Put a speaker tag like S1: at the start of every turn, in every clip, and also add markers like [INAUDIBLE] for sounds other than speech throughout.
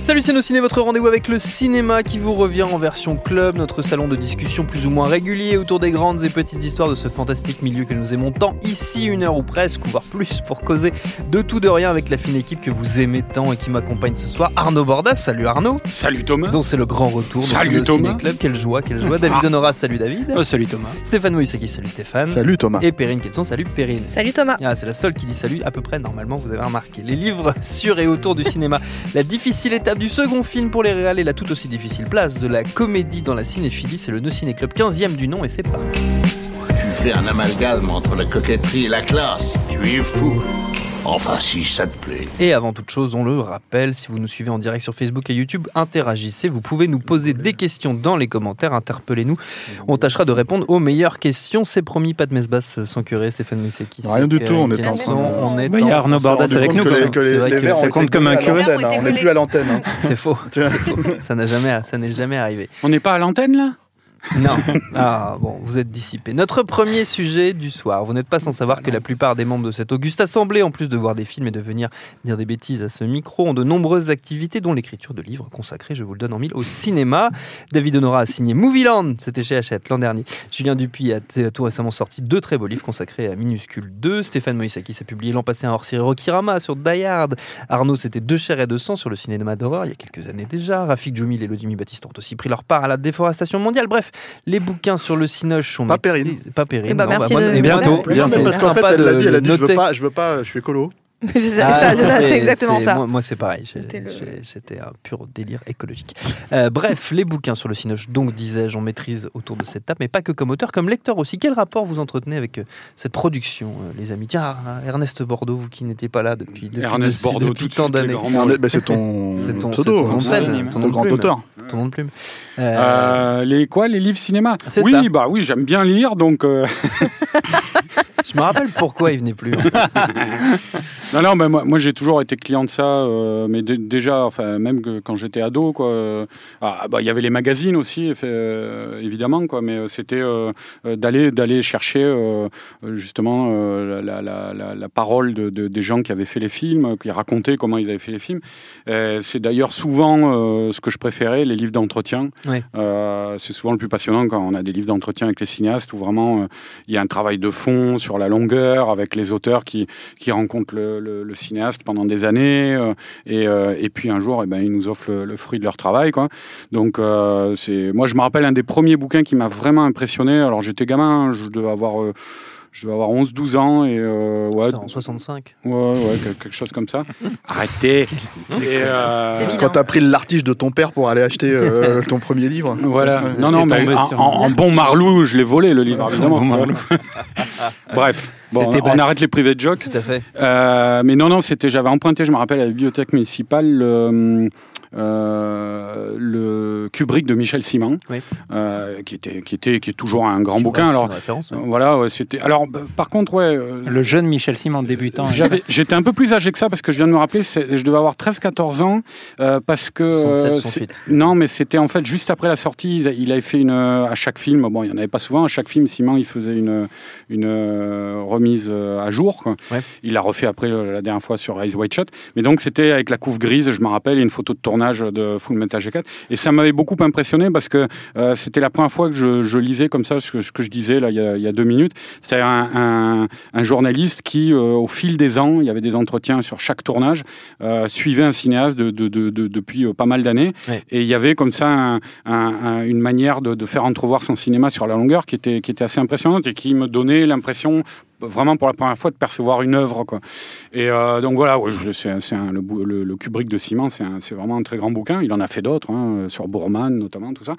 S1: Salut c'est nos ciné, votre rendez-vous avec le cinéma qui vous revient en version club, notre salon de discussion plus ou moins régulier autour des grandes et petites histoires de ce fantastique milieu que nous aimons tant. Ici, une heure ou presque, ou voire plus, pour causer de tout de rien avec la fine équipe que vous aimez tant et qui m'accompagne ce soir. Arnaud Bordas, salut Arnaud.
S2: salut Thomas.
S1: dont c'est le grand retour
S2: Salut Thomas.
S1: Ciné Club. Quelle joie, quelle joie. David Honora, salut David.
S2: Oh, salut Thomas.
S1: Stéphane Moïsaki, salut Stéphane.
S3: Salut Thomas.
S1: Et Perrine Quetzon, salut Perrine.
S4: Salut Thomas.
S1: Ah, c'est la seule qui dit salut à peu près normalement, vous avez remarqué. Les livres sur et autour du cinéma. La difficile étape du second film pour les réals et la tout aussi difficile place de la comédie dans la cinéphilie, c'est le No Ciné Club 15e du nom et c'est parti.
S5: Tu fais un amalgame entre la coquetterie et la classe. Tu es fou. Enfin, si ça te plaît.
S1: Et avant toute chose, on le rappelle, si vous nous suivez en direct sur Facebook et YouTube, interagissez. Vous pouvez nous poser des questions dans les commentaires, interpellez-nous. On tâchera de répondre aux meilleures questions. C'est promis, pas de messe basse sans curé, Stéphane Mousseki.
S3: Rien du tout, on est en train de-
S1: On est
S6: Bah, il y a Arnaud avec
S3: compte
S6: nous,
S3: que les, que les-
S1: C'est vrai
S3: les
S1: que
S3: verres
S1: ça
S6: compte comme un curé.
S3: l'antenne, hein. On n'est plus à l'antenne. hein.
S1: C'est faux. c'est faux. [LAUGHS] Ça n'a jamais, ça n'est jamais arrivé.
S2: On n'est pas à l'antenne là?
S1: Non. Ah bon, vous êtes dissipé. Notre premier sujet du soir. Vous n'êtes pas sans savoir que la plupart des membres de cette auguste assemblée, en plus de voir des films et de venir dire des bêtises à ce micro, ont de nombreuses activités, dont l'écriture de livres consacrés, je vous le donne en mille, au cinéma. David Honora a signé Movieland, c'était chez Hachette l'an dernier. Julien Dupuis a tout récemment sorti deux très beaux livres consacrés à Minuscule 2. Stéphane Moïsaki s'est publié l'an passé un hors-série Rokirama sur Die Hard. Arnaud, c'était Deux chairs et deux sang sur le cinéma d'horreur il y a quelques années déjà. Rafik Djoumil et Lodimi Baptiste ont aussi pris leur part à la déforestation mondiale. Bref, les bouquins sur le cinoche sont
S3: Pas
S1: maîtrisés-
S3: Perrine.
S1: Pas.
S4: Eh ben,
S1: non,
S4: merci
S1: moi-
S4: de-
S1: mais
S6: bientôt,
S1: c'est
S3: parce qu'en fait,
S1: sympa
S3: elle l'a dit, elle a dit, je veux pas, je veux pas, je suis écolo. [LAUGHS]
S1: Ah,
S4: c'est exactement ça.
S1: Moi, moi, c'est pareil.
S4: C'était le-
S1: un pur délire écologique. Euh, bref, les bouquins sur le Cinoche, donc disais-je, on maîtrise autour de cette table, mais pas que comme auteur, comme lecteur aussi. Quel rapport vous entretenez avec euh, cette production, euh, les amis? Tiens, ah, Ernest Bordeaux, vous qui n'étiez pas là depuis, depuis,
S2: Ernest
S1: de-
S2: Bordeaux,
S1: depuis
S2: tout
S1: tant d'années.
S3: c'est ton [LAUGHS]
S1: C'est ton, ton
S3: hein,
S1: ton
S3: grand auteur.
S1: Ton nom de plume. Euh,
S2: Euh, les quoi Les livres cinéma? Oui, bah oui, j'aime bien lire, donc. [LAUGHS]
S1: je me rappelle pourquoi il venait plus. en fait. [LAUGHS]
S2: Non, non, mais moi, moi j'ai toujours été client de ça, euh, mais dé- déjà, enfin, même que quand j'étais ado, quoi. euh, ah, bah, il y avait les magazines aussi, euh, évidemment, quoi, mais c'était d'aller d'aller chercher justement la, la, la, la parole de, de- des gens qui avaient fait les films, qui racontaient comment ils avaient fait les films. C'est d'ailleurs souvent ce que je préférais, les livres d'entretien.
S1: Ouais.
S2: C'est souvent le plus passionnant quand on a des livres d'entretien avec les cinéastes où vraiment il y a un travail de fond sur la longueur avec les auteurs qui, qui rencontrent le, cinéaste pendant des années euh, et, euh, et puis un jour eh ben, ils nous offrent le, le fruit de leur travail. Quoi. Donc euh, c'est moi je me rappelle un des premiers bouquins qui m'a vraiment impressionné. Alors j'étais gamin, je devais avoir... je devais avoir 11-12 ans et euh, ouais,
S1: En 65.
S2: ouais, ouais, quel- quelque chose comme ça. [LAUGHS] Arrêtez. Et, euh,
S3: Quand t'as pris l'artige de ton père pour aller acheter euh, [LAUGHS] ton premier livre.
S2: Voilà.
S3: Ouais.
S2: Non, non, mais en, en- en bon marlou, je l'ai volé le livre, évidemment.
S6: Bon. [LAUGHS]
S2: Bref, bon, on arrête les privés de jokes.
S1: Tout à fait.
S2: Euh, mais non, non, c'était, j'avais emprunté, je me rappelle, à la bibliothèque municipale, le, euh, le Kubrick de Michel Simon,
S1: Oui.
S2: euh, qui était, qui était, qui est toujours un grand
S1: C'est
S2: bouquin.
S1: une
S2: Alors,
S1: référence,
S2: euh,
S1: ouais.
S2: voilà, ouais, c'était. Alors, bah, par contre, ouais. euh,
S6: Le jeune Michel Simon débutant.
S2: j'avais, j'étais un peu plus âgé que ça parce que je viens de me rappeler, je devais avoir 13-14 ans euh, parce que
S1: 67,
S2: euh,
S1: 68.
S2: c'est- non, mais c'était en fait juste après la sortie. Il, avait fait une à chaque film. Bon, il y en avait pas souvent. À chaque film, Simon, il faisait une une remise à jour. quoi.
S1: Ouais.
S2: Il l'a refait après la dernière fois sur Eyes White Shut. Mais donc c'était avec la couve grise. Je me rappelle et une photo de tournage de Full Metal Jacket. Et ça m'avait beaucoup impressionné parce que euh, c'était la première fois que je, je lisais comme ça ce que, ce que je disais là il y a, il y a deux minutes. C'était un, un, un journaliste qui, euh, au fil des ans, il y avait des entretiens sur chaque tournage, euh, suivait un cinéaste de, de- de- de- depuis pas mal d'années.
S1: Ouais.
S2: Et il y avait comme ça un- un- un- une manière de, de faire entrevoir son cinéma sur la longueur qui était, qui était assez impressionnante et qui me donnait l'impression vraiment pour la première fois de percevoir une œuvre. Quoi. Et euh, donc voilà, ouais, je- c'est c'est un- le, bou- le, le Kubrick de Ciment, c'est un- c'est vraiment un très grand bouquin. Il en a fait d'autres, hein, sur Bourman notamment, tout ça.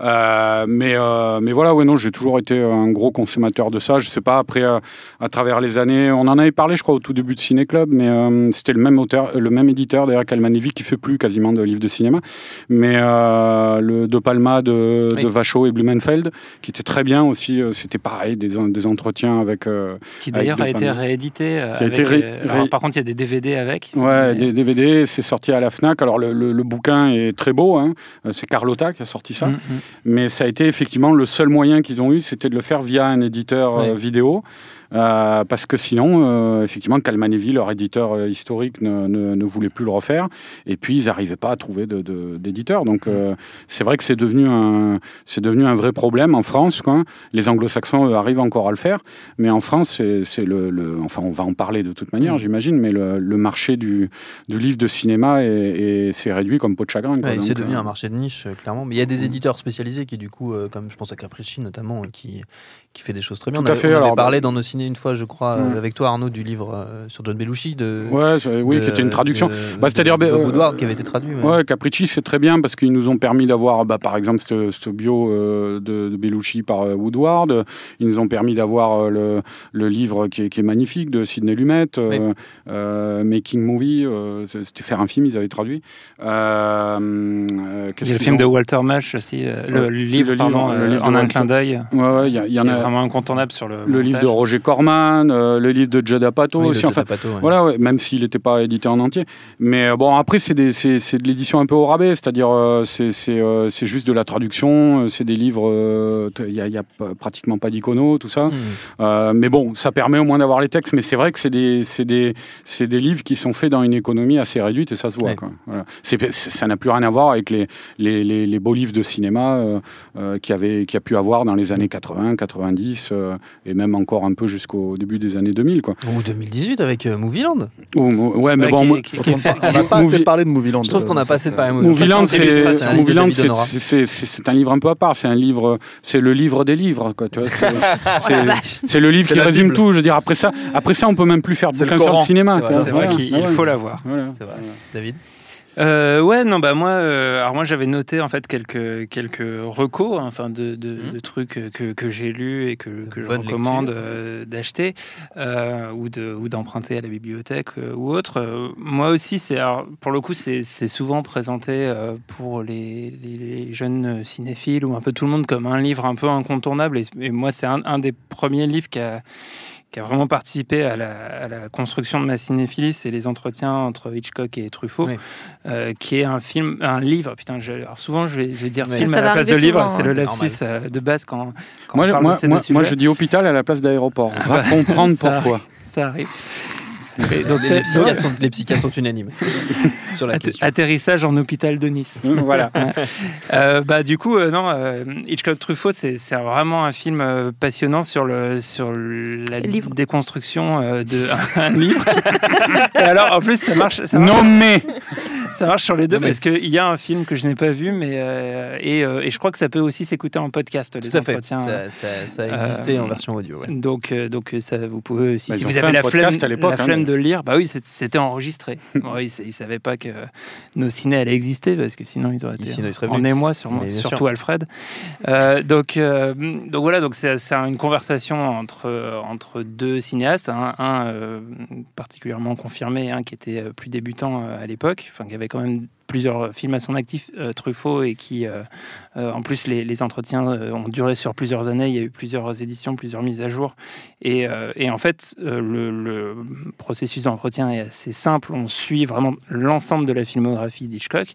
S2: Euh, mais, euh, mais voilà, ouais, non, j'ai toujours été un gros consommateur de ça. Je sais pas, après, à travers les années, on en avait parlé, je crois, au tout début de Ciné Club, mais c'était le même auteur, le même éditeur, d'ailleurs, qu'Almanevi, qui fait plus quasiment de livres de cinéma. Mais le De Palma de,
S1: Oui.
S2: de Vachaud et Blumenfeld, qui était très bien aussi. C'était pareil, des, des entretiens avec. euh,
S6: Qui d'ailleurs a été réédité.
S2: Qui a
S6: avec,
S2: été ré-
S6: alors,
S2: ré-
S6: par contre, il y a des DVD avec.
S2: Ouais,
S6: mais-
S2: des DVD, c'est sorti à la Fnac. Alors le, le- le bouquin est très beau, hein. Euh, c'est Carlotta qui a sorti ça.
S6: Mm, mm.
S2: Mais ça a été effectivement le seul moyen qu'ils ont eu, c'était de le faire via un éditeur euh,
S1: Ouais.
S2: vidéo. Euh, parce que sinon, euh, effectivement, Calmanevi, leur éditeur euh, historique, ne, ne- ne voulait plus le refaire. Et puis, ils n'arrivaient pas à trouver d'éditeur. Donc, c'est vrai que c'est devenu, un, devenu un vrai problème en France. Quoi. Les anglo-saxons, arrivent encore à le faire. Mais en France, c'est le, le- Enfin, on va en parler de toute manière,
S1: Mm.
S2: j'imagine. Mais le, le marché du, du livre de cinéma est, est- s'est réduit comme peau de chagrin.
S1: Ouais, c'est devenu un marché de niche, clairement. Mais il y a des éditeurs spécialisés qui, du coup, comme je pense à Capricci notamment, qui, qui fait des choses très bien.
S2: Tout
S1: on avait,
S2: fait,
S1: on avait
S2: alors,
S1: parlé dans nos ciné une fois, je crois,
S2: Mm.
S1: euh, avec toi, Arnaud, du livre euh, sur John Belushi. De,
S2: Ouais, oui, qui était une traduction. Bah, c'est-à-dire,
S1: Bob
S2: euh,
S1: Woodward qui avait été traduit. Ouais,
S2: Capricci, c'est très bien parce qu'ils nous ont permis d'avoir, bah, par exemple, ce ce bio euh, de, de Bellucci par euh, Woodward. Ils nous ont permis d'avoir euh, le, le livre qui est, qui est magnifique de Sidney Lumet, euh,
S1: Oui.
S2: euh, Making Movie. euh, c'était faire un film, ils avaient traduit. Euh, euh,
S6: Il y a le film
S2: ont-
S6: de Walter Mash aussi, euh, le, livre,
S2: le
S6: pardon,
S2: livre- le livre de
S6: en un clin d'œil,
S2: Ouais, ouais, il y, a- en
S6: qui est
S2: a.
S6: vraiment incontournable sur le.
S2: Le livre de Roger Corman, euh, le livre de Judd Apatow
S1: Oui,
S2: aussi.
S1: Ted
S2: Enfin,
S1: Apatow, ouais.
S2: Voilà, ouais, même s'il n'était pas édité en entier. Mais euh, bon, après, c'est des- c'est c'est de l'édition un peu au rabais, c'est-à-dire euh, c'est c'est, euh, c'est juste de la traduction, c'est des livres, euh, il n'y a, pratiquement pas d'iconos, tout ça.
S1: Mm.
S2: Euh, mais bon, ça permet au moins d'avoir les textes, mais c'est vrai que c'est des, c'est des, c'est des livres qui sont faits dans une économie assez réduite et ça se voit.
S1: Ouais.
S2: Quoi. Voilà. C'est- c'est- ça n'a plus rien à voir avec les, les, les, les beaux livres de cinéma euh, euh, qu'il y avait- qu'il y a pu avoir dans les années 80, 90 euh, et même encore un peu jusqu'au début des années 2000. Quoi.
S1: Ou 2018 avec euh, Movieland.
S2: Ou- ouais, mais
S6: Ouais,
S2: bon,
S6: qui- qui- qui
S3: On n'a pas assez parlé de Movieland.
S1: Je trouve qu'on n'a pas assez parlé de
S2: Movieland,
S1: Movieland.
S6: c'est-
S1: un livre
S2: un livre un peu à part. C'est un livre, c'est le livre des livres. quoi, tu vois, c'est- [LAUGHS] le livre qui résume tout. Je veux dire, après ça, après ça, on peut même plus faire de bouquin sur le cinéma.
S1: C'est
S2: quoi.
S1: vrai,
S6: qu'il
S2: Ah
S6: faut l'avoir.
S2: Voilà.
S1: C'est vrai. David?
S6: Euh, ouais, non, bah moi, euh, alors moi j'avais noté en fait quelques quelques recos, hein, enfin de, de,
S1: Mhm.
S6: de trucs que, que j'ai lus et que, que je recommande euh, d'acheter euh, ou de ou d'emprunter à la bibliothèque euh, ou autre. Euh, moi aussi, c'est alors, pour le coup, c'est c'est souvent présenté euh, pour les, les, les jeunes cinéphiles ou un peu tout le monde comme un livre un peu incontournable. Et, et moi, c'est un, un des premiers livres qui a qui a vraiment participé à la, à la construction de ma cinéphilie, c'est les entretiens entre Hitchcock et Truffaut,
S1: Oui.
S6: euh, qui est un film, un livre. Putain, je, alors souvent je vais, je vais dire film à la place de livre, c'est le
S4: hein.
S6: lapsus euh, de base quand, quand
S2: Moi,
S6: on parle
S2: moi,
S6: de ces
S2: moi,
S6: deux
S2: moi,
S6: sujets.
S2: je dis hôpital à la place d'aéroport. On va comprendre
S6: Ça-
S2: pourquoi.
S6: Ça arrive. Donc,
S1: les, psychiatres sont, les psychiatres sont unanimes [LAUGHS] sur la question.
S6: Atterrissage en hôpital de Nice.
S2: voilà. [LAUGHS]
S6: Euh, bah du coup euh, non euh, Hitchcock Truffaut c'est vraiment un film euh, passionnant sur le sur la
S4: Livre.
S6: déconstruction euh, de [LAUGHS] un livre. Et alors en plus ça marche ça marche,
S2: Non mais.
S6: Ça marche sur les deux
S1: Non, mais-
S6: parce qu'il y a un film que je n'ai pas vu mais euh, et, euh, et je crois que ça peut aussi s'écouter en podcast les
S1: Tout à fait.
S6: entretiens.
S1: Ça, ça, ça a existé
S6: Euh,
S1: en version audio. ouais.
S6: Donc, euh, donc euh, ça, vous pouvez, si,
S2: Bah,
S6: si vous avez la
S2: podcast
S6: flemme, la
S2: hein,
S6: flemme
S2: mais-
S6: de lire, bah oui, c'était enregistré. [LAUGHS] Bon, ils, ils savaient pas que nos ciné allaient exister parce que sinon ils auraient été
S1: Sinon, ils seraient
S6: en émoi sûrement, surtout
S1: sûr.
S6: Alfred. Euh, donc, euh, donc voilà, donc c'est une conversation entre entre deux cinéastes, un, un, euh, particulièrement confirmé, un qui était euh, plus débutant euh, à l'époque, enfin qui avait quand même plusieurs films à son actif, euh, Truffaut, et qui, euh, euh, en plus, les, les entretiens ont duré sur plusieurs années. Il y a eu plusieurs éditions, plusieurs mises à jour. Et, et en fait, le, le processus d'entretien est assez simple. On suit vraiment l'ensemble de la filmographie d'Hitchcock.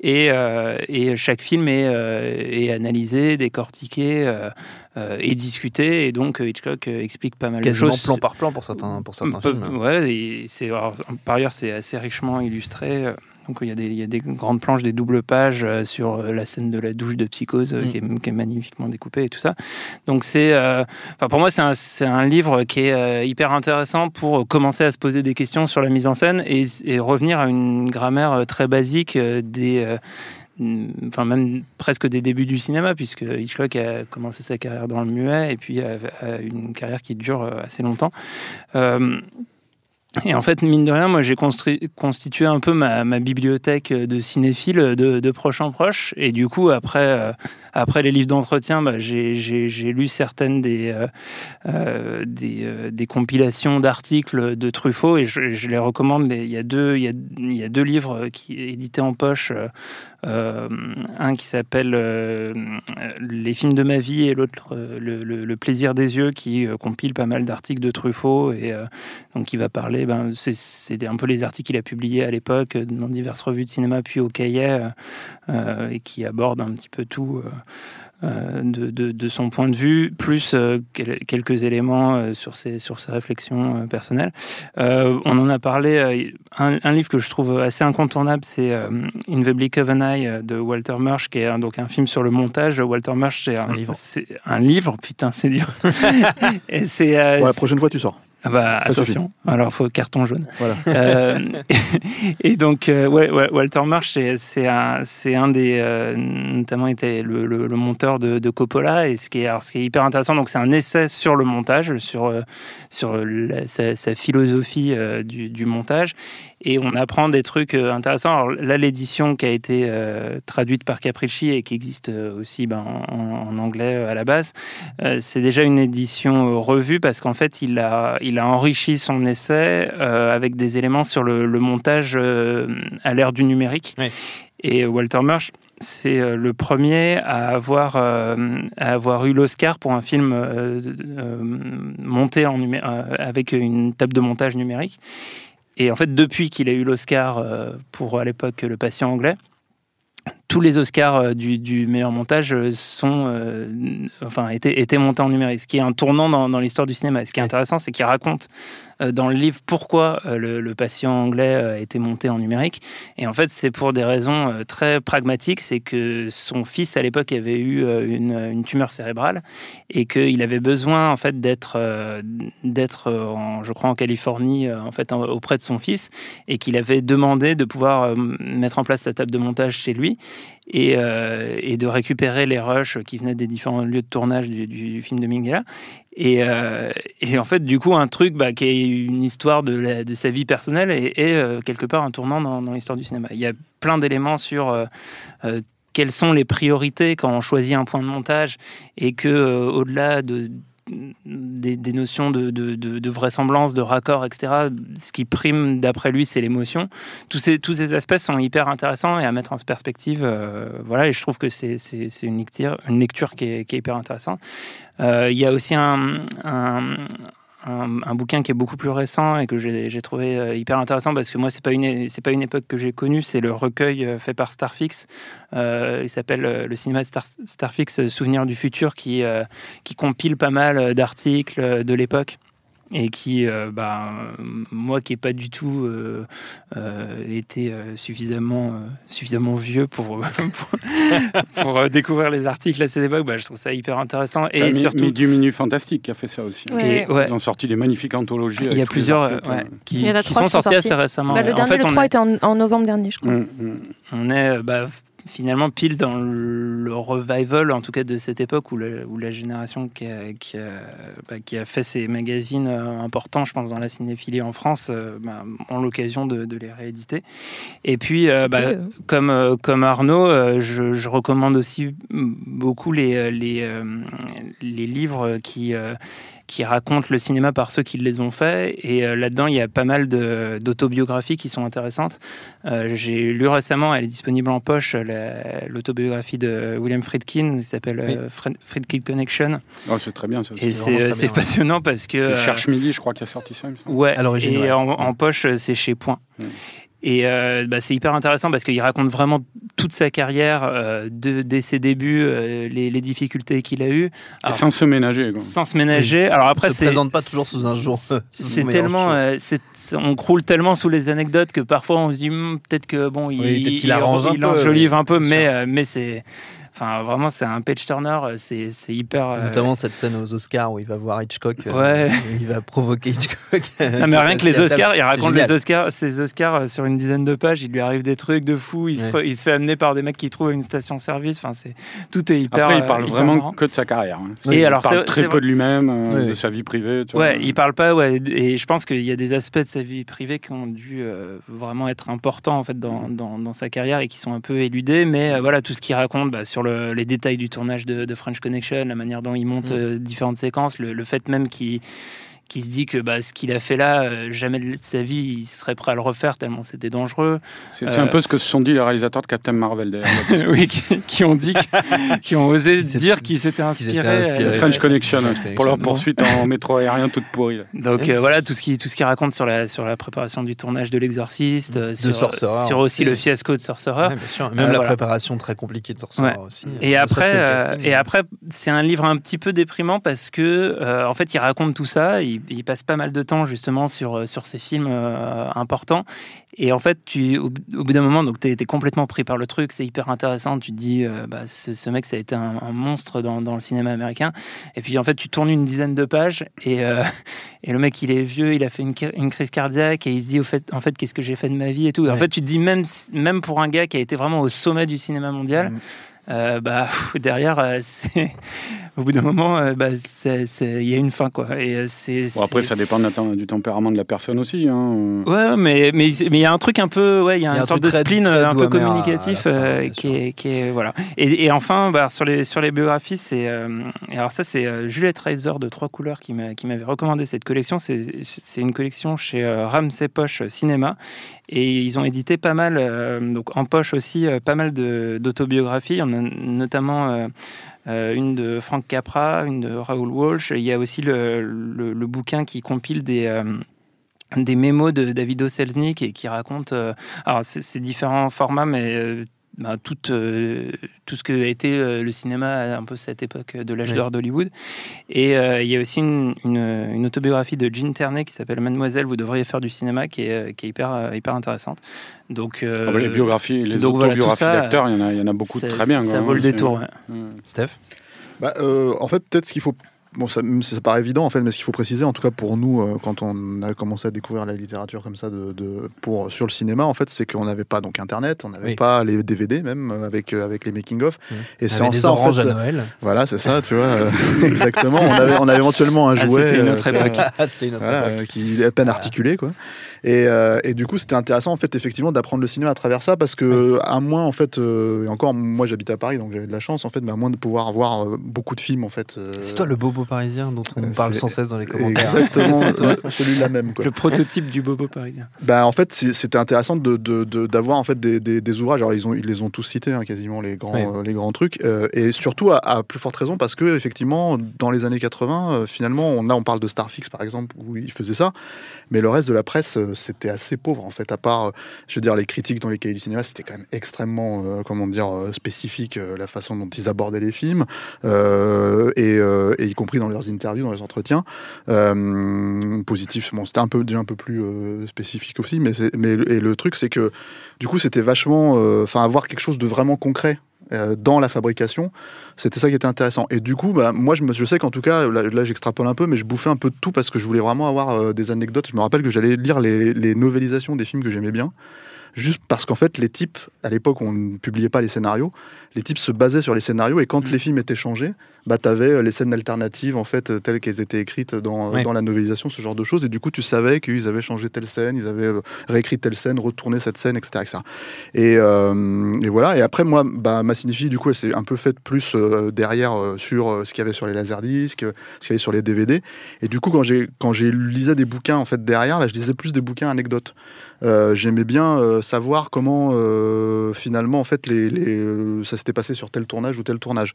S6: Et, et chaque film est, est analysé, décortiqué et discuté. Et donc, Hitchcock explique pas mal
S1: Quasiment
S6: de choses.
S1: plan par plan pour certains, pour certains films.
S6: Ouais, et par ailleurs, c'est assez richement illustré. Donc, il y, a des, il y a des grandes planches, des doubles pages euh, sur euh, la scène de la douche de psychose euh,
S1: Mm.
S6: qui, est, qui est magnifiquement découpée et tout ça. Donc, c'est, euh, pour moi, c'est un, livre qui est euh, hyper intéressant pour commencer à se poser des questions sur la mise en scène et, et revenir à une grammaire très basique des. euh, enfin même presque des débuts du cinéma, puisque Hitchcock a commencé sa carrière dans le muet et puis a, a une carrière qui dure assez longtemps. Euh, et en fait, mine de rien, moi j'ai constitué un peu ma, bibliothèque de cinéphiles de, de, proche en proche. Et du coup, après, euh, après les livres d'entretien, bah, j'ai lu certaines des, euh, euh, des, euh, compilations d'articles de Truffaut et je, les recommande. Il y, a deux, y a deux livres qui édités en poche. Euh, un qui s'appelle euh, Les films de ma vie et l'autre le, le, plaisir des yeux qui compile pas mal d'articles de Truffaut et donc qui va parler ben, c'est un peu les articles qu'il a publiés à l'époque dans diverses revues de cinéma puis au cahier euh, et qui aborde un petit peu tout euh, de, de, de, son point de vue, plus euh, quelques éléments euh, sur, ses, sur ses réflexions personnelles. on en a parlé, un, un, livre que je trouve assez incontournable, c'est In the Bleak of an Eye de Walter Murch, qui est un, donc un film sur le montage. Walter Murch, c'est un, un, livre. un livre, putain, c'est dur. [LAUGHS]
S3: et c'est, ouais, la prochaine fois, tu sors.
S6: Ah bah, attention, alors faut carton jaune. Voilà. Euh, [LAUGHS] et, donc, euh, ouais, Walter Marsh, c'est un, un des, euh, notamment était le, le, le monteur de, de, Coppola, et ce qui est, alors, ce qui est hyper intéressant, donc c'est un essai sur le montage, sur, sur la, sa, sa, philosophie du, du, montage, et on apprend des trucs intéressants. Alors là, l'édition qui a été traduite par Capricci et qui existe aussi ben, en, en, anglais à la base, c'est déjà une édition revue parce qu'en fait, il a il a enrichi son essai euh, avec des éléments sur le, le montage euh, à l'ère du numérique.
S1: Oui.
S6: Et Walter Murch, c'est euh, le premier à avoir, euh, à avoir eu l'Oscar pour un film euh, monté en avec une table de montage numérique. Et en fait, depuis qu'il a eu l'Oscar pour à l'époque le patient anglais, tous les Oscars du, du meilleur montage sont, euh, enfin, étaient, étaient, montés en numérique, ce qui est un tournant dans, dans l'histoire du cinéma. Ce qui est intéressant, c'est qu'il raconte euh, dans le livre pourquoi euh, le, le, patient anglais a été monté en numérique. Et en fait, c'est pour des raisons très pragmatiques. C'est que son fils, à l'époque, avait eu une, une, tumeur cérébrale et qu'il avait besoin, en fait, d'être, d'être, je crois, en Californie, en fait, auprès de son fils et qu'il avait demandé de pouvoir mettre en place sa table de montage chez lui et, euh, et, de récupérer les rushs qui venaient des différents lieux de tournage du, film de Minghella. Et, euh, et, en fait, du coup, un truc bah, qui est une histoire de, sa vie personnelle et, euh, quelque part un tournant dans, dans l'histoire du cinéma. Il y a plein d'éléments sur quelles sont les priorités quand on choisit un point de montage et que au-delà de des, notions de, de, de, de, vraisemblance, de raccord, etc. Ce qui prime, d'après lui, c'est l'émotion. Tous ces, tous ces aspects sont hyper intéressants et à mettre en perspective. Euh, voilà, et je trouve que c'est une lecture, une lecture qui est, qui est hyper intéressante. Euh, il y a aussi un, un, bouquin qui est beaucoup plus récent et que j'ai trouvé euh, hyper intéressant parce que moi c'est pas pas une époque que j'ai connue c'est le recueil euh, fait par Starfix. Euh, il s'appelle le cinéma Star, Starfix Souvenir du futur qui qui compile pas mal d'articles de l'époque et qui, euh, bah, moi qui n'ai pas du tout euh, euh, été suffisamment, suffisamment vieux pour, [LAUGHS] pour, pour découvrir les articles à cette époque, bah, je trouve ça hyper intéressant.
S2: Et mi, surtout... du Minu Fantastique qui a fait ça aussi.
S4: Ouais.
S2: Et, ouais. Ils ont sorti des magnifiques anthologies.
S6: Il y a plusieurs ouais, qui, qui sont sortis assez récemment.
S4: Bah, le dernier, en fait, le 3 est... était en, en, novembre dernier, je crois.
S6: Mmh, mmh. On est bah, finalement pile dans le revival, en tout cas de cette époque où la, où la génération qui a, qui, a, bah, qui a, fait ces magazines euh, importants, je pense, dans la cinéphilie en France, euh, bah, ont l'occasion de, de, les rééditer. Et puis, euh, bah, comme, euh, comme Arnaud, je, je, recommande aussi beaucoup les, les, les livres qui qui racontent le cinéma par ceux qui les ont faits. Et euh, là-dedans, il y a pas mal d'autobiographies qui sont intéressantes. Euh, J'ai lu récemment, elle est disponible en poche, l'autobiographie de William Friedkin, qui s'appelle oui. euh, Friedkin Connection.
S2: Oh, c'est très bien ça.
S6: Et c'est passionnant ouais. parce que...
S2: C'est Cherche Midi, je crois, qui a sorti ça.
S6: Ouais, à l'origine. Et ouais. en, en, poche, c'est chez Point. Mmh. Et euh, bah, c'est hyper intéressant parce qu'il raconte vraiment toute sa carrière, euh, de, dès ses débuts, euh, les, les, difficultés qu'il a eues.
S2: Alors, sans se ménager. Quoi.
S6: Sans se ménager. Oui. Alors après,
S1: c'est. se présente pas toujours sous un jour.
S6: C'est tellement. Euh, on croule tellement sous les anecdotes que parfois on se dit hm, peut-être que bon,
S1: oui, il, qu il,
S6: arrange
S1: il,
S6: il enjolive un peu, mais, mais c'est Enfin, vraiment, c'est un page turner. C'est c'est hyper. euh,
S1: Notamment cette scène aux Oscars où il va voir Hitchcock. euh,
S6: Ouais. [LAUGHS]
S1: il va provoquer Hitchcock. [LAUGHS]
S6: Non, mais rien que les Oscars, il raconte les Oscars, ses Oscars euh, sur une dizaine de pages. Il lui arrive des trucs de fou. Il, se,
S1: Ouais.
S6: il se fait amener par des mecs qui trouvent à une station-service. Enfin, c'est tout est hyper.
S2: Après, il
S6: euh,
S2: parle vraiment
S6: marrant.
S2: que de sa carrière. hein.
S6: Et
S2: il
S6: alors,
S2: parle très peu de lui-même, euh, de sa vie privée. tu vois.
S6: Ouais, il parle pas, ouais, et je pense qu'il y a des aspects de sa vie privée qui ont dû euh, vraiment être importants en fait dans, dans, dans sa carrière et qui sont un peu éludés, mais euh, voilà tout ce qu'il raconte bah, sur le- les détails du tournage de, de French Connection, la manière dont il monte
S1: Mm.
S6: euh, différentes séquences, le, le fait même qu'il qui se dit que bah, ce qu'il a fait là, euh, jamais de sa vie, il serait prêt à le refaire tellement c'était dangereux.
S2: C'est un
S6: Euh,
S2: peu ce que se sont dit les réalisateurs de Captain Marvel d'ailleurs. [LAUGHS]
S6: oui, qui, qui ont dit, [LAUGHS] qui ont osé dire qu'ils s'étaient inspirés. euh,
S2: French Connection, pour leur poursuite en métro aérien toute pourrie. là.
S6: Donc euh, voilà tout ce qui tout ce raconte sur la sur la préparation du tournage de l'exorciste,
S1: De
S6: sur,
S1: Sorcerer
S6: sur aussi le fiasco de Sorcerer.
S1: Ouais, bien sûr. Même
S6: Euh,
S1: la
S6: voilà.
S1: préparation très compliquée de Sorcerer
S6: Ouais.
S1: aussi.
S6: Et après, euh,
S1: casting.
S6: et après, c'est un livre un petit peu déprimant parce que, euh, en fait, il raconte tout ça. Il, il passe pas mal de temps justement sur euh, sur ces films euh, importants. Et en fait, tu, au, au bout d'un moment, donc t'es es complètement pris par le truc. C'est hyper intéressant. Tu te dis, euh, bah, ce, ce mec, ça a été un, un monstre dans, dans le cinéma américain. Et puis en fait, tu tournes une dizaine de pages et euh, [LAUGHS] et le mec, il est vieux, il a fait une, crise cardiaque et il se dit, au fait, en fait, qu'est-ce que j'ai fait de ma vie et tout. En fait, tu te dis même même pour un gars qui a été vraiment au sommet du cinéma mondial. Euh, bah pff, derrière euh, au bout d'un moment euh, bah, il y a une fin quoi et euh, c'est
S2: Bon, après, ça dépend du tempérament de la personne aussi. hein.
S6: ouais mais mais mais il y a un truc un peu ouais il y a
S1: Il y a
S6: une
S1: un
S6: sorte
S1: truc
S6: de spleen
S1: très
S6: un peu communicatif
S1: fin,
S6: euh, qui est qui est voilà et, et enfin bah, sur les sur les biographies c'est euh, alors ça c'est euh, Juliette Reiser de Trois couleurs qui m'a qui m'avait recommandé cette collection c'est c'est une collection chez euh, Ramsey Poche Cinéma et ils ont édité pas mal, euh, donc en poche aussi, euh, pas mal d'autobiographies. En a notamment euh, une de Frank Capra, une de Raoul Walsh. Il y a aussi le, bouquin qui compile des. mémos de Davido Selznick et qui raconte euh, alors c'est différents formats mais euh, bah, tout, euh, tout ce que a été euh, le cinéma à un peu cette époque de l'âge
S1: Oui.
S6: d'or d'Hollywood et euh, il y a aussi une, une, une autobiographie de Jean Terney qui s'appelle Mademoiselle, vous devriez faire du cinéma, qui est, qui est hyper, hyper intéressante. Donc, euh,
S2: Ah bah, les biographies, les
S6: donc
S2: autobiographies d'acteurs, il y en a, il y en a beaucoup de très bien.
S6: Ça
S2: quoi,
S6: vaut
S2: hein,
S6: le détour. ouais.
S1: Steph?
S3: Bah, euh, en fait, peut-être ce qu'il faut. Bon, ça, ça paraît évident, en fait, mais ce qu'il faut préciser, en tout cas pour nous, euh, quand on a commencé à découvrir la littérature comme ça de, de- pour, sur le cinéma, en fait, c'est qu'on n'avait pas donc Internet, on n'avait
S1: Oui.
S3: pas les DVD même euh, avec, euh, avec les making-of. Et c'est en ça, en fait.
S1: à Noël.
S3: Voilà, c'est ça, tu vois. euh, [LAUGHS] exactement. On avait, on avait éventuellement un
S6: Ah,
S3: jouet.
S1: Ah, [LAUGHS] C'était une autre époque.
S3: euh, qui est à peine articulé quoi. Et, euh, et du coup, c'était intéressant en fait effectivement d'apprendre le cinéma à travers ça parce que à moins en fait euh, et encore moi j'habite à Paris donc j'avais de la chance en fait mais à moins de pouvoir voir euh, beaucoup de films en fait. euh,
S1: C'est toi le bobo parisien dont on parle sans cesse dans les commentaires.
S3: Exactement, [LAUGHS] [LAUGHS] celui-là même quoi.
S6: Le prototype du bobo parisien.
S3: Bah, en fait, c'était intéressant de, de- de- d'avoir en fait des, des- des ouvrages. Alors ils ont, ils les ont tous cités, hein, quasiment les grands, euh, les grands trucs, euh, et surtout à, à plus forte raison parce que effectivement, dans les années 80, euh, finalement, on a, on parle de Starfix par exemple où ils faisaient ça, mais le reste de la presse, c'était assez pauvre en fait. À part, euh, je veux dire, les critiques dans les cahiers du cinéma, c'était quand même extrêmement, euh, comment dire, euh, spécifique la façon dont ils abordaient les films, et, y compris dans leurs interviews, dans les entretiens. Positif, bon, c'était un peu déjà un peu plus spécifique aussi, mais, mais et le truc c'est que du coup c'était vachement, enfin avoir quelque chose de vraiment concret euh, dans la fabrication, c'était ça qui était intéressant. Et du coup, bah, moi je, sais qu'en tout cas, là, là, j'extrapole un peu, mais je bouffais un peu de tout parce que je voulais vraiment avoir euh, des anecdotes. Je me rappelle que j'allais lire les, les novélisations des films que j'aimais bien. Juste parce qu'en fait, les types, à l'époque, on ne publiait pas les scénarios, les types se basaient sur les scénarios et quand
S6: Mm.
S3: les films étaient changés, bah, tu avais les scènes alternatives en fait euh, telles qu'elles étaient écrites dans,
S1: Ouais.
S3: dans la novélisation, ce genre de choses. Et du coup, tu savais qu'ils avaient changé telle scène, ils avaient euh, réécrit telle scène, retourné cette scène, etc. etc. Et, euh, et voilà. Et après, moi, bah, ma cinéphile, du coup, elle s'est un peu faite plus euh, derrière euh, sur euh, ce qu'il y avait sur les laserdiscs, euh, ce qu'il y avait sur les DVD. Et du coup, quand j'ai quand j'ai lisais des bouquins en fait derrière, là, je lisais plus des bouquins anecdotes. Euh, J'aimais bien euh, savoir comment euh, finalement en fait les, les, ça s'était passé sur tel tournage ou tel tournage.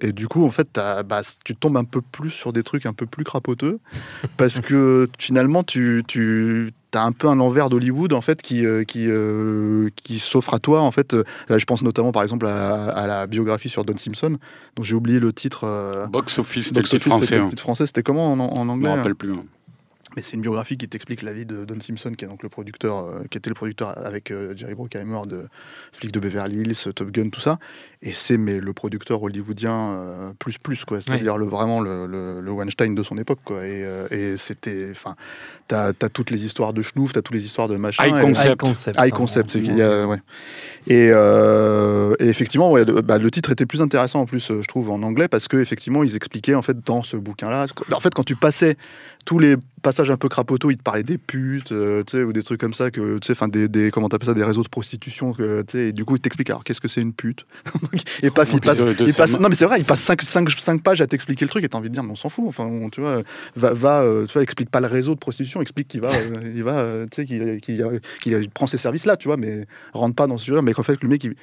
S3: Et du coup, en fait, t'as- bah, tu tombes un peu plus sur des trucs un peu plus crapoteux [LAUGHS] parce que finalement, tu, tu as un peu un envers d'Hollywood en fait qui qui euh, qui s'offre à toi en fait. Là, je pense notamment par exemple à, à la biographie sur Don Simpson, dont j'ai oublié le titre. euh,
S2: Box Office,
S3: Box Office,
S2: français. hein.
S3: titre français. C'était comment en, en
S2: Je
S3: anglais
S2: me rappelle plus. hein.
S3: Mais c'est une biographie qui t'explique la vie de Don Simpson, qui est donc le producteur, euh, qui était le producteur avec euh, Jerry Bruckheimer de Flics de Beverly Hills, Top Gun, tout ça. Et c'est mais le producteur hollywoodien euh, plus plus quoi. C'est-à-dire le, vraiment le, le, le, Weinstein de son époque quoi. Et, euh, et c'était, enfin, t'as as toutes les histoires de schnouf, t'as toutes les histoires de machin.
S2: High concept.
S1: High concept.
S3: High concept, c'est qu'il y a, ouais. Et, euh, et effectivement, ouais, le, bah, le titre était plus intéressant en plus, euh, je trouve, en anglais, parce que effectivement, ils expliquaient en fait dans ce bouquin-là. En fait, quand tu passais tous les passages un peu crapoteaux, ils te parlaient des putes, euh, tu sais, ou des trucs comme ça, que tu sais, enfin des, des comment t'appelles ça, des réseaux de prostitution, que, tu sais, et du coup, ils t'expliquent alors qu'est-ce que c'est une pute. [LAUGHS] et paf, il passe,
S2: de- de
S3: il passe- non mais c'est vrai, il passe 5 cinq, cinq pages à t'expliquer le truc, et t'as envie de dire, mais on s'en fout, enfin, on- tu vois, va, va euh, tu vois, explique pas le réseau de prostitution, explique qu'il va, euh, il va, euh, tu sais, qu'il qu'il- qu'il prend ces services-là, tu vois, mais rentre pas dans ce sujet, mais qu'en fait, le mec, il,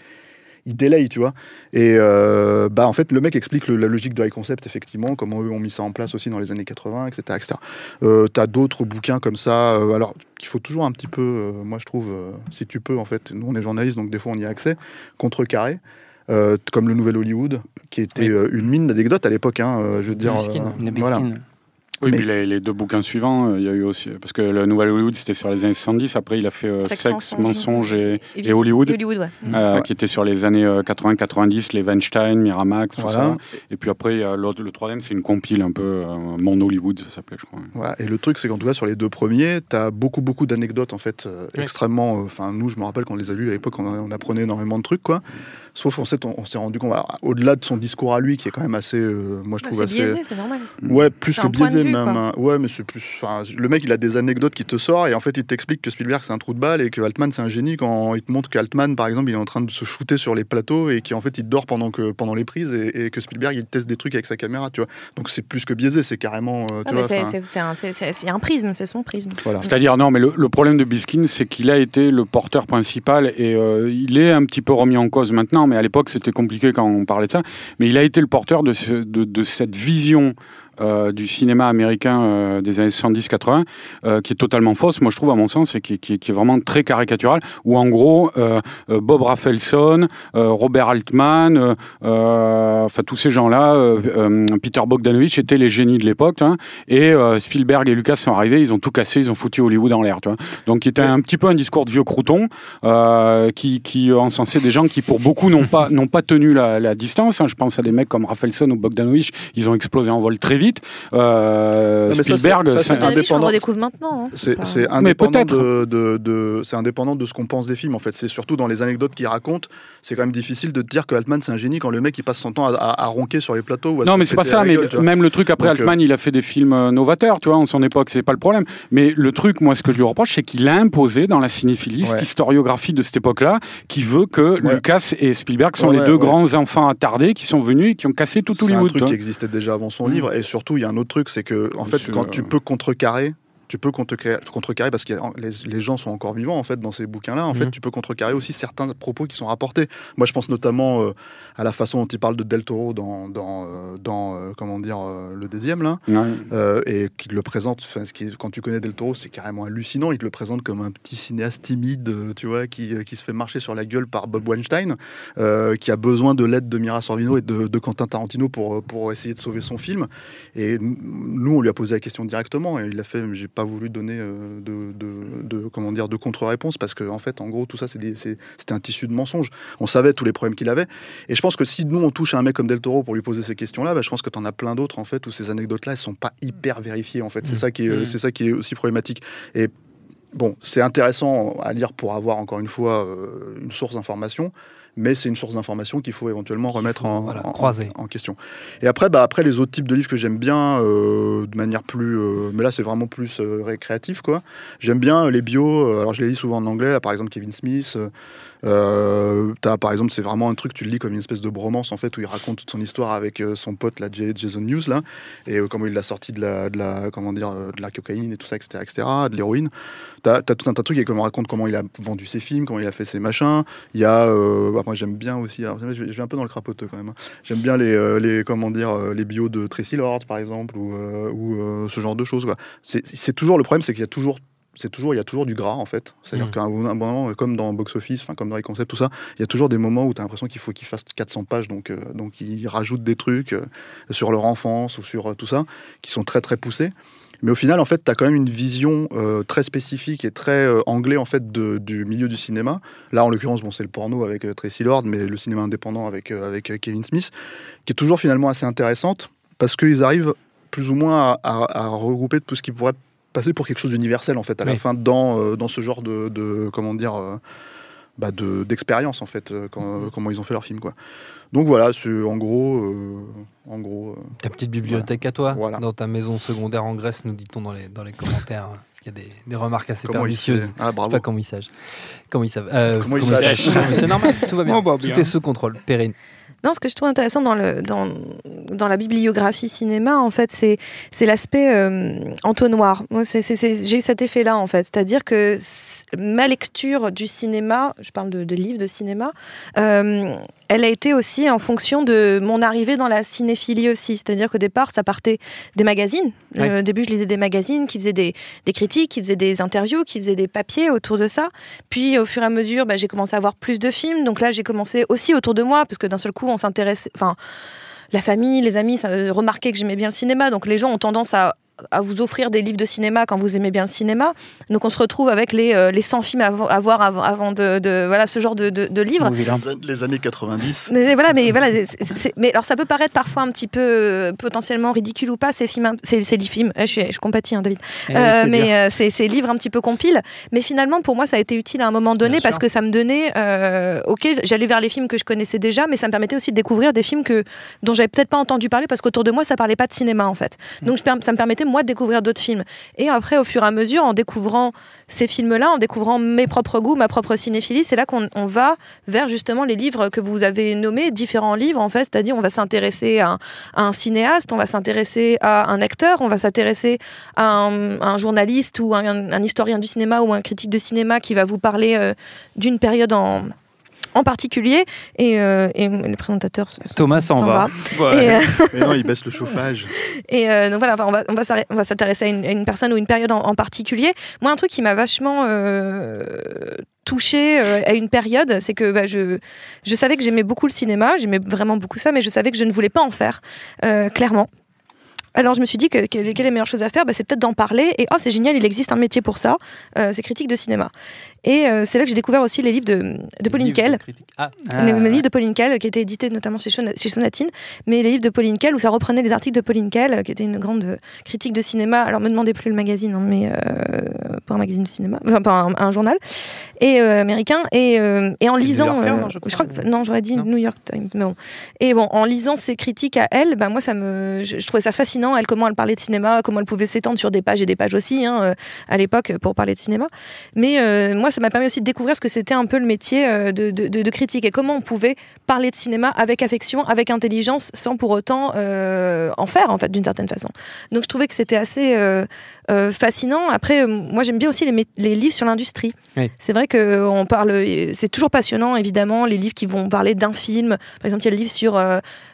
S3: il délaye, tu vois. Et euh, bah, en fait, le mec explique le- la logique de high concept, effectivement, comment eux ont mis ça en place aussi dans les années 80, etc. etc. Euh, T'as d'autres bouquins comme ça, euh, alors qu'il faut toujours un petit peu, euh, moi je trouve, euh, si tu peux, en fait, nous on est journalistes, donc des fois on y a accès, contrecarré. euh, comme le Nouvel Hollywood, qui était
S2: Oui.
S3: euh, une mine d'anecdotes à l'époque, hein, euh, je veux dire. Euh, voilà.
S2: Oui,
S3: Mais-
S2: puis les, les deux bouquins suivants, euh, il y a eu aussi. Parce que le Nouvel Hollywood, c'était sur les années 70. Après, il a fait euh,
S4: Sexe,
S2: Sexe,
S4: mensonge.
S2: et,
S4: Et
S2: et Hollywood,
S4: Hollywood, ouais.
S2: euh,
S3: Ouais.
S2: qui était sur les années 80-90, les Weinstein, Miramax, tout
S3: Voilà.
S2: ça. Et puis après, le troisième, c'est une compile un peu, euh, Mon Hollywood, ça s'appelait, je crois.
S3: Voilà. Et le truc, c'est qu'en tout cas, sur les deux premiers, tu as beaucoup, beaucoup d'anecdotes, en fait, euh,
S6: Oui.
S3: extrêmement. Enfin, nous, je me rappelle qu'on les a lus à l'époque, on, on apprenait énormément de trucs, quoi. Sauf, en fait, on, on s'est rendu compte, au-delà de son discours à lui, qui est quand même assez, euh, moi, je trouve assez.
S4: biaisé, c'est normal.
S3: Ouais, plus que biaisé
S4: vue,
S3: même.
S4: quoi.
S3: hein. Ouais, mais c'est plus. enfin, le mec, il a des anecdotes qui te sort et en fait, il t'explique que Spielberg c'est un trou de balle et que Altman c'est un génie quand il te montre qu'Altman, par exemple, il est en train de se shooter sur les plateaux et qu'en fait, il dort pendant que pendant les prises et, et que Spielberg il teste des trucs avec sa caméra, tu vois. Donc c'est plus que biaisé, c'est carrément. euh,
S4: Ah,
S3: tu
S4: mais
S3: vois,
S4: c'est- un, prisme, c'est son prisme.
S3: voilà.
S2: C'est-à-dire, non, mais le, le problème de Biskin, c'est qu'il a été le porteur principal et euh, il est un petit peu remis en cause maintenant, mais à l'époque, c'était compliqué quand on parlait de ça. Mais il a été le porteur de, ce- de, de cette vision euh, du cinéma américain euh, des années 70-80, euh, qui est totalement fausse, moi je trouve, à mon sens, et qui, qui- qui est vraiment très caricatural, où en gros, Bob Rafelson, Robert Altman, enfin tous ces gens-là, Peter Bogdanovich étaient les génies de l'époque, hein, et Spielberg et Lucas sont arrivés, ils ont tout cassé, ils ont foutu Hollywood en l'air, tu vois. Donc, qui était un petit peu un discours de vieux crouton, qui, qui encensait des gens qui, pour beaucoup, n'ont pas, n'ont pas tenu la, la distance. hein. Je pense à des mecs comme Rafelson ou Bogdanovich, ils ont explosé en vol très vite. Euh,
S3: mais
S2: Spielberg,
S3: c'est- indépendant-
S4: le redécouvre maintenant. hein.
S3: C'est
S4: pas-
S3: indépendant, de, de, de- c'est indépendant de ce qu'on pense des films en fait. C'est surtout dans les anecdotes qu'il raconte. C'est quand même difficile de te dire que Altman c'est un génie quand le mec il passe son temps à, à- à ronquer sur les plateaux. Ou à se
S2: Non, mais c'est pas ça. Mais même le truc après
S3: Donc, euh,
S2: Altman, il a fait des films euh, novateurs, tu vois, en son époque, c'est pas le problème. Mais le truc, moi, ce que je lui reproche, c'est qu'il a imposé dans la cinéphilie cette
S3: Ouais.
S2: historiographie de cette époque-là, qui veut que
S3: Ouais.
S2: Lucas et Spielberg sont
S3: Ouais,
S2: les deux
S3: ouais.
S2: grands enfants attardés qui sont venus et qui ont cassé tout
S3: C'est un
S2: Hollywood.
S3: truc qui existait déjà avant son
S2: Mm.
S3: livre. Et surtout, il y a un autre truc, c'est que en fait, quand tu peux contrecarrer. Tu peux contrecarrer, contrecarrer parce que les, les gens sont encore vivants en fait dans ces bouquins-là. En fait,
S2: Mhm.
S3: tu peux contrecarrer aussi certains propos qui sont rapportés. Moi, je pense notamment euh, à la façon dont il parle de Del Toro dans, dans, euh, dans euh, comment dire le deuxième là. Et qu'il le présente, qui quand tu connais Del Toro, c'est carrément hallucinant. Il te le présente comme un petit cinéaste timide, tu vois, qui, qui se fait marcher sur la gueule par Bob Weinstein, qui a besoin de l'aide de Mira Sorvino et de, de Quentin Tarantino pour, pour essayer de sauver son film. Et nous, on lui a posé la question directement et il a fait J'ai pas voulu donner euh, de, de, de- comment dire, de contre-réponse parce que, en fait, en gros, tout ça, c'était un tissu de mensonges. On savait tous les problèmes qu'il avait. Et je pense que si nous, on touche à un mec comme Del Toro pour lui poser ces questions-là, bah, je pense que tu en as plein d'autres, en fait, où ces anecdotes-là, elles sont pas hyper vérifiées, en fait. C'est ça, qui est,
S6: Mm.
S3: c'est ça qui est aussi problématique. Et bon, c'est intéressant à lire pour avoir, encore une fois, euh, une source d'information. Mais c'est une source d'information qu'il faut éventuellement remettre
S1: faut,
S3: en,
S1: voilà,
S3: en- question. Et après, bah, après les autres types de livres que j'aime bien, euh, de manière plus, euh, mais là c'est vraiment plus euh, récréatif quoi. J'aime bien les bios. alors je les lis souvent en anglais. Par exemple Kevin Smith. Euh, par exemple, c'est vraiment un truc, tu le lis comme une espèce de bromance en fait, où il raconte toute son histoire avec euh, son pote, J- Jason News, là, et euh, comment il l'a sorti de la, la, comment dire, euh, de la cocaïne et tout ça, etc., etc., de l'héroïne. T'as, as tout un tas de trucs et comment il raconte comment il a vendu ses films, comment il a fait ses machins. Il y a, euh, après, j'aime bien aussi, alors, un peu dans le crapoteux quand même. hein. J'aime bien les, les, comment dire, les bios de Tracy Lord, par exemple, ou, ou ce genre de choses. C'est toujours le problème, c'est qu'il y a toujours c'est toujours il y a toujours du gras en fait c'est à dire
S1: Mm.
S3: qu'à un moment comme dans box office enfin comme dans les concepts tout ça il y a toujours des moments où tu as l'impression qu'il faut qu'ils fassent 400 pages donc euh, donc ils rajoutent des trucs euh, sur leur enfance ou sur euh, tout ça qui sont très très poussés Mais au final, en fait, tu as quand même une vision euh, très spécifique et très euh, anglais en fait de- du milieu du cinéma. Là, en l'occurrence, bon, c'est le porno avec euh, Tracy Lord, mais le cinéma indépendant avec, avec Kevin Smith, qui est toujours finalement assez intéressante parce qu'ils arrivent plus ou moins à, à- à regrouper tout ce qui pourrait passer pour quelque chose d'universel en fait à la fin dans, euh, dans ce genre de, de- comment dire euh, bah, de- d'expérience en fait euh, quand- comment ils ont fait leur film quoi. Donc voilà, c'est en gros euh, en gros euh,
S1: Ta petite bibliothèque à toi,
S3: Voilà.
S1: dans ta maison secondaire en Grèce, nous dit-on dans les, dans les commentaires. hein, Parce qu'il y a des, des remarques assez
S3: comment
S1: pernicieuses.
S3: Ah bravo.
S1: Pas comment ils savent. Comment ils savent. Euh,
S3: Comment ils
S1: savent.
S3: savent.
S1: Mais [LAUGHS] C'est normal, tout va bien.
S6: Oh, bah, bien.
S1: Tout est sous contrôle. Perrine.
S4: Non, ce que je trouve intéressant dans, le, dans, dans la bibliographie cinéma, en fait, c'est, l'aspect euh, entonnoir. J'ai eu cet effet-là, en fait. C'est-à-dire que ma lecture du cinéma, je parle de, de livres de cinéma, euh, elle a été aussi en fonction de mon arrivée dans la cinéphilie aussi. C'est-à-dire qu'au départ, ça partait des magazines.
S1: Ouais.
S4: Au début, je lisais des magazines qui faisaient des, des critiques, qui faisaient des interviews, qui faisaient des papiers autour de ça. Puis, au fur et à mesure, bah, j'ai commencé à voir plus de films. Donc là, j'ai commencé aussi autour de moi, parce que d'un seul coup, on s'intéresse. Enfin, la famille, les amis, ça, euh, remarquaient que j'aimais bien le cinéma. Donc les gens ont tendance à à vous offrir des livres de cinéma quand vous aimez bien le cinéma. Donc on se retrouve avec les, euh, les 100 films à, vo- à voir avant, avant de, de- Voilà, ce genre de, de, de livres.
S3: Les, an- les années 90.
S4: Mais mais voilà, mais voilà, mais alors ça peut paraître parfois un petit peu euh, potentiellement ridicule ou pas ces films, ces, ces films. Eh, Je, suis, je compatis, hein, David.
S6: Eh,
S4: Euh, mais euh, ces, ces livres un petit peu compiles. Mais finalement, pour moi, ça a été utile à un moment donné
S1: Bien
S4: parce
S1: sûr.
S4: que ça me donnait, euh, ok, j'allais vers les films que je connaissais déjà, mais ça me permettait aussi de découvrir des films que dont j'avais peut-être pas entendu parler parce qu'autour de moi, ça parlait pas de cinéma en fait. Donc je per- ça me permettait moi découvrir d'autres films. Et après, au fur et à mesure, en découvrant ces films-là, en découvrant mes propres goûts, ma propre cinéphilie, c'est là qu'on on va vers justement les livres que vous avez nommés, différents livres en fait, c'est-à-dire on va s'intéresser à, un- cinéaste, on va s'intéresser à un acteur, on va s'intéresser à un, journaliste ou un, un historien du cinéma ou un critique de cinéma qui va vous parler euh, d'une période en, en particulier. Et, euh, et les présentateurs s- s-
S6: Thomas s'en va.
S4: va.
S6: Ouais.
S4: Et, euh,
S3: Mais non, ils baissent le chauffage. [LAUGHS]
S4: et euh, donc voilà, enfin, on va, on va on va s'intéresser à une, à une personne ou une période en, en particulier. Moi, un truc qui m'a vachement euh, touchée euh, à une période, c'est que bah, je, je savais que j'aimais beaucoup le cinéma, j'aimais vraiment beaucoup ça, mais je savais que je ne voulais pas en faire, euh, clairement. Alors je me suis dit que quelle, est la meilleure chose à faire bah, C'est peut-être d'en parler. Et oh, c'est génial, il existe un métier pour ça. Euh, c'est critique de cinéma. Et euh, c'est là que j'ai découvert aussi les livres de, de Pauline Kael.
S1: Ah,
S6: Ah,
S4: les, les
S6: ouais.
S4: livres de Pauline Kael, qui étaient édités notamment chez, chez Sonatine, mais les livres de Pauline Kael, où ça reprenait les articles de Pauline Kael, euh, qui était une grande euh, critique de cinéma. Alors, me demandez plus le magazine, hein, mais euh, pas un magazine de cinéma, enfin, pas un, un journal, et euh, américain. Et, euh, et en lisant. Euh,
S1: non, je crois.
S4: crois que. Non, j'aurais dit
S1: Non.
S4: New York Times, mais bon. Et bon, en lisant ces critiques à elle, bah, moi, ça me, je, je trouvais ça fascinant, elle, comment elle parlait de cinéma, comment elle pouvait s'étendre sur des pages et des pages aussi, hein, euh, à l'époque, pour parler de cinéma. Mais euh, moi, ça m'a permis aussi de découvrir ce que c'était un peu le métier euh, de, critique et comment on pouvait parler de cinéma avec affection, avec intelligence, sans pour autant en faire, en fait, d'une certaine façon. Donc, je trouvais que c'était assez euh, fascinant. Après, euh, moi, j'aime bien aussi les, livres sur l'industrie.
S1: Oui.
S4: C'est vrai que on parle, c'est toujours passionnant, évidemment, les livres qui vont parler d'un film. Par exemple, il y a le livre sur,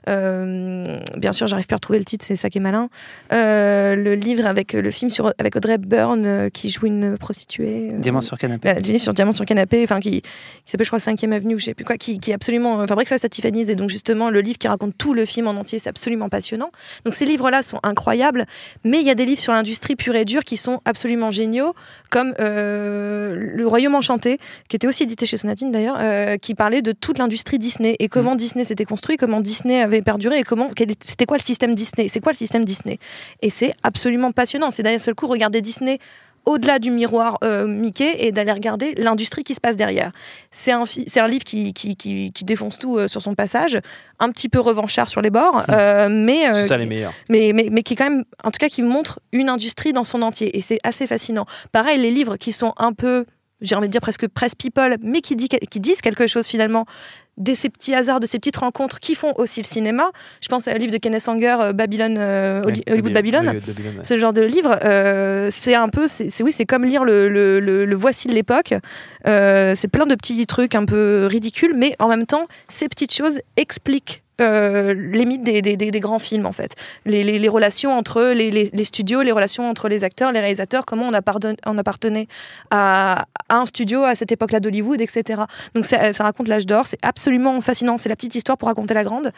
S4: euh, bien sûr, j'arrive plus à retrouver le titre, c'est ça qui est malin. Le livre avec le film sur avec Audrey Hepburn euh, qui joue une prostituée.
S6: Diamant sur canapé.
S4: voilà, le livre sur Diamant sur canapé, enfin qui, qui s'appelle je crois 5 Avenue ou je sais plus quoi, qui, qui est absolument, enfin Breakfast à Tiffany's et donc justement le livre qui raconte tout le film en entier, c'est absolument passionnant. Donc ces livres-là sont incroyables, mais il y a des livres sur l'industrie pure et dure qui sont absolument géniaux, comme euh, Le Royaume Enchanté, qui était aussi édité chez Sonatine d'ailleurs, euh, qui parlait de toute l'industrie Disney et comment Disney s'était construit, comment Disney avait perduré et comment c'était quoi le système Disney, c'est quoi le système Disney? Et c'est absolument passionnant. C'est d'un seul coup regarder Disney au-delà du miroir euh, Mickey et d'aller regarder l'industrie qui se passe derrière. C'est un, un livre qui, qui, qui, qui défonce tout euh, sur son passage, un petit peu revanchard sur les bords, euh, mais, euh,
S1: c'est ça les meilleurs.
S4: mais, mais, mais qui est quand même, en tout cas, qui montre une industrie dans son entier. Et c'est assez fascinant. Pareil, les livres qui sont un peu, j'ai envie de dire presque presse people, mais qui, dit, qui disent quelque chose finalement de ces petits hasards, de ces petites rencontres qui font aussi le cinéma. Je pense à un livre de Kenneth Anger, euh, Babylone, euh, Holly- Hollywood Babylone.
S1: Hollywood Babylone, ouais.
S4: Ce genre de livre, euh, c'est un peu, c'est c'est- oui, c'est comme lire le, le, le- le voici de l'époque. Euh, c'est plein de petits trucs un peu ridicules, mais en même temps, ces petites choses expliquent euh, les mythes des, des- grands films en fait. Les, les- relations entre les, les- studios, les relations entre les acteurs, les réalisateurs, comment on, appardonne- on appartenait à, un studio à cette époque-là d'Hollywood, etc. Donc ça, ça raconte l'âge d'or, c'est absolument fascinant, c'est la petite histoire pour raconter la grande.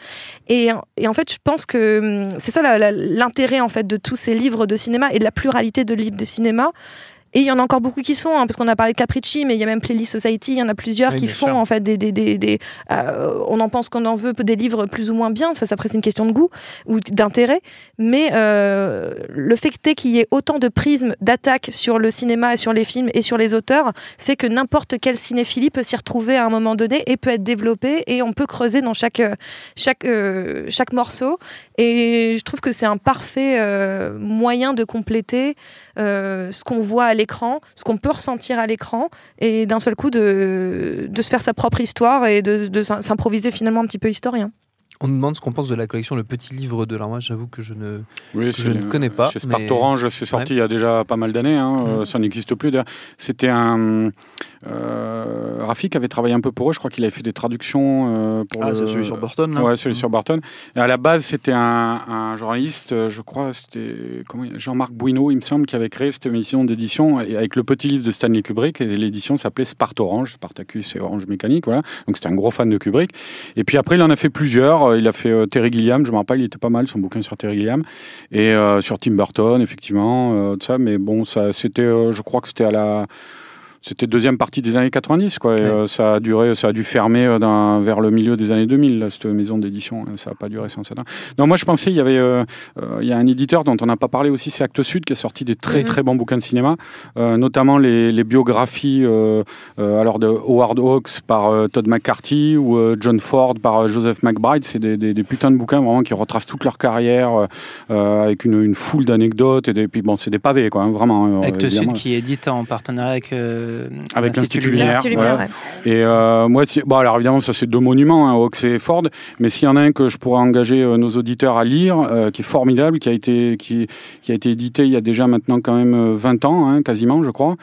S4: Et, et en fait, je pense que hum, c'est ça l'intérêt en fait de tous ces livres de cinéma et de la pluralité de livres de cinéma. Et il y en a encore beaucoup qui sont, hein, parce qu'on a parlé de Capricci, mais il y a même Playlist Society, il y en a plusieurs
S1: Oui,
S4: qui font
S1: sûr.
S4: en fait des, des, des, des, euh, on en pense qu'on en veut des livres plus ou moins bien, ça, ça après c'est une question de goût ou d'intérêt, mais euh, le fait que- qu'il y ait autant de prismes d'attaque sur le cinéma et sur les films et sur les auteurs fait que n'importe quelle cinéphilie peut s'y retrouver à un moment donné et peut être développée et on peut creuser dans chaque, euh, chaque, euh, chaque morceau. Et je trouve que c'est un parfait euh, moyen de compléter euh, ce qu'on voit à l'écran, ce qu'on peut ressentir à l'écran, et d'un seul coup de, se faire sa propre histoire et de, de s'im- s'improviser finalement un petit peu historien.
S1: On nous demande ce qu'on pense de la collection Le Petit Livre de l'Armoire. J'avoue que je ne.
S2: Oui,
S1: je ne
S2: c'est-
S1: connais pas,
S2: Chez
S1: mais-
S2: Sparte Orange, c'est sorti
S1: Ouais.
S2: il y a déjà pas mal d'années. hein, euh,
S1: Mhm.
S2: Ça n'existe plus. d'ailleurs. C'était un. Euh, Rafik avait travaillé un peu pour eux. Je crois qu'il avait fait des traductions euh, pour
S3: Ah,
S2: le-
S3: c'est celui sur Burton, là
S2: Ouais, celui sur Barton. Et à la base, c'était un, un journaliste, euh, je crois, c'était Jean-Marc Bouineau, il me semble, qui avait créé cette émission d'édition et avec le petit livre de Stanley Kubrick. Et l'édition s'appelait Sparte Orange, Spartacus et Orange Mécanique, voilà. Donc c'était un gros fan de Kubrick. Et puis après, il en a fait plusieurs. Euh, Il a fait euh, Terry Gilliam, je me rappelle, il était pas mal son bouquin sur Terry Gilliam et euh, sur Tim Burton, effectivement, tout ça. Mais bon, ça, c'était, je crois que c'était à la c'était deuxième partie des années 90, quoi. Et,
S1: Ouais.
S2: euh, ça a duré, ça a dû fermer euh, vers le milieu des années 2000, là, cette maison d'édition. hein. Ça n'a pas duré 107 ans. Non, moi je pensais, il y avait, euh, euh, il y a un éditeur dont on n'a pas parlé aussi, c'est Actes Sud, qui a sorti des très
S4: Mhm.
S2: très bons bouquins de cinéma, notamment les, les biographies, alors de Howard Hawks par Todd McCarthy ou John Ford par Joseph McBride. C'est des, des, des putains de bouquins vraiment qui retracent toute leur carrière avec une, une foule d'anecdotes et des, puis bon, c'est des pavés, quoi, hein, vraiment. hein,
S6: Actes. Sud qui édite en partenariat avec, euh,
S2: Avec l'Institut
S6: Lumière.
S4: Ouais.
S2: Et euh, moi, si- bon, alors évidemment, ça c'est deux monuments, hein, Hawks et Ford. Mais s'il y en a un que je pourrais engager euh, nos auditeurs à lire, qui est formidable, qui a été qui, qui a été édité il y a déjà maintenant quand même euh, 20 ans, hein, quasiment, je crois.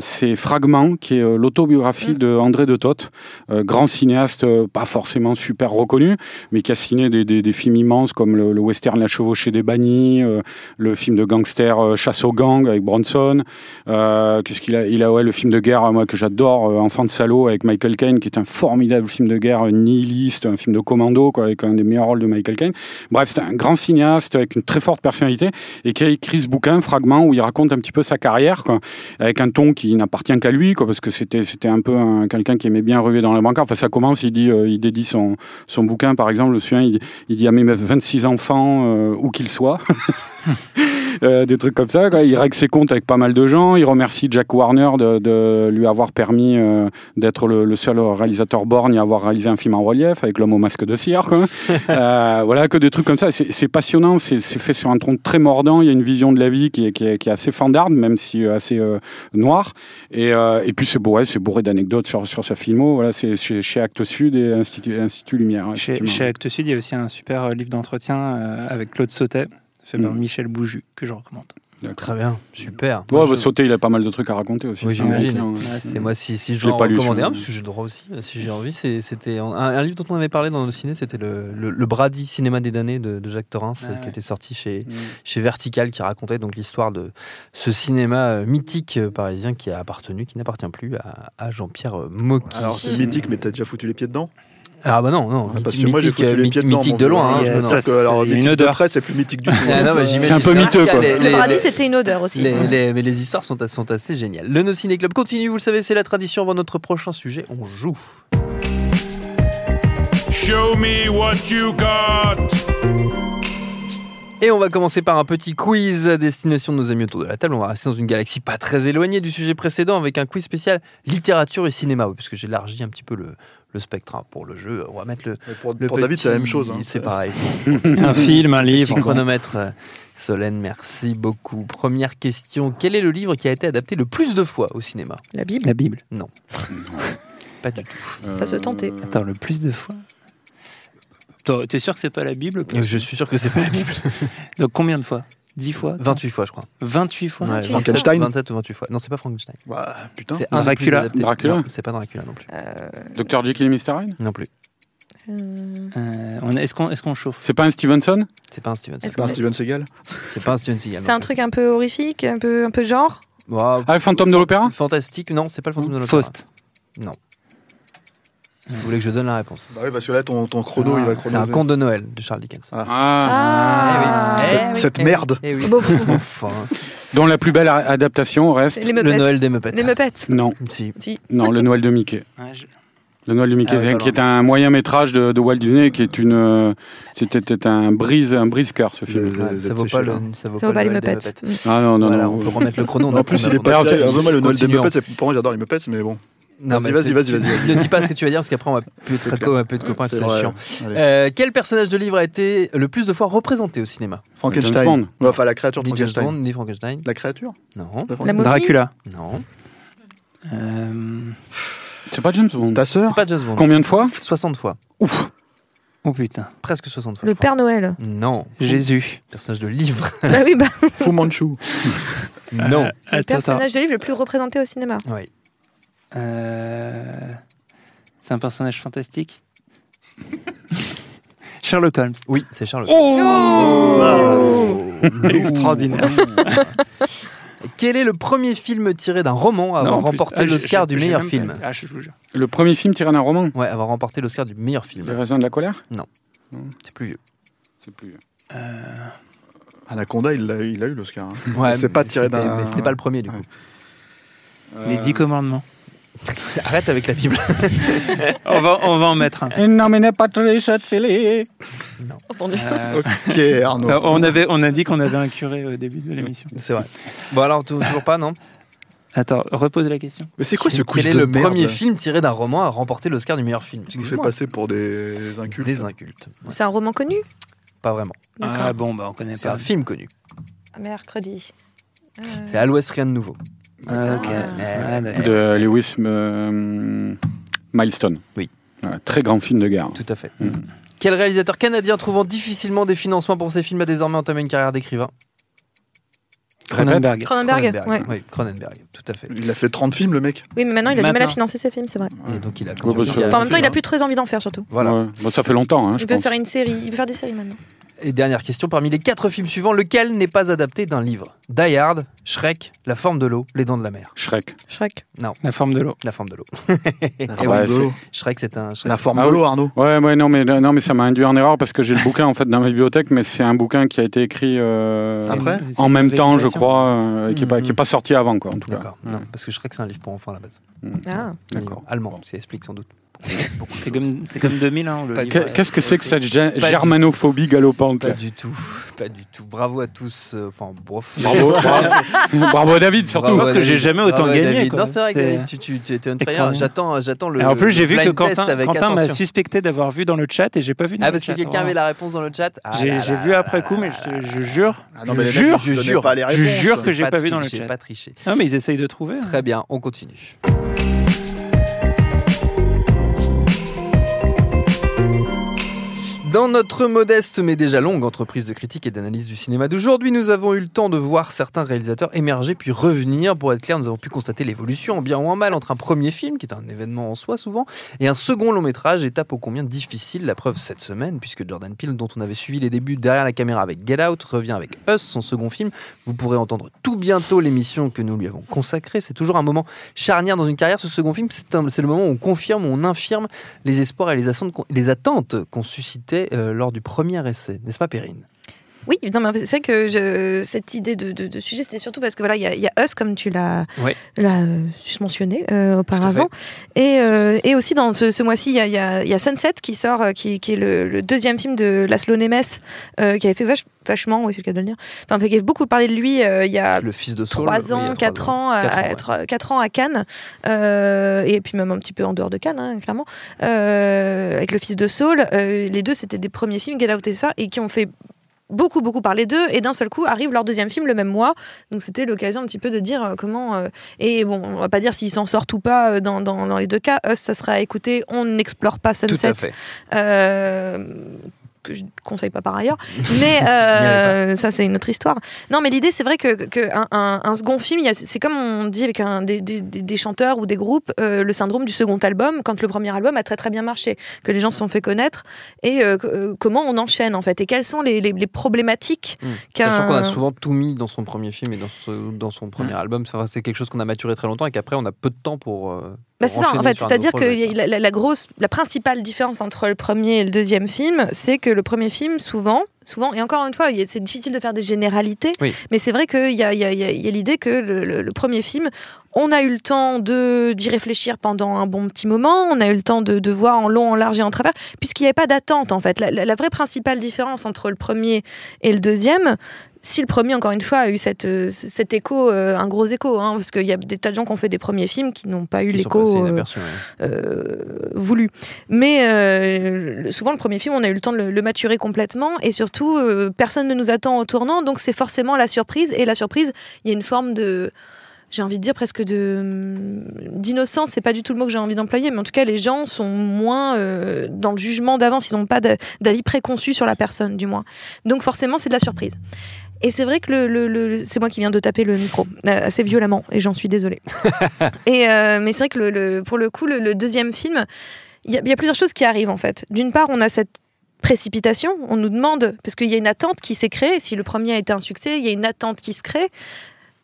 S2: C'est Fragment, qui est l'autobiographie
S4: Mm.
S2: de André de Toth, grand cinéaste, pas forcément super reconnu, mais qui a signé des, des, des films immenses comme le, le western La chevauchée des bannis, le film de gangster Chasse aux gangs avec Bronson. Qu'est-ce qu'il a Il a ouais, le film de guerre, moi que j'adore, euh, Enfant de salaud avec Michael Caine, qui est un formidable film de guerre euh, nihiliste, un film de commando, quoi, avec un des meilleurs rôles de Michael Caine. Bref, c'est un grand cinéaste avec une très forte personnalité et qui a écrit ce bouquin, Fragment, où il raconte un petit peu sa carrière, quoi, avec un ton qui n'appartient qu'à lui, quoi, parce que c'était c'était un peu un- quelqu'un qui aimait bien ruer dans les brancards. Enfin, ça commence, il dit, euh, il dédie son son bouquin, par exemple, le sien, il, dit à mes 26 enfants, où qu'ils soient. [LAUGHS] Des trucs comme ça. Il règle ses comptes avec pas mal de gens. Il remercie Jack Warner de, de lui avoir permis euh, d'être le, le seul réalisateur borgne à avoir réalisé un film en relief avec l'homme au masque de cire. [LAUGHS] Euh, voilà, que des trucs comme ça. C'est passionnant. C'est fait sur un ton très mordant. Il y a une vision de la vie qui est, qui est, qui est assez fandarde, même si euh, assez noire. Et, et puis c'est bourré, c'est bourré d'anecdotes sur, sur sa filmo. Voilà, c'est chez, chez Actes Sud et Institut, Institut Lumière.
S6: Chez, Actes Sud, il y a aussi un super livre d'entretien avec Claude Sautet, fait par
S2: Mm.
S6: Michel Bouju, que je recommande.
S1: Très bien, super.
S2: Ouais,
S1: Moi,
S2: bah,
S1: je-
S2: sauter, il a pas mal de trucs à raconter aussi.
S1: Oui, j'imagine. C'est moi si, si je dois en recommander un parce que j'ai le droit aussi si j'ai envie c'est- c'était un, un livre dont on avait parlé dans le ciné c'était le, le, le Brady cinéma des damnés de, de Jacques Torrens
S6: Ah
S1: qui
S6: ouais.
S1: était sorti chez,
S2: Mm.
S1: chez Vertical qui racontait donc l'histoire de ce cinéma euh, mythique euh, parisien qui a appartenu qui n'appartient plus à, à Jean-Pierre euh, Mocky
S3: Alors c'est mythique, mais t'as déjà foutu les pieds dedans?
S1: Ah bah non non
S3: Ah, Parce
S1: mythique,
S3: que moi j'ai foutu les pieds dedans.
S1: mythique de loin hein,
S6: ça,
S3: euh, alors,
S6: une odeur.
S3: près, c'est plus mythique du [LAUGHS] tout.
S1: Ah, non, bah.
S2: C'est un peu miteux, quoi.
S1: les-
S4: Le paradis, c'était une odeur aussi.
S1: Les, les- mais les histoires sont, sont assez géniales. Le No Ciné Club continue, vous le savez, c'est la tradition. Avant notre prochain sujet, on joue.
S7: Show me what you got.
S1: Et on va commencer par un petit quiz à destination de nos amis autour de la table. On va rester dans une galaxie pas très éloignée du sujet précédent avec un quiz spécial littérature et cinéma. Oui, puisque j'ai élargi un petit peu le, le spectre hein, pour le jeu. On va mettre le.
S3: mais Pour,
S1: le
S3: pour David, c'est la
S1: petit-
S3: même chose. hein.
S1: C'est pareil. [LAUGHS]
S6: un film, un
S1: Petit
S6: livre.
S1: chronomètre. euh, Solène, merci beaucoup. Première question. Quel est le livre qui a été adapté le plus de fois au cinéma?
S4: La Bible,
S6: La Bible. [LAUGHS]
S1: Pas du tout.
S4: ça se tentait.
S6: Attends, le plus de fois? Toi, T'es sûr que c'est pas la Bible
S1: Euh, Je suis sûr que c'est pas la Bible. [LAUGHS]
S6: Donc combien de fois? 10 fois
S1: 28 fois, je crois.
S6: 28 fois
S1: Ouais, 27,
S3: Frankenstein
S1: 27 ou 28 fois. Non, c'est pas Frankenstein.
S3: Bah, putain.
S1: C'est un des
S6: Dracula.
S2: Dracula
S1: Non, c'est pas Dracula non plus.
S4: Euh,
S2: Dr. Jekyll et Mr. Hyde
S1: Non plus.
S4: Euh,
S6: Euh, Est-ce qu'on est qu'on chauffe?
S2: C'est pas un Stevenson?
S1: C'est pas un Steven
S4: Est-ce
S3: C'est pas un Steven Seagal?
S1: C'est pas un Steven Seagal.
S4: C'est un truc un peu horrifique, un peu, un peu genre?
S1: Wow.
S2: Ah, le fantôme de l'opéra?
S1: Fantastique, non, c'est pas le fantôme de l'opéra.
S6: Faust.
S1: Vous voulez que je donne la réponse
S3: Bah oui, parce que là, ton, ton chrono,
S6: Ah,
S3: il va
S1: C'est un conte de Noël de Charles Dickens.
S3: Ah.
S2: Ah.
S4: Ah,
S1: Eh oui.
S3: Cette-
S1: Eh oui,
S3: cette
S1: eh oui,
S3: merde.
S1: eh oui. [LAUGHS] Enfin,
S2: Dont la plus belle adaptation reste.
S1: Le
S4: Muppets.
S1: Noël des Muppets.
S4: Les Muppets.
S2: Non,
S1: Si.
S2: non, le Noël de Mickey.
S6: Ouais, je-
S2: Le Noël de Mickey,
S1: Ah ouais,
S2: qui est un moyen métrage de, de Walt Disney, qui est une, euh, c'était un brise, un brise car ce film.
S3: Le-
S1: Ouais,
S3: le-
S1: ça vaut pas le, ça vaut
S4: Ça vaut pas
S1: le
S4: les Muppets.
S1: Muppets.
S2: Ah non non
S1: Voilà,
S2: non.
S1: on peut remettre le chrono. on
S3: En plus, il est pas le Noël des. Muppets, c'est- pour moi, j'adore les Muppets, mais bon.
S1: Non,
S3: Vas-y,
S1: mais
S3: vas-y, vas-y, vas-y.
S1: Ne dis pas ce que tu vas dire parce qu'après on va [LAUGHS] plus être,
S3: clair.
S1: on va plus être copains,
S3: C'est
S1: chiant. Euh, quel personnage de livre a été le plus de fois représenté au cinéma
S3: Frankenstein.
S2: Bond.
S3: Ouais, Enfin, la créature de
S1: Ni James Bond,
S3: Frankenstein.
S1: ni Frankenstein.
S3: La créature
S1: Non,
S4: La.
S6: Dracula.
S1: non.
S6: Euh,
S2: C'est pas James Bond.
S3: Ta sœur
S1: C'est pas James Bond.
S2: Combien de fois
S1: 60 fois.
S2: Ouf.
S6: Oh putain.
S1: Presque 60 fois.
S4: Le. Père Noël.
S1: Non.
S6: Jésus.
S1: Personnage de livre. [LAUGHS]
S4: bah oui, bah,
S3: Fu Manchu.
S1: non.
S6: Euh,
S4: le personnage de livre le plus représenté au cinéma.
S1: Oui.
S6: Euh, C'est un personnage fantastique. [LAUGHS] Sherlock Holmes.
S1: Oui, c'est Charles.
S4: Oh [LAUGHS]
S6: Extraordinaire. [LAUGHS]
S1: Quel est le premier film tiré d'un roman à avoir
S6: Non,
S1: remporté
S6: ah,
S1: l'Oscar du meilleur film
S6: Ah, je.
S2: Le premier film tiré d'un roman?
S1: Ouais, avoir remporté l'Oscar du meilleur film.
S2: Les raisins de la colère?
S1: C'est plus vieux.
S2: C'est plus.
S6: Euh,
S3: Anaconda, il a eu l'Oscar. hein.
S1: Ouais,
S3: c'est pas
S1: mais
S3: tiré d'un-
S1: mais C'était pas le premier du coup.
S6: Les Dix Commandements. [LAUGHS]
S1: Arrête avec la Bible.
S6: on, va, on va en mettre un.
S2: In nomine Patris et Filii.
S6: Euh,
S3: Ok, Arnaud.
S6: euh, on, avait, on a dit qu'on avait un curé au début de l'émission.
S1: C'est vrai. Bon alors tou- toujours pas non?
S6: Attends, repose la question.
S3: Mais c'est quoi ce quiz
S1: Quel est
S3: de
S1: le
S3: merde
S1: premier film tiré d'un roman à remporter l'Oscar du meilleur film?
S3: Qui nous fait
S1: Excuse-moi.
S3: passer pour des incultes
S1: Des incultes. Ouais,
S4: C'est un roman connu?
S1: Pas vraiment.
S4: D'accord.
S6: Ah bon, bah on connaît
S1: C'est
S6: pas.
S1: un film connu.
S4: Mercredi. Euh,
S1: C'est à l'Ouest rien de nouveau.
S6: Ah, ok.
S4: Ah.
S6: Ah.
S2: De Lewis euh, Milestone.
S1: Oui.
S2: Voilà, très grand film de guerre.
S1: Tout à fait.
S2: Mm.
S1: Quel réalisateur canadien trouvant difficilement des financements pour ses films a désormais entamé une carrière d'écrivain?
S6: Cronenberg.
S4: Cronenberg. ouais.
S1: Oui, Cronenberg, tout à fait.
S3: Il a fait 30 films, le mec.
S4: Oui, mais maintenant il a du mal à
S6: Maintenant.
S4: financer ses films, c'est vrai.
S1: Et donc il a
S2: Ouais, bah,
S4: en même temps, il a plus très envie d'en faire surtout.
S1: Voilà.
S2: Ouais. Ça fait longtemps, hein, je
S4: Il veut
S2: pense.
S4: faire une série, il veut faire des séries maintenant.
S1: Et dernière question, parmi les quatre films suivants, lequel n'est pas adapté d'un livre? Die Hard, Shrek, La forme de l'eau, Les dents de la mer.
S2: Shrek.
S4: Shrek.
S6: La forme de l'eau.
S1: La forme de l'eau.
S3: La [LAUGHS] forme
S2: ouais,
S3: de l'eau.
S1: Shrek, c'est un. Shrek.
S3: La forme
S2: Ah
S3: de
S2: oui.
S3: l'eau, Arnaud.
S2: Ouais, ouais, non, mais non, mais ça m'a induit en erreur parce que j'ai le bouquin en fait dans ma bibliothèque, mais c'est un bouquin qui a été écrit euh,
S3: Après
S6: C'est
S2: en même temps, je crois, euh, et qui est pas
S1: Mhm.
S2: qui est pas sorti avant, quoi, en tout cas.
S1: D'accord.
S2: Ouais.
S1: Non, parce que Shrek, c'est un livre pour enfants à la base.
S4: Ah.
S2: D'accord.
S1: Allemand, ça explique sans doute.
S6: C'est comme, comme 2000, hein,
S2: Qu'est-ce que c'est que cette germanophobie galopante
S1: Pas du tout, pas du tout. Bravo à tous. euh, Enfin, bof.
S2: Bravo, [LAUGHS] bravo, bravo à David surtout.
S1: Bravo
S6: Parce que j'ai jamais autant
S1: Bravo
S6: gagné, quoi.
S1: Non, c'est vrai que David, tu, tu, tu étais un fire. J'attends, j'attends le.
S6: Et en plus, j'ai vu que Quentin, Quentin m'a suspecté d'avoir vu dans le chat et j'ai pas vu dans
S1: Ah,
S6: le
S1: parce que quelqu'un avait la réponse dans le chat. Ah
S6: J'ai j'ai vu après coup, mais je, jure.
S3: Ah non,
S6: je
S3: mais
S6: jure,
S1: je jure.
S6: je que j'ai
S1: J'ai
S6: pas vu dans le chat.
S1: pas triché.
S6: Non, mais ils essayent de trouver. hein.
S1: Très bien, on continue. Dans notre modeste mais déjà longue entreprise de critique et d'analyse du cinéma d'aujourd'hui, nous avons eu le temps de voir certains réalisateurs émerger puis revenir. Pour être clair, nous avons pu constater l'évolution, en bien ou en mal, entre un premier film, qui est un événement en soi souvent, et un second long métrage, étape ô combien difficile. La preuve cette semaine, puisque Jordan Peele, dont on avait suivi les débuts derrière la caméra avec Get Out, revient avec Us, son second film. Vous pourrez entendre tout bientôt l'émission que nous lui avons consacrée. C'est toujours un moment charnière dans une carrière. Ce second film, c'est le moment où on confirme, où on infirme les espoirs et les attentes qu'on- suscitait lors du premier essai. N'est-ce pas, Perrine?
S4: Oui, non, mais c'est vrai que je, cette idée de, de- de sujet, c'était surtout parce que voilà, il y, a- il y a Us, comme tu l'as l'as, euh, mentionné euh, auparavant. Et, euh, et aussi, dans ce, ce mois-ci, il y a, y y Sunset qui sort, euh, qui, qui est le, le deuxième film de Laszlo Nemes, qui avait fait vache- vachement, oui, c'est le cas de le dire, enfin, qui avait beaucoup parlé de lui il y a
S1: Le fils de Saul.
S4: 3
S1: oui, il y a
S4: ans,
S1: trois
S4: 4 ans, à,
S1: ans, ouais.
S4: ans à Cannes, et puis même un petit peu en dehors de Cannes, hein, clairement, avec le fils de Saul. Les deux, c'était des premiers films, Get Out et ça, et qui ont fait beaucoup, beaucoup parler d'eux, et d'un seul coup arrive leur deuxième film le même mois. Donc c'était l'occasion un petit peu de dire euh, comment. euh, et bon, on va pas dire s'ils s'en sortent ou pas euh, dans, dans, dans les deux cas. Us, ça sera à écouter, on n'explore pas
S1: Tout
S4: Sunset.
S1: à fait.
S4: Euh, que je conseille pas par ailleurs. [LAUGHS] Mais euh, ça, c'est une autre histoire. Non, mais l'idée, c'est vrai que, que un, un- un second film, c'est comme on dit avec un, des, des- chanteurs ou des groupes, euh, le syndrome du second album, quand le premier album a très très bien marché, que les gens se sont fait connaître, et euh, comment on enchaîne en fait, et quelles sont les, les- les problématiques qu'un-
S1: Sachant qu'on a souvent tout mis dans son premier film et dans, ce- dans son premier album, Enfin, c'est quelque chose qu'on a maturé très longtemps et qu'après on a peu de temps pour.
S4: Bah, c'est ça, en fait. C'est-à-dire que la, la- la grosse, la principale différence entre le premier et le deuxième film, c'est que le premier film, souvent, souvent, et encore une fois, c'est difficile de faire des généralités,
S1: Oui.
S4: mais c'est vrai qu'il y a, y a- y a- y a l'idée que le, le- le premier film, on a eu le temps de d'y réfléchir pendant un bon petit moment, on a eu le temps de, de voir en long, en large et en travers, puisqu'il n'y avait pas d'attente en fait. La, la- la vraie principale différence entre le premier et le deuxième, si le premier, encore une fois, a eu cette, euh, cet écho, euh, un gros écho, hein, parce qu'il y a des tas de gens qui ont fait des premiers films qui n'ont pas eu l'écho euh, euh, voulu. Mais souvent, le premier film, on a eu le temps de le, le maturer complètement, et surtout, personne ne nous attend au tournant, donc c'est forcément la surprise, et la surprise, il y a une forme de j'ai envie de dire presque de hum, d'innocence, c'est pas du tout le mot que j'ai envie d'employer, mais en tout cas les gens sont moins euh, dans le jugement d'avance, ils n'ont pas d'a- d'avis préconçu sur la personne du moins. Donc forcément c'est de la surprise. Et c'est vrai que le, le- le- c'est moi qui viens de taper le micro euh, assez violemment et j'en suis désolée. [LAUGHS] et euh, mais c'est vrai que le, pour le coup le, deuxième film, il y, a- il y a plusieurs choses qui arrivent en fait. D'une part on a cette précipitation, on nous demande parce qu'il y a une attente qui s'est créée. Si le premier a été un succès, il y a une attente qui se crée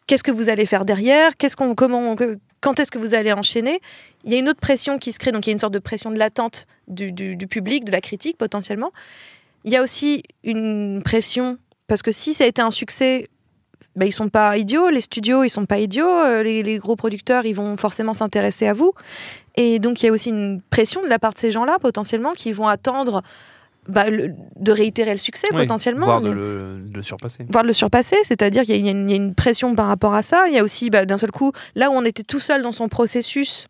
S4: qu'est-ce que vous allez faire derrière, qu'est-ce qu'on, comment, quand est-ce que vous allez enchaîner? Il y a une autre pression qui se crée, donc il y a une sorte de pression de l'attente du, du- du public, de la critique potentiellement. Il y a aussi une pression, parce que si ça a été un succès, ben, ils sont pas idiots, les studios ils sont pas idiots, euh, les, les gros producteurs ils vont forcément s'intéresser à vous. Et donc il y a aussi une pression de la part de ces gens-là potentiellement qui vont attendre bah, le- de réitérer le succès
S1: Oui,
S4: potentiellement.
S1: Voire de le, de surpasser.
S4: voire de le surpasser, c'est-à-dire qu'il y, a- il y a une- il y a une pression par rapport à ça. Il y a aussi, bah, d'un seul coup, là où on était tout seul dans son processus,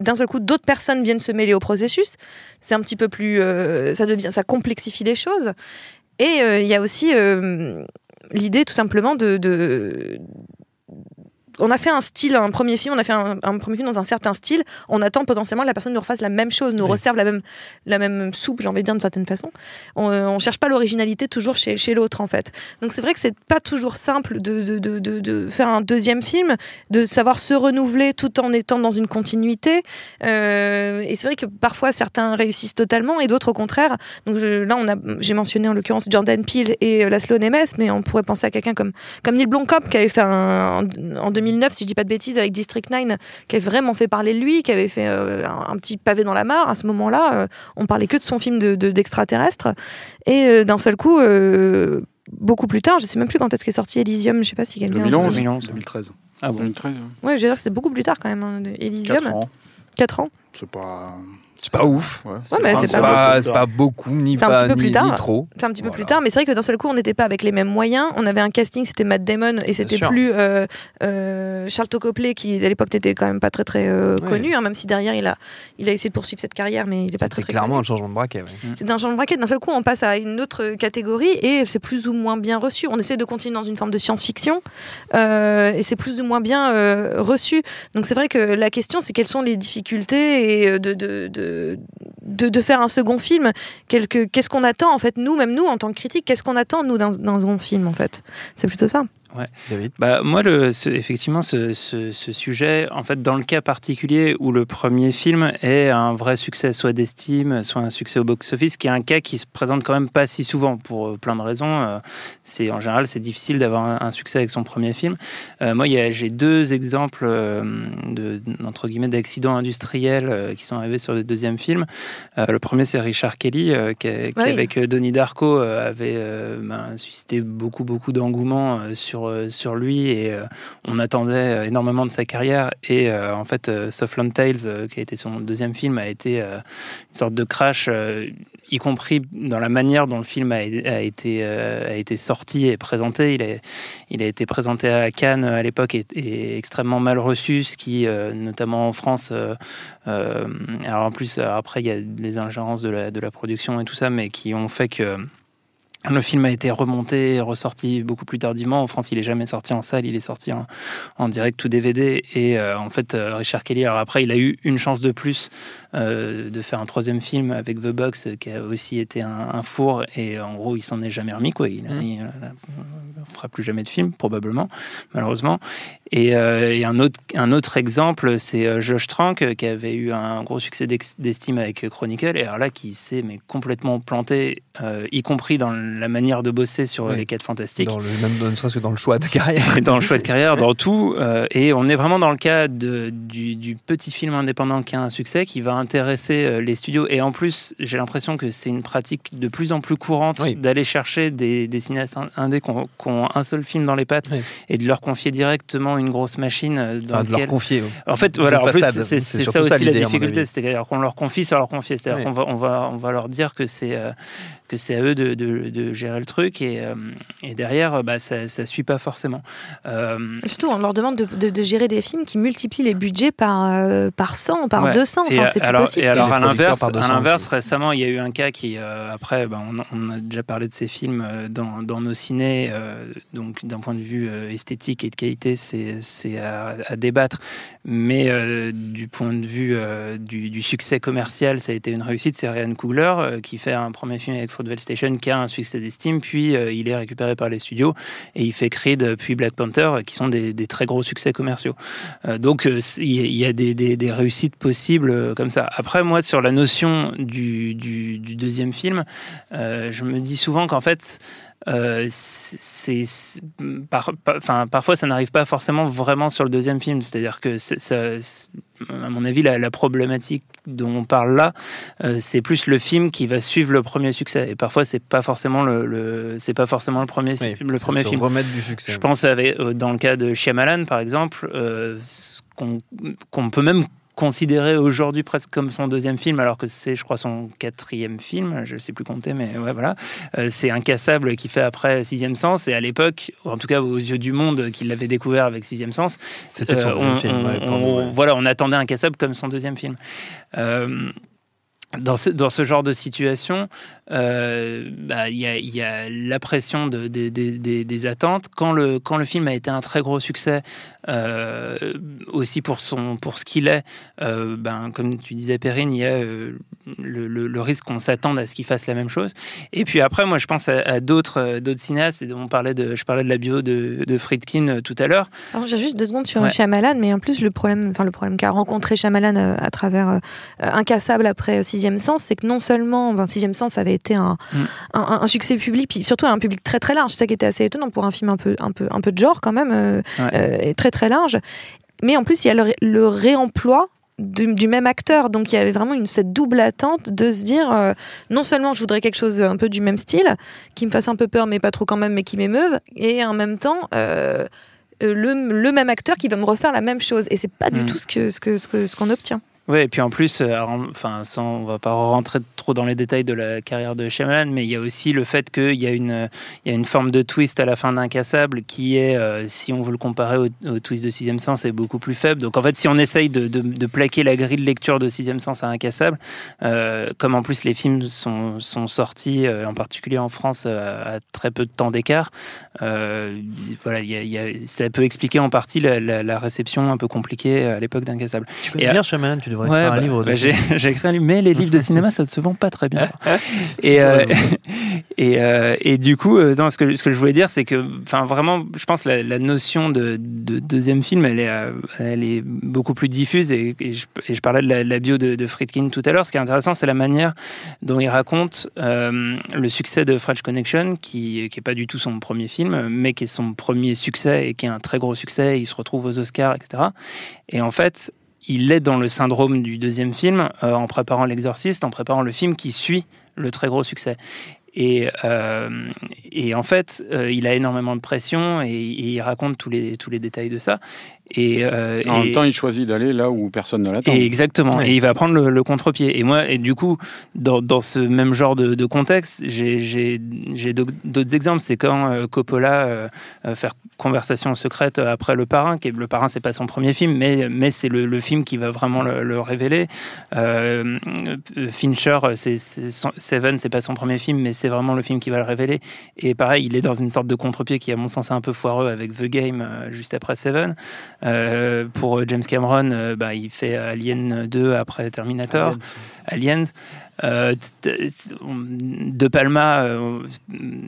S4: d'un seul coup, d'autres personnes viennent se mêler au processus. C'est un petit peu plus, euh, ça devient, ça complexifie les choses. Et euh, il y a aussi euh, l'idée, tout simplement, de, de- on a fait un style, un premier film, on a fait un, un premier film dans un certain style. On attend potentiellement que la personne nous refasse la même chose, nous
S1: Oui.
S4: resserve la même, la même soupe, j'ai envie de dire d'une certaine façon. On, on cherche pas l'originalité toujours chez, chez l'autre en fait. Donc c'est vrai que c'est pas toujours simple de, de, de, faire un deuxième film, de savoir se renouveler tout en étant dans une continuité. Euh, et c'est vrai que parfois certains réussissent totalement et d'autres au contraire. Donc je- là on a, j'ai mentionné en l'occurrence Jordan Peele et euh, Laszlo Nemes, mais on pourrait penser à quelqu'un comme comme Neil Blomkamp qui avait fait un, en, en 2009, si je dis pas de bêtises, avec District 9, qui avait vraiment fait parler de lui, qui avait fait euh, un, un petit pavé dans la mare. À ce moment-là, euh, on parlait que de son film de, de- d'extraterrestre. Et euh, d'un seul coup, euh, beaucoup plus tard, je sais même plus quand est-ce qu'est sorti Elysium, je sais pas si quelqu'un.
S3: 2011,
S6: 2011.
S3: 2013.
S6: Ah bon
S2: 2013, ouais.
S4: Ouais, j'ai l'air c'est beaucoup plus tard quand même, hein, de Elysium.
S3: 4 ans.
S4: 4 ans.
S3: C'est pas.
S1: C'est pas ouf.
S3: Ouais,
S4: Ouais, mais c'est pas
S1: pas, c'est pas beaucoup, ni,
S4: C'est un
S1: pas,
S4: petit peu plus
S1: ni-
S4: tard.
S1: ni trop.
S4: C'est un petit peu
S1: Voilà.
S4: plus tard, mais c'est vrai que d'un seul coup, on n'était pas avec les mêmes moyens. On avait un casting, c'était Matt Damon, et c'était plus euh, euh, Charles Copley, qui à l'époque n'était quand même pas très très euh,
S1: Ouais.
S4: connu, hein, même si derrière il a, il a essayé de poursuivre cette carrière, mais il n'est pas très
S1: clairement
S4: connu.
S1: un changement de braquet. ouais.
S4: C'est d'un genre de braquet. D'un seul coup, on passe à une autre catégorie et c'est plus ou moins bien reçu. On essaie de continuer dans une forme de science-fiction euh, et c'est plus ou moins bien euh, reçu. Donc c'est vrai que la question, c'est quelles sont les difficultés et euh, de, de, de, faire un second film. Qu'est-ce qu'on attend en fait, nous, même nous, en tant que critique, qu'est-ce qu'on attend nous d'un second film en fait? C'est plutôt ça.
S1: David?
S6: Bah, moi, le, ce- effectivement, ce, ce- ce sujet, en fait, dans le cas particulier où le premier film est un vrai succès, soit d'estime, soit un succès au box-office, qui est un cas qui se présente quand même pas si souvent pour euh, plein de raisons. Euh, C'est en général, c'est difficile d'avoir un, un succès avec son premier film. Euh, moi, j'ai deux exemples euh, de entre guillemets d'accidents industriels euh, qui sont arrivés sur le deuxième film. Euh, le premier, c'est Richard Kelly, euh, qui, qui,
S4: Oui.
S6: avec Donnie Darko, euh, avait euh, ben, suscité beaucoup, beaucoup d'engouement euh, sur, euh, sur lui et euh, on attendait euh, énormément de sa carrière. Et en fait, Southland Tales, qui a été son deuxième film, a été une sorte de crash, y compris dans la manière dont le film a, été, a été sorti et présenté. Il a, il a été présenté à Cannes à l'époque et, extrêmement mal reçu, ce qui, notamment en France, alors en plus, après, il y a les ingérences de la, de la production et tout ça, mais qui ont fait que le film a été remonté ressorti beaucoup plus tardivement. En France, il est jamais sorti en salle, il est sorti en, en direct ou DVD. Et euh, en fait, euh, Richard Kelly, alors après, il a eu une chance de plus euh, de faire un troisième film avec The Box qui a aussi été un, un four et en gros il s'en est jamais remis quoi. Il,
S1: Mm.
S6: il- il fera plus jamais de film probablement malheureusement. Et, euh, et un autre un autre exemple c'est euh, Josh Trank euh, qui avait eu un gros succès d'estime avec Chronicle et alors là qui s'est mais complètement planté euh, y compris dans la manière de bosser sur
S1: Oui.
S6: les quêtes fantastiques
S1: Dans le, même ne serait-ce que dans le choix de carrière. [LAUGHS]
S6: dans le choix de carrière, dans tout. euh, et on est vraiment dans le cas de, du, du petit film indépendant qui a un succès, qui va intéresser les studios. Et en plus, j'ai l'impression que c'est une pratique de plus en plus courante
S1: Oui.
S6: d'aller chercher des, des cinéastes in- indés qui ont, un seul film dans les pattes
S1: Oui.
S6: et de leur confier directement une grosse machine euh, dans
S1: Enfin, de leur
S6: laquelle-
S1: confier.
S6: en fait, voilà, en plus, c'est ça aussi
S1: ça
S6: la difficulté, c'est-à-dire qu'on leur confie sur leur confier, c'est-à-dire
S1: Oui.
S6: qu'on va, on va, on va leur dire que c'est euh, que c'est à eux de, de- de gérer le truc et, euh, et derrière, bah, ça, ça suit pas forcément. Euh,
S4: Surtout, on leur demande de, de- de gérer des films qui multiplient les budgets par, euh, par 100, par
S6: Ouais.
S4: 200.
S6: Et
S4: Enfin, c'est plus
S6: alors,
S4: possible.
S6: Et alors, à l'inverse,
S1: par 200
S6: à l'inverse,
S1: aussi.
S6: récemment, il y a eu un cas qui, euh, après, ben, on, on a déjà parlé de ces films euh, dans, dans nos cinés, euh, donc d'un point de vue euh, esthétique et de qualité, c'est c'est à, à débattre. Mais euh, du point de vue euh, du, succès commercial, ça a été une réussite. C'est Ryan Coogler euh, qui fait un premier film avec Fruitvale Station qui a un succès d'estime, puis il est récupéré par les studios et il fait Creed, puis Black Panther, qui sont des, très gros succès commerciaux. Donc il y a- des, réussites possibles comme ça. Après, moi, sur la notion du, deuxième film, je me dis souvent qu'en fait, euh, c'est c'est- par- par- enfin, parfois ça n'arrive pas forcément vraiment sur le deuxième film. C'est-à-dire que c'est- ça- c'est- à mon avis, la, la problématique dont on parle là, euh, c'est plus le film qui va suivre le premier succès. Et parfois, c'est pas forcément le, le- c'est pas forcément le premier,
S1: Oui,
S6: le premier
S1: se
S6: film.
S1: remettre du succès.
S6: Je pense avec, euh, dans le cas de Shyamalan, par exemple, euh, qu'on peut même considérer aujourd'hui presque comme son deuxième film, alors que c'est, je crois, son quatrième film. Je ne sais plus compter, mais ouais, voilà. Euh, c'est Incassable qui fait après Sixième Sens. Et à l'époque, en tout cas aux yeux du monde qui l'avait découvert avec Sixième Sens,
S1: C'était son
S6: euh, on,
S1: film.
S6: on-
S1: ouais, pour
S6: on-
S1: nous, ouais.
S6: voilà, on attendait Incassable comme son deuxième film. Euh, dans ce, dans ce genre de situation, euh, bah, il y, a, il y a la pression de, des- attentes. Quand le, quand le film a été un très gros succès, euh, aussi pour, son, pour ce qu'il est, euh, ben, comme tu disais, Perrine, il y a euh, le, le- le risque qu'on s'attende à ce qu'il fasse la même chose. Et puis après, moi, je pense à, à d'autres cinéastes. On parlait de, je parlais de la bio de, Friedkin tout à l'heure.
S4: Alors, J'ai juste deux secondes sur
S6: Ouais.
S4: Shyamalan, mais en plus le problème, enfin le problème qu'a rencontré Shyamalan à travers Incassable après Sixième Sens, c'est que non seulement, enfin, Sixième Sens avait été un,
S6: Mm.
S4: un, un- succès public, puis surtout un public très très large. C'est ça qui était assez étonnant pour un film un peu un peu un peu de genre quand même, euh,
S6: Ouais.
S4: euh, et très très large. Mais en plus il y a le, ré- le réemploi. Du, du même acteur, donc il y avait vraiment une, cette double attente de se dire euh, non seulement je voudrais quelque chose un peu du même style, qui me fasse un peu peur mais pas trop quand même, mais qui m'émeuve, et en même temps euh, le, le même acteur qui va me refaire la même chose. Et c'est pas du
S6: Mm.
S4: tout ce que ce que- ce qu'on obtient.
S6: Oui, et puis en plus, euh, enfin, sans, on va pas rentrer trop dans les détails de la carrière de Shyamalan, mais il y a aussi le fait qu'il y a une, il y a une forme de twist à la fin d'Incassable qui est, euh, si on veut le comparer au, au twist de Sixième Sens, est beaucoup plus faible. Donc en fait, si on essaye de, de, de plaquer la grille de lecture de Sixième Sens à Incassable, euh, comme en plus les films sont, sont sortis, euh, en particulier en France, à très peu de temps d'écart, voilà, il y a- il y a- ça peut expliquer en partie la, la- la réception un peu compliquée à l'époque d'Incassable.
S1: Tu connais
S6: Et,
S1: bien Shyamalan, tu devrais
S6: Ouais,
S1: faire un
S6: bah,
S1: livre
S6: bah, [LAUGHS] j'ai écrit un livre, mais les livres de cinéma, ça ne se vend pas très bien. [LAUGHS] et, euh, [LAUGHS] et, euh, et du coup, euh, non, ce, que, ce que je voulais dire, c'est que, vraiment, je pense la, la notion de, de deuxième film, elle est, elle est beaucoup plus diffuse. Et, et je, et je parlais de la, bio de, de Friedkin tout à l'heure. Ce qui est intéressant, c'est la manière dont il raconte euh, le succès de French Connection, qui qui est pas du tout son premier film, mais qui est son premier succès et qui est un très gros succès. Il se retrouve aux Oscars, etc. Et en fait, il est dans le syndrome du deuxième film euh, en préparant l'exorciste, en préparant le film qui suit le très gros succès. Et, euh, en fait, euh, il a énormément de pression et, et il raconte tous les, tous les détails de ça. Et, euh,
S2: En
S6: et-
S2: même temps, il choisit d'aller là où personne ne l'attend.
S6: exactement.
S2: Ouais.
S6: Et il va prendre le, le contre-pied. Et moi, et du coup, dans, dans ce même genre de, de contexte, j'ai- j'ai j'ai d'au- d'autres exemples. C'est quand euh, Coppola euh, euh, faire conversation secrète après Le Parrain. Qui est, le Parrain, c'est pas son premier film, mais, mais c'est le, le film qui va vraiment le, le révéler. Fincher, c'est Seven, c'est pas son premier film, mais c'est vraiment le film qui va le révéler. Et pareil, il est dans une sorte de contre-pied qui, à mon sens, est un peu foireux avec The Game euh, juste après Seven. Euh, pour James Cameron, euh, bah, il fait Alien 2 après Terminator, Aliens. Euh, de Palma, euh,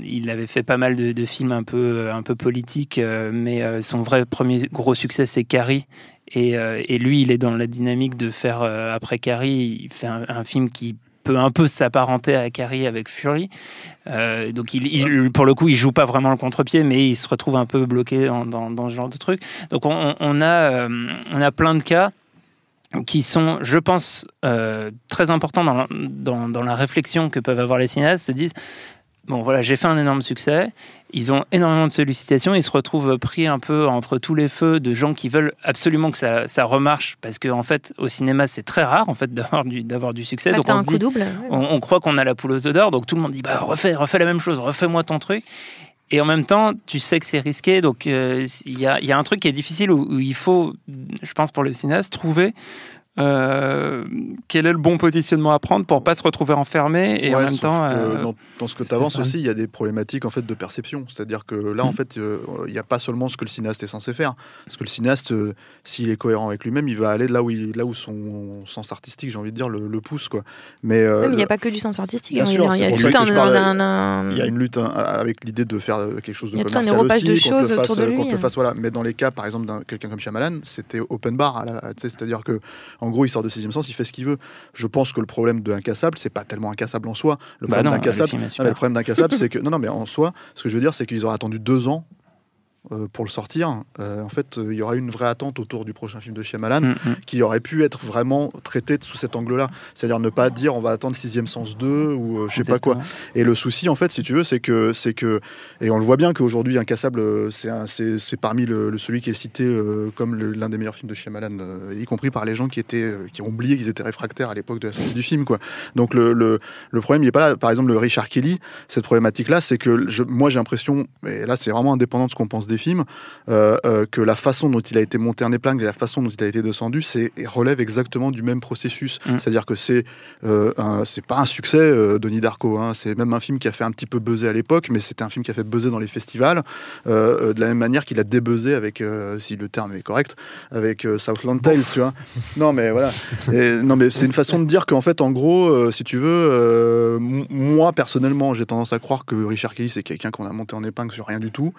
S6: il avait fait pas mal de, de films un peu, un peu politiques, euh, mais euh, son vrai premier gros succès, c'est Carrie. Et, euh, et lui, il est dans la dynamique de faire, euh, après Carrie, il fait un, un film qui un peu s'apparenter à Carrie avec Fury. Euh, donc, il, pour le coup, il joue pas vraiment le contre-pied, mais il se retrouve un peu bloqué dans, ce genre de truc. Donc, on, a, euh, on a plein de cas qui sont, je pense, euh, très importants dans dans, dans la réflexion que peuvent avoir les cinéastes, se disent, bon voilà, j'ai fait un énorme succès, ils ont énormément de sollicitations, ils se retrouvent pris un peu entre tous les feux de gens qui veulent absolument que ça, ça remarche, parce qu'en en fait, au cinéma, c'est très rare en fait d'avoir du, d'avoir du succès.
S4: Ouais,
S6: donc
S4: t'as
S6: on
S4: un coup double.
S6: on, on croit qu'on a la poule aux œufs d'or, donc tout le monde dit bah refais, refais la même chose, refais-moi ton truc. Et en même temps, tu sais que c'est risqué, donc euh, il y, a, y a un truc qui est difficile où, où il faut, je pense pour le cinéaste, trouver euh, quel est le bon positionnement à prendre pour pas se retrouver enfermé et en même temps.
S3: que
S6: euh,
S3: dans, dans ce que tu avances aussi, il y a des problématiques en fait de perception. C'est-à-dire que là, en
S6: Mhm.
S3: fait, euh, il n'y a pas seulement ce que le cinéaste est censé faire. Parce que le cinéaste, euh, s'il est cohérent avec lui-même, il va aller là où, il, là où son sens artistique, j'ai envie de dire, le, le pousse. Quoi. Mais, euh,
S4: il n'y a
S3: le-
S4: pas que du sens artistique. Il y a tout un,
S3: il y une lutte avec l'idée de faire euh, quelque chose de
S4: Il y a tout un
S3: commercial aussi,
S4: de choses
S3: le fasse,
S4: autour de
S3: euh,
S4: lui, hein.
S3: fasse, voilà. Mais dans les cas, par exemple, d'un quelqu'un comme Shyamalan, c'était open bar. C'est-à-dire que, en gros, il sort de sixième sens, il fait ce qu'il veut. Je pense que le problème de Incassable, c'est pas tellement incassable en soi. Le
S6: Bah
S3: problème d'Incassable, c'est que non, non, mais en soi, ce que je veux dire, c'est qu'ils auraient attendu deux ans. Euh, pour le sortir, Euh, en fait, euh, il y aura une vraie attente autour du prochain film de Shyamalan
S6: Mm, mm.
S3: qui aurait pu être vraiment traité sous cet angle-là. C'est-à-dire ne pas dire on va attendre Sixième Sens 2 ou je sais pas quoi. Et le souci, en fait, si tu veux, c'est que, c'est que, et on le voit bien qu'aujourd'hui, Incassable, c'est, parmi le, le- celui qui est cité comme l'un des meilleurs films de Shyamalan, y compris par les gens qui étaient, qui ont oublié qu'ils étaient réfractaires à l'époque de la sortie du film, quoi. Donc le, le, le problème, il est pas là. Par exemple, le Richard Kelly, cette problématique-là, c'est que je, moi, j'ai l'impression, et là, c'est vraiment indépendant de ce qu'on pense des films, euh, euh, que la façon dont il a été monté en épingle et la façon dont il a été descendu, c'est relève exactement du même processus.
S6: Mm.
S3: C'est-à-dire que c'est euh, c'est pas un succès, Denis Darko. hein. C'est même un film qui a fait un petit peu buzzer à l'époque, mais c'était un film qui a fait buzzer dans les festivals, de la même manière qu'il a débuzzé avec, si le terme est correct, avec Southland Tales, tu vois. Non, mais voilà. Et, non, mais c'est une façon de dire qu'en fait, en gros, si tu veux, moi personnellement, j'ai tendance à croire que Richard Kelly, c'est quelqu'un qu'on a monté en épingle sur rien du tout,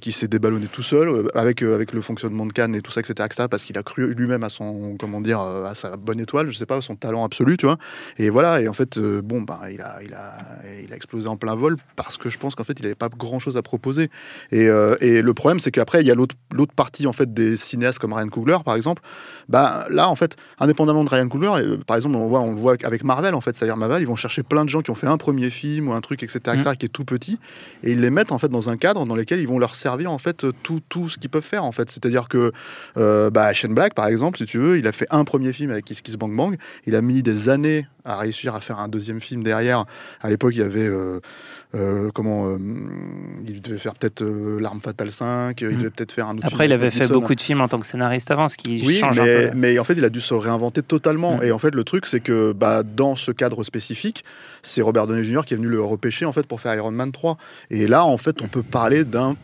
S3: qui s'est déballonné tout seul, euh, avec, euh, avec le fonctionnement de Cannes et tout ça, etc., etc., parce qu'il a cru lui-même à son, comment dire, euh, à sa bonne étoile, je sais pas, son talent absolu, tu vois. Et voilà, et en fait, bon, bah, il a, il, a, il a explosé en plein vol parce que je pense qu'en fait, il n'avait pas grand-chose à proposer. Et, euh, et le problème, c'est qu'après, il y a l'autre l'autre partie en fait des cinéastes comme Ryan Coogler, par exemple. Bah, là, en fait, indépendamment de Ryan Coogler, par exemple, on, voit, on le voit avec Marvel, en fait, c'est-à-dire Marvel, ils vont chercher plein de gens qui ont fait un premier film ou un truc, etc., etc., qui est tout petit, et ils les mettent en fait dans un cadre dans lequel ils vont leur servir en fait tout, tout ce qu'ils peuvent faire, en fait. C'est-à-dire que euh, bah, Shane Black, par exemple, si tu veux, il a fait un premier film avec Kiss Kiss Bang Bang, il a mis des années à réussir à faire un deuxième film derrière. À l'époque, il y avait euh, euh, comment euh, il devait faire peut-être euh, L'arme fatale 5, il
S6: Mm.
S3: devait peut-être faire un autre film
S6: Après, il
S3: avec
S6: avait fait beaucoup de films en tant que scénariste avant, ce qui
S3: Oui,
S6: change
S3: mais,
S6: un peu.
S3: mais en fait, il a dû se réinventer totalement.
S6: Mm.
S3: Et en fait, le truc, c'est que bah, dans ce cadre spécifique, c'est Robert Downey Jr. qui est venu le repêcher en fait pour faire Iron Man 3. Et là, en fait, on peut parler d'un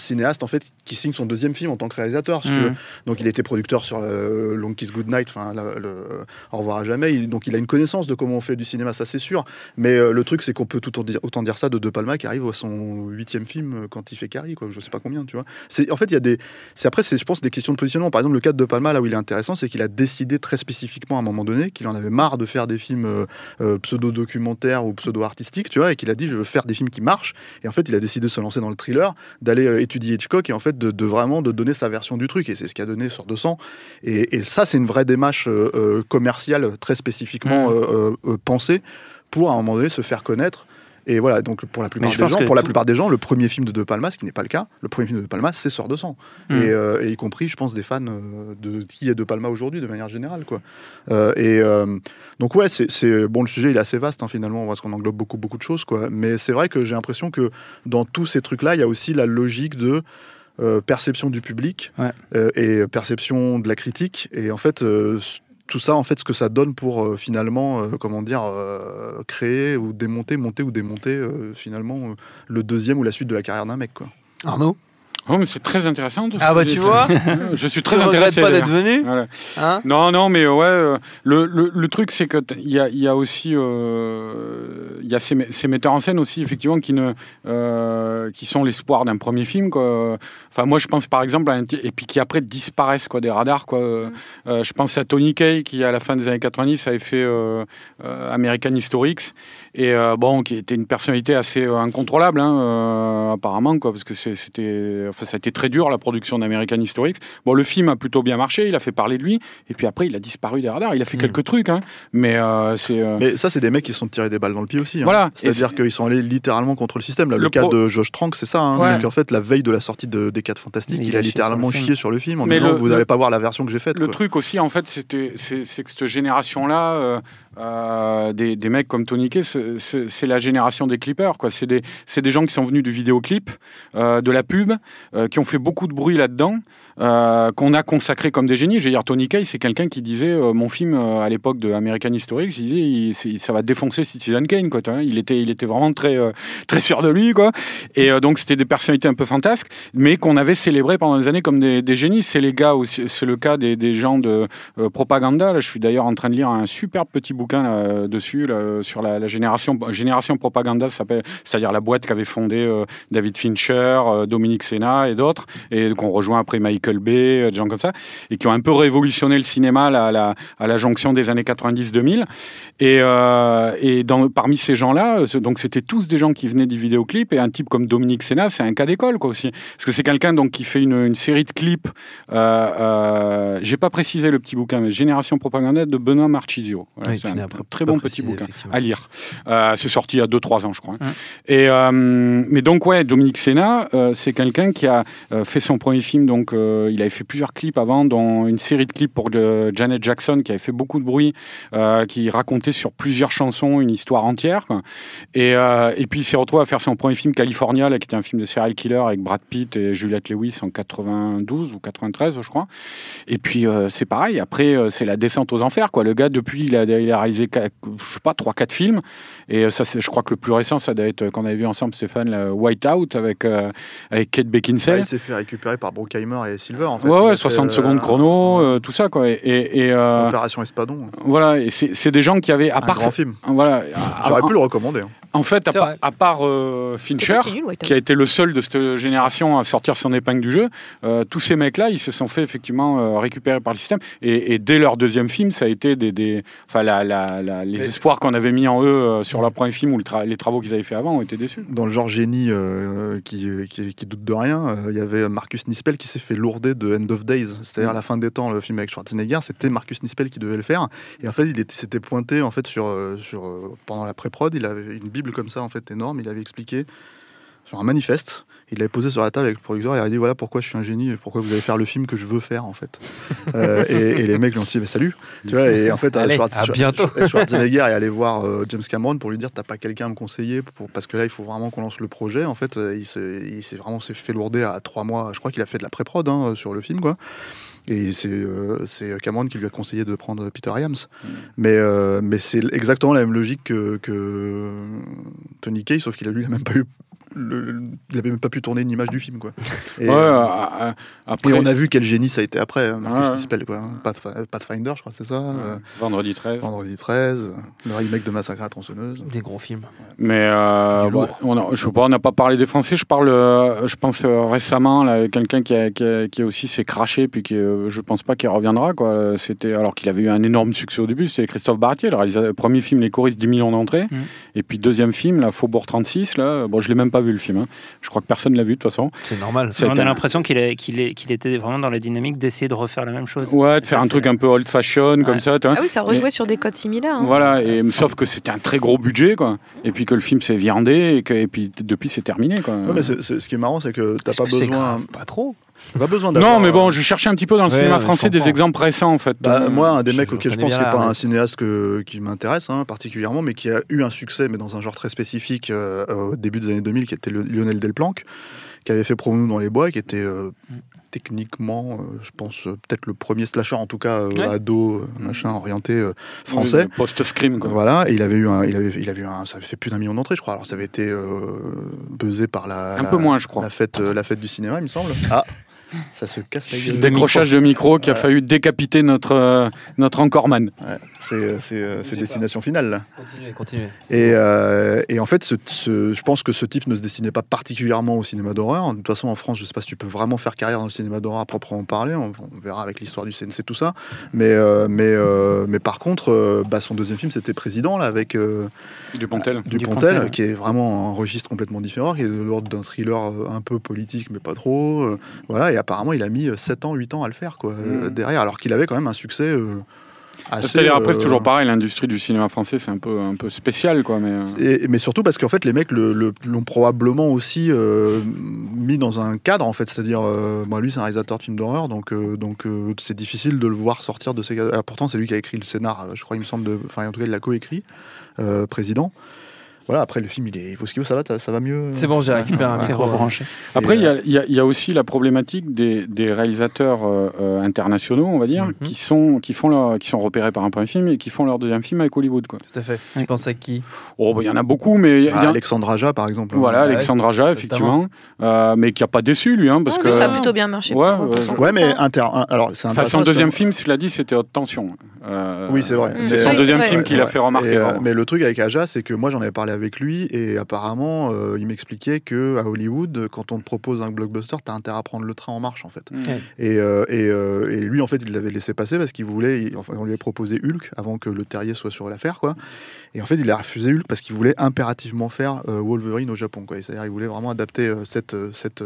S3: cinéaste en fait qui signe son deuxième film en tant que réalisateur si tu
S6: Mm.
S3: veux. donc il était producteur sur euh, Long Kiss Goodnight enfin le, Au revoir à jamais. Il- donc il a une connaissance de comment on fait du cinéma ça c'est sûr. Mais euh, le truc c'est qu'on peut tout autant dire, autant dire ça de De Palma qui arrive à son huitième film euh, quand il fait Carrie quoi je sais pas combien tu vois. C'est en fait il y a des c'est après c'est je pense des questions de positionnement. Par exemple le cas de De Palma là où il est intéressant c'est qu'il a décidé très spécifiquement à un moment donné qu'il en avait marre de faire des films euh, euh, pseudo-documentaires ou pseudo-artistiques tu vois et qu'il a dit je veux faire des films qui marchent. Et en fait il a décidé de se lancer dans le thriller d'aller euh, étudier Hitchcock et en fait de, de vraiment de donner sa version du truc. Et c'est ce qui a donné sur 200 et, et ça c'est une vraie démarche euh, euh, commerciale très spécifiquement
S6: Mm.
S3: euh, euh, euh, pensée pour à un moment donné se faire connaître et voilà, donc pour la plupart des gens, pour la plupart des gens, le premier film de De Palma, ce qui n'est pas le cas, le premier film de De Palma, c'est Sort de sang.
S6: Mm.
S3: Et, euh, et y compris, je pense, des fans euh, de qui est De Palma aujourd'hui, de manière générale, quoi. Euh, et euh, donc ouais, c'est bon, le sujet il est assez vaste hein, finalement, parce qu'on englobe beaucoup beaucoup de choses, quoi. Mais c'est vrai que j'ai l'impression que dans tous ces trucs-là, il y a aussi la logique de perception du public
S6: Ouais.
S3: et perception de la critique. Et en fait, tout ça, en fait, ce que ça donne pour euh, finalement, euh, comment dire, euh, créer ou démonter, monter ou démonter finalement le deuxième ou la suite de la carrière d'un mec.
S1: Arnaud?
S2: Oh, mais c'est très intéressant. tout ce
S1: Ah bah tu vois [LAUGHS]
S2: Je suis
S1: Tu
S2: très
S1: regrettes
S2: intéressé.
S1: pas d'être venu
S2: Voilà.
S1: Hein
S2: Non, non, mais ouais, euh, le, le, le truc, c'est qu'il y a, il y a aussi euh, il y a ces, ces metteurs en scène aussi, effectivement, qui, ne, euh, qui sont l'espoir d'un premier film. Quoi. Enfin, moi, je pense par exemple à un. Et puis qui après disparaissent quoi, des radars. Quoi. Euh, euh, je pense à Tony Kay, qui à la fin des années 90 avait fait euh, euh, American Historics. Et euh, bon, qui était une personnalité assez euh, incontrôlable, hein, euh, apparemment, quoi, parce que c'était, ça a été très dur la production d'American Historics. Bon, le film a plutôt bien marché, il a fait parler de lui, et puis après, il a disparu des radars. Il a fait
S1: Mm.
S2: quelques trucs, hein, mais euh, c'est. euh,
S3: Mais ça, c'est des mecs qui se sont tirés des balles dans le pied aussi. hein.
S2: Voilà.
S3: C'est-à-dire qu'ils sont allés littéralement contre le système. Là, le,
S2: Le
S3: cas
S2: pro-
S3: de Josh Trank, c'est ça. hein.
S2: Ouais.
S3: C'est qu'en fait, la veille de la sortie de, des 4 Fantastiques,
S6: Il
S3: il,
S6: a
S3: littéralement
S6: sur
S3: chié sur le film en
S2: Mais
S3: disant
S2: le-
S3: Vous
S2: le-
S3: n'allez pas voir la version que j'ai faite.
S2: Le
S3: quoi.
S2: truc aussi, en fait, c'était, c'est, c'est que cette génération-là, euh, des, mecs comme Tony Kay, c'est, la génération des clippers. C'est, des, des gens qui sont venus du vidéoclip, euh, de la pub, euh, qui ont fait beaucoup de bruit là-dedans, euh, qu'on a consacré comme des génies. Je veux dire, Tony Kay, c'est quelqu'un qui disait, mon film à l'époque de American Historics, il ça va défoncer Citizen Kane. Quoi, il, était, il était vraiment très, très sûr de lui. Quoi. Et donc, c'était des personnalités un peu fantasques, mais qu'on avait célébrées pendant des années comme des, génies. C'est le cas des, gens de propaganda. Là, je suis d'ailleurs en train de lire un super petit bouquin là, dessus, là, sur la, la génération, génération propaganda, s'appelle- c'est-à-dire la boîte qu'avait fondée euh, David Fincher, euh, Dominique Sena et d'autres, et qu'on rejoint après Michael Bay, euh, des gens comme ça, et qui ont un peu révolutionné le cinéma là, à, la, à la jonction des années 90-2000. Et, euh, et dans, parmi ces gens-là, donc c'était tous des gens qui venaient du vidéoclip, et un type comme Dominique Sena, c'est un cas d'école quoi aussi, parce que c'est quelqu'un donc qui fait une, une série de clips. J'ai pas précisé le petit bouquin, mais Génération Propaganda de Benoît Marchisio. Voilà,
S1: Oui, n'as pas-
S2: très bon petit bouquin à lire. Euh, c'est sorti il y a 2-3 ans, je crois. hein. Et euh, mais donc ouais, Dominique Sena, euh, c'est quelqu'un qui a fait son premier film. Donc il avait fait plusieurs clips avant, dont une série de clips pour de Janet Jackson qui avait fait beaucoup de bruit, qui racontait sur plusieurs chansons une histoire entière. quoi. Et, et puis il s'est retrouvé à faire son premier film California, là, qui était un film de serial killer avec Brad Pitt et Juliette Lewis en 92 ou 93, je crois. Et puis c'est pareil. Après c'est la descente aux enfers. Quoi. Le gars depuis il a, il a réalisé je sais pas trois quatre films. Et euh, ça c'est, je crois que le plus récent ça doit être euh, qu'on avait vu ensemble Stéphane le White Out avec euh, avec Kate
S3: Ouais,
S2: Beckinsale.
S3: il s'est fait récupérer par Brookheimer et Silver. En fait.
S2: ouais ouais
S3: a
S2: 60
S3: fait,
S2: secondes
S3: euh,
S2: chrono euh, tout ça quoi. Et, et, et, euh,
S3: Opération Espadon.
S2: voilà. Et c'est, c'est des gens qui avaient à
S3: Un
S2: part
S3: grand film.
S2: voilà.
S3: J'aurais
S2: à-
S3: pu le recommander. hein.
S2: en fait, à, part-
S1: vrai.
S2: à part euh, Fincher,
S4: si nul,
S2: qui a été le seul de cette génération à sortir son épingle du jeu, euh, tous ces mecs-là, ils se sont fait effectivement euh, récupérer par le système. Et, et dès leur deuxième film, ça a été des, des- enfin, la- la- la- les
S3: Mais-
S2: espoirs qu'on avait mis en eux euh, sur leur premier film ou le tra- les travaux qu'ils avaient fait avant ont été déçus.
S3: Dans le genre génie euh, qui, qui, qui doute de rien, euh, il y avait Marcus Nispel qui s'est fait lourder de End of Days, c'est-à-dire la fin des temps, le film avec Schwarzenegger, c'était Marcus Nispel qui devait le faire. Et en fait, il était- s'était pointé en fait sur, sur pendant la pré-prod, il avait une bible comme ça en fait énorme, il avait expliqué sur un manifeste. Il l'avait posé sur la table avec le producteur et il a dit voilà pourquoi je suis un génie et pourquoi vous allez faire le film que je veux faire en fait. [LAUGHS] Euh, et, et les mecs lui ont dit mais salut. Tu vois et en fait
S1: Allez,
S3: Schwarz-
S1: à bientôt. [LAUGHS]
S3: Schwarzenegger est allé voir euh, James Cameron pour lui dire t'as pas quelqu'un à me conseiller pour, parce que là il faut vraiment qu'on lance le projet. En fait euh, il s'est vraiment s'est fait lourder à trois mois. Je crois qu'il a fait de la pré-prod hein, sur le film quoi. Et c'est euh, Cameron qui lui a conseillé de prendre Peter Iams. Mais, euh, mais c'est exactement la même logique que, que Tony Kay, sauf qu'il a lui il a même pas eu. Le- il avait même pas pu tourner une image du film quoi. [LAUGHS] Et,
S2: Ouais,
S3: euh,
S2: après,
S3: et on a vu quel génie ça a été après, hein, Marcus
S2: Ouais.
S3: Nispel, quoi. hein. Pathf- Pathfinder, je crois, c'est ça. euh,
S2: vendredi 13.
S3: Vendredi 13, le remake de Massacre à la tronçonneuse.
S1: Des gros films.
S2: Mais euh, on a- je sais pas, on n'a pas parlé des Français. Je parle, euh, je pense euh, récemment, là, quelqu'un qui, a- qui, a- qui aussi s'est craché, puis qui, euh, je pense pas qu'il reviendra. Quoi. C'était alors qu'il avait eu un énorme succès au début. C'était Christophe Bartier, le réalisateur. Premier film, Les choristes, 10 millions d'entrées.
S6: Mm.
S2: Et puis deuxième film, là, Faubourg 36. Là, bon, je l'ai même pas vu le film. hein. Je crois que personne l'a vu de toute façon.
S1: C'est normal.
S6: On a l'impression qu'il était vraiment dans la dynamique d'essayer de refaire la même chose.
S2: Ouais, de
S6: Ça,
S2: faire un truc un peu old fashion comme ça.
S4: Ah oui, ça rejouait sur des codes similaires. hein.
S2: Voilà, et sauf que c'était un très gros budget, quoi. Et puis que le film s'est viandé, et, que, et puis depuis c'est terminé, quoi.
S3: Ouais, mais ce qui est marrant, c'est que t'as pas
S1: que
S3: besoin,
S1: grave? Pas trop.
S3: Pas besoin d'avoir.
S2: Non, mais bon, je cherchais un petit peu dans le
S1: Ouais,
S2: cinéma
S1: ouais,
S2: français des exemples récents, en fait.
S3: Bah,
S2: Euh,
S3: moi, un des
S1: je-
S3: mecs
S1: je
S3: auquel je pense qui n'est pas un cinéaste que- qui m'intéresse hein, particulièrement, mais qui a eu un succès, mais dans un genre très spécifique euh, au début des années 2000, qui était le- Lionel Delplanque. qui avait fait Promenade dans les bois, qui était euh, techniquement, euh, je pense, euh, peut-être le premier slasher, en tout cas euh,
S6: Ouais.
S3: ado, euh, machin, orienté euh, français.
S2: Post-scream, quoi.
S3: Voilà, et il avait eu un, il avait, il avait eu un, ça avait fait plus d'un million d'entrées, je crois. Alors ça avait été euh, buzzé par la,
S2: Un
S3: la-
S2: peu moins, je crois.
S3: la fête, euh, la fête du cinéma, il me semble. Ah, ça se casse la gueule.
S2: Décrochage de micro qui a failli décapiter notre, euh, notre encoreman.
S3: Ouais, c'est, euh, c'est, euh, c'est destination finale. Là.
S1: Continuez, continuez.
S3: Et, euh, et en fait, ce, ce- je pense que ce type ne se destinait pas particulièrement au cinéma d'horreur. De toute façon, en France, je ne sais pas si tu peux vraiment faire carrière dans le cinéma d'horreur à proprement parler. On, on verra avec l'histoire du CNC, tout ça. Mais, euh, mais, euh, mais par contre, euh, bah, son deuxième film, c'était Président, là, avec euh,
S2: Dupontel.
S3: Dupontel,
S6: Dupontel, ouais.
S3: qui est vraiment un registre complètement différent, qui est de l'ordre d'un thriller un peu politique, mais pas trop. euh, voilà, et apparemment, il a mis 7 ans, 8 ans à le faire, quoi, euh,
S2: Mm.
S3: derrière, alors qu'il avait quand même un succès. euh, assez,
S2: C'est-à-dire après, c'est
S3: euh,
S2: toujours pareil, l'industrie du cinéma français, c'est un peu, un peu spécial, quoi. Mais, euh,
S3: Et- mais surtout parce qu'en fait, les mecs le- le- l'ont probablement aussi euh, mis dans un cadre, en fait. C'est-à-dire, euh, moi, lui, c'est un réalisateur de films d'horreur, donc euh, donc euh, c'est difficile de le voir sortir de ces cadres. Ah, pourtant, c'est lui qui a écrit le scénar, euh, je crois, il me semble, de... enfin, en tout cas, il l'a coécrit, euh, président. Voilà, après, le film, il, est... il faut ce qu'il faut, ça va, ça va mieux
S1: C'est bon, j'ai récupéré un micro.
S6: rebranché.
S2: Après, il y, a- il y a- il y a aussi la problématique des, des réalisateurs euh, euh, internationaux, on va dire,
S1: Mhm.
S2: qui, sont, qui, font leur, qui sont repérés par un premier film et qui font leur deuxième film avec Hollywood. Quoi.
S1: Tout à fait. Tu penses à qui?
S2: Oh, bah, il y en a beaucoup, mais il y a-
S3: Ah,
S2: il y a-
S3: Alexandre Aja, par exemple. hein.
S2: voilà,
S1: Ouais,
S2: Alexandre Aja, effectivement, euh, mais qui n'a pas déçu, lui, hein, parce
S4: Ah,
S2: que.
S4: lui, ça a plutôt bien marché.
S2: Ouais,
S4: pour-
S2: ouais,
S3: mais inter... alors, c'est
S2: Enfin, son deuxième film, cela dit, c'était Haute Tension. Euh,
S3: Oui, c'est vrai.
S2: C'est
S3: Mais-
S2: son
S4: Oui,
S2: deuxième
S4: c'est
S2: film qui l'a fait remarquer.
S3: Euh, mais le truc avec Aja, c'est que moi j'en avais parlé avec lui et apparemment euh, il m'expliquait que à Hollywood, quand on te propose un blockbuster, t'as intérêt à prendre le train en marche en fait. Et, euh, et, euh, et lui en fait il l'avait laissé passer parce qu'il voulait, il- enfin on lui avait proposé Hulk avant que le terrier soit sur l'affaire quoi. Et en fait il a refusé Hulk parce qu'il voulait impérativement faire Wolverine au Japon quoi. C'est-à-dire il voulait vraiment adapter cette cette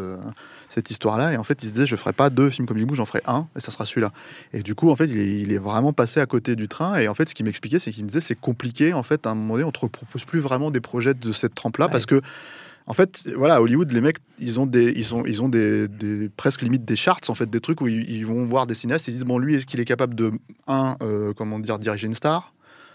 S3: cette histoire-là. Et en fait il se disait je ferai pas deux films comme Limou, j'en ferai un et ça sera celui-là. Et du coup, en fait, il est, il est vraiment passé à côté du train. Et en fait, ce qu'il m'expliquait, c'est qu'il me disait c'est compliqué. En fait, à un moment donné, on te propose plus vraiment des projets de cette trempe-là
S1: Ouais.
S3: parce que. En fait, voilà, à Hollywood, les mecs, ils ont des, ils ont, ils ont des, des- presque limite des charts, en fait, des trucs où ils, ils vont voir des cinéastes et ils disent bon, lui, est-ce qu'il est capable de un, euh, comment dire, diriger une star,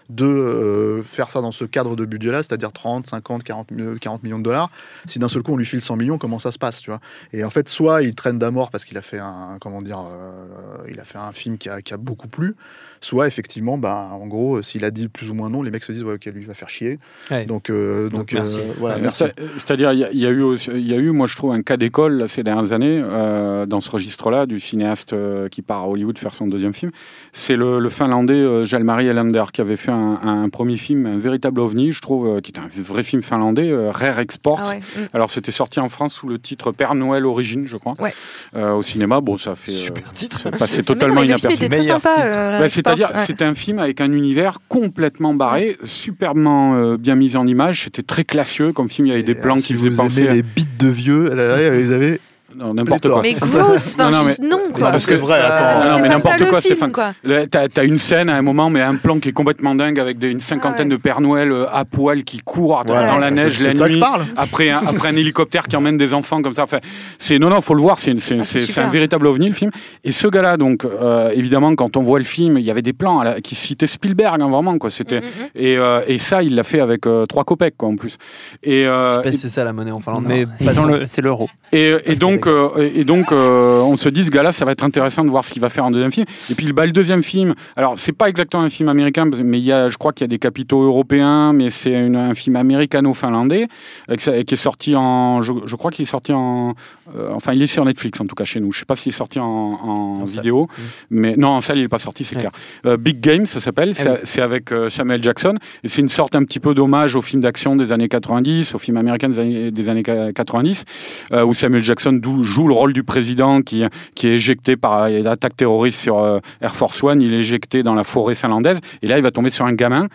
S3: deux, euh, faire ça dans ce cadre de budget-là, c'est-à-dire 30, 50, 40, mi- 40 millions de dollars. Si d'un seul coup on lui file 100 millions, comment ça se passe, tu vois? Et en fait, soit il traîne d'amour parce qu'il a fait un, comment dire, euh, il a fait un film qui a, qui a beaucoup plu, soit effectivement, bah, en gros, s'il a dit plus ou moins non, les mecs se disent ouais, ok, lui il va faire chier.
S1: Ouais.
S3: Donc, euh, donc,
S1: Donc, merci.
S3: euh, voilà,
S2: Euh,
S3: merci.
S2: c'est- C'est-à-dire, il y, a- il y a eu, il y a eu, moi je trouve, un cas d'école ces dernières années euh, dans ce registre-là du cinéaste euh, qui part à Hollywood faire son deuxième film. C'est le, le Finlandais euh, Jalmari Elander qui avait fait un, un premier film, un véritable ovni, je trouve, euh, qui était un vrai film finlandais, euh, Rare Exports.
S4: Ah ouais. Mm.
S2: Alors c'était sorti en France sous le titre Père Noël Origine, je crois,
S4: Ouais.
S2: Euh, au cinéma. Bon, ça fait euh,
S1: Super titre.
S2: c'est [LAUGHS] passé
S4: Mais
S2: totalement inaperçu.
S4: euh,
S2: C'est-à-dire,
S4: ouais.
S2: c'était un film avec un univers complètement barré, superbement euh, bien mis en image. C'était très classieux comme film. Il y avait des
S3: Et,
S2: plans qui faisaient
S3: vous
S2: penser
S3: les beats de vieux, là, vous avez
S2: non, n'importe quoi.
S4: Mais gross, enfin,
S2: Non, non,
S4: juste non, quoi.
S3: parce que- c'est vrai, attends.
S4: Ah,
S2: Non, mais n'importe quoi,
S4: film,
S2: Stéphane. T'as as une scène à un moment, mais un plan qui est complètement dingue avec des- une cinquantaine
S4: Ah ouais.
S2: de Père Noël euh, à poil qui courent dans la neige
S3: C'est
S2: la nuit. Après un, après un [LAUGHS] hélicoptère qui emmène des enfants comme ça. Enfin, c'est non, non, faut le voir. C'est une- c'est
S4: Ah, c'est
S2: c'est- c'est un véritable ovni le film. Et ce gars-là, donc, euh, évidemment, quand on voit le film, il y avait des plans la- qui citaient Spielberg, hein, vraiment quoi. C'était
S4: Mm, mm, mm.
S2: et, euh, et ça, il l'a fait avec euh, trois copecs quoi en plus. Et, euh,
S1: Je sais pas si c'est ça la monnaie en Finlande,
S6: Non,
S1: mais
S6: c'est l'euro.
S2: et, et donc, euh, et donc euh, on se dit, ce gars-là, ça va être intéressant de voir ce qu'il va faire en deuxième film. Et puis, bah, le deuxième film, alors, c'est pas exactement un film américain, mais il y a, je crois qu'il y a des capitaux européens, mais c'est un film américano-finlandais, euh, qui est sorti en. Je, je crois qu'il est sorti en. euh, enfin, il est sur Netflix, en tout cas, chez nous. Je sais pas s'il est sorti en, en
S1: En salle.
S2: vidéo, mais non, en salle, il est pas sorti, c'est
S1: Ouais.
S2: clair. Big Game, ça s'appelle. C'est
S1: oui.
S2: c'est avec Samuel Jackson. Et c'est une sorte un petit peu d'hommage au film d'action des années 90, au film américain des années, des années 90, euh, où Samuel Jackson joue le rôle du président qui, qui est éjecté par euh, l'attaque terroriste sur euh, Air Force One. Il est éjecté dans la forêt finlandaise. Et là, il va tomber sur un gamin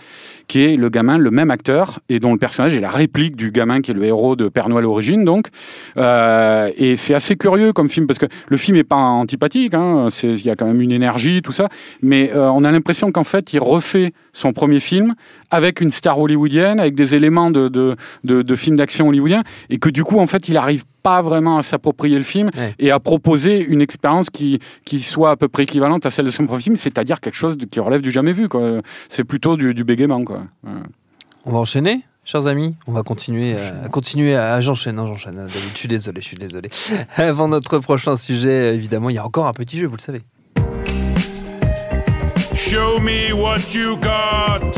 S2: qui est le gamin, le même acteur, et dont le personnage est la réplique du gamin qui est le héros de Père Noël Origine. Donc, Euh, et c'est assez curieux comme film parce que le film est pas antipathique. Hein, il y a quand même une énergie, tout ça. Mais on a l'impression qu'en fait, il refait son premier film avec une star hollywoodienne, avec des éléments de, de, de, de films d'action hollywoodien, et que du coup, en fait, il arrive pas vraiment à s'approprier le film
S1: Ouais.
S2: et à proposer une expérience qui, qui soit à peu près équivalente à celle de son premier film, c'est-à-dire quelque chose de- qui relève du jamais vu. quoi. C'est plutôt du, du bégaiement. Quoi.
S1: On va enchaîner Chers amis, on va continuer, à, continuer à j'enchaîne, hein, j'enchaîne. David, je suis désolé, je suis désolé. [LAUGHS] Avant notre prochain sujet, évidemment, il y a encore un petit jeu, vous le savez.
S7: Show me what you got.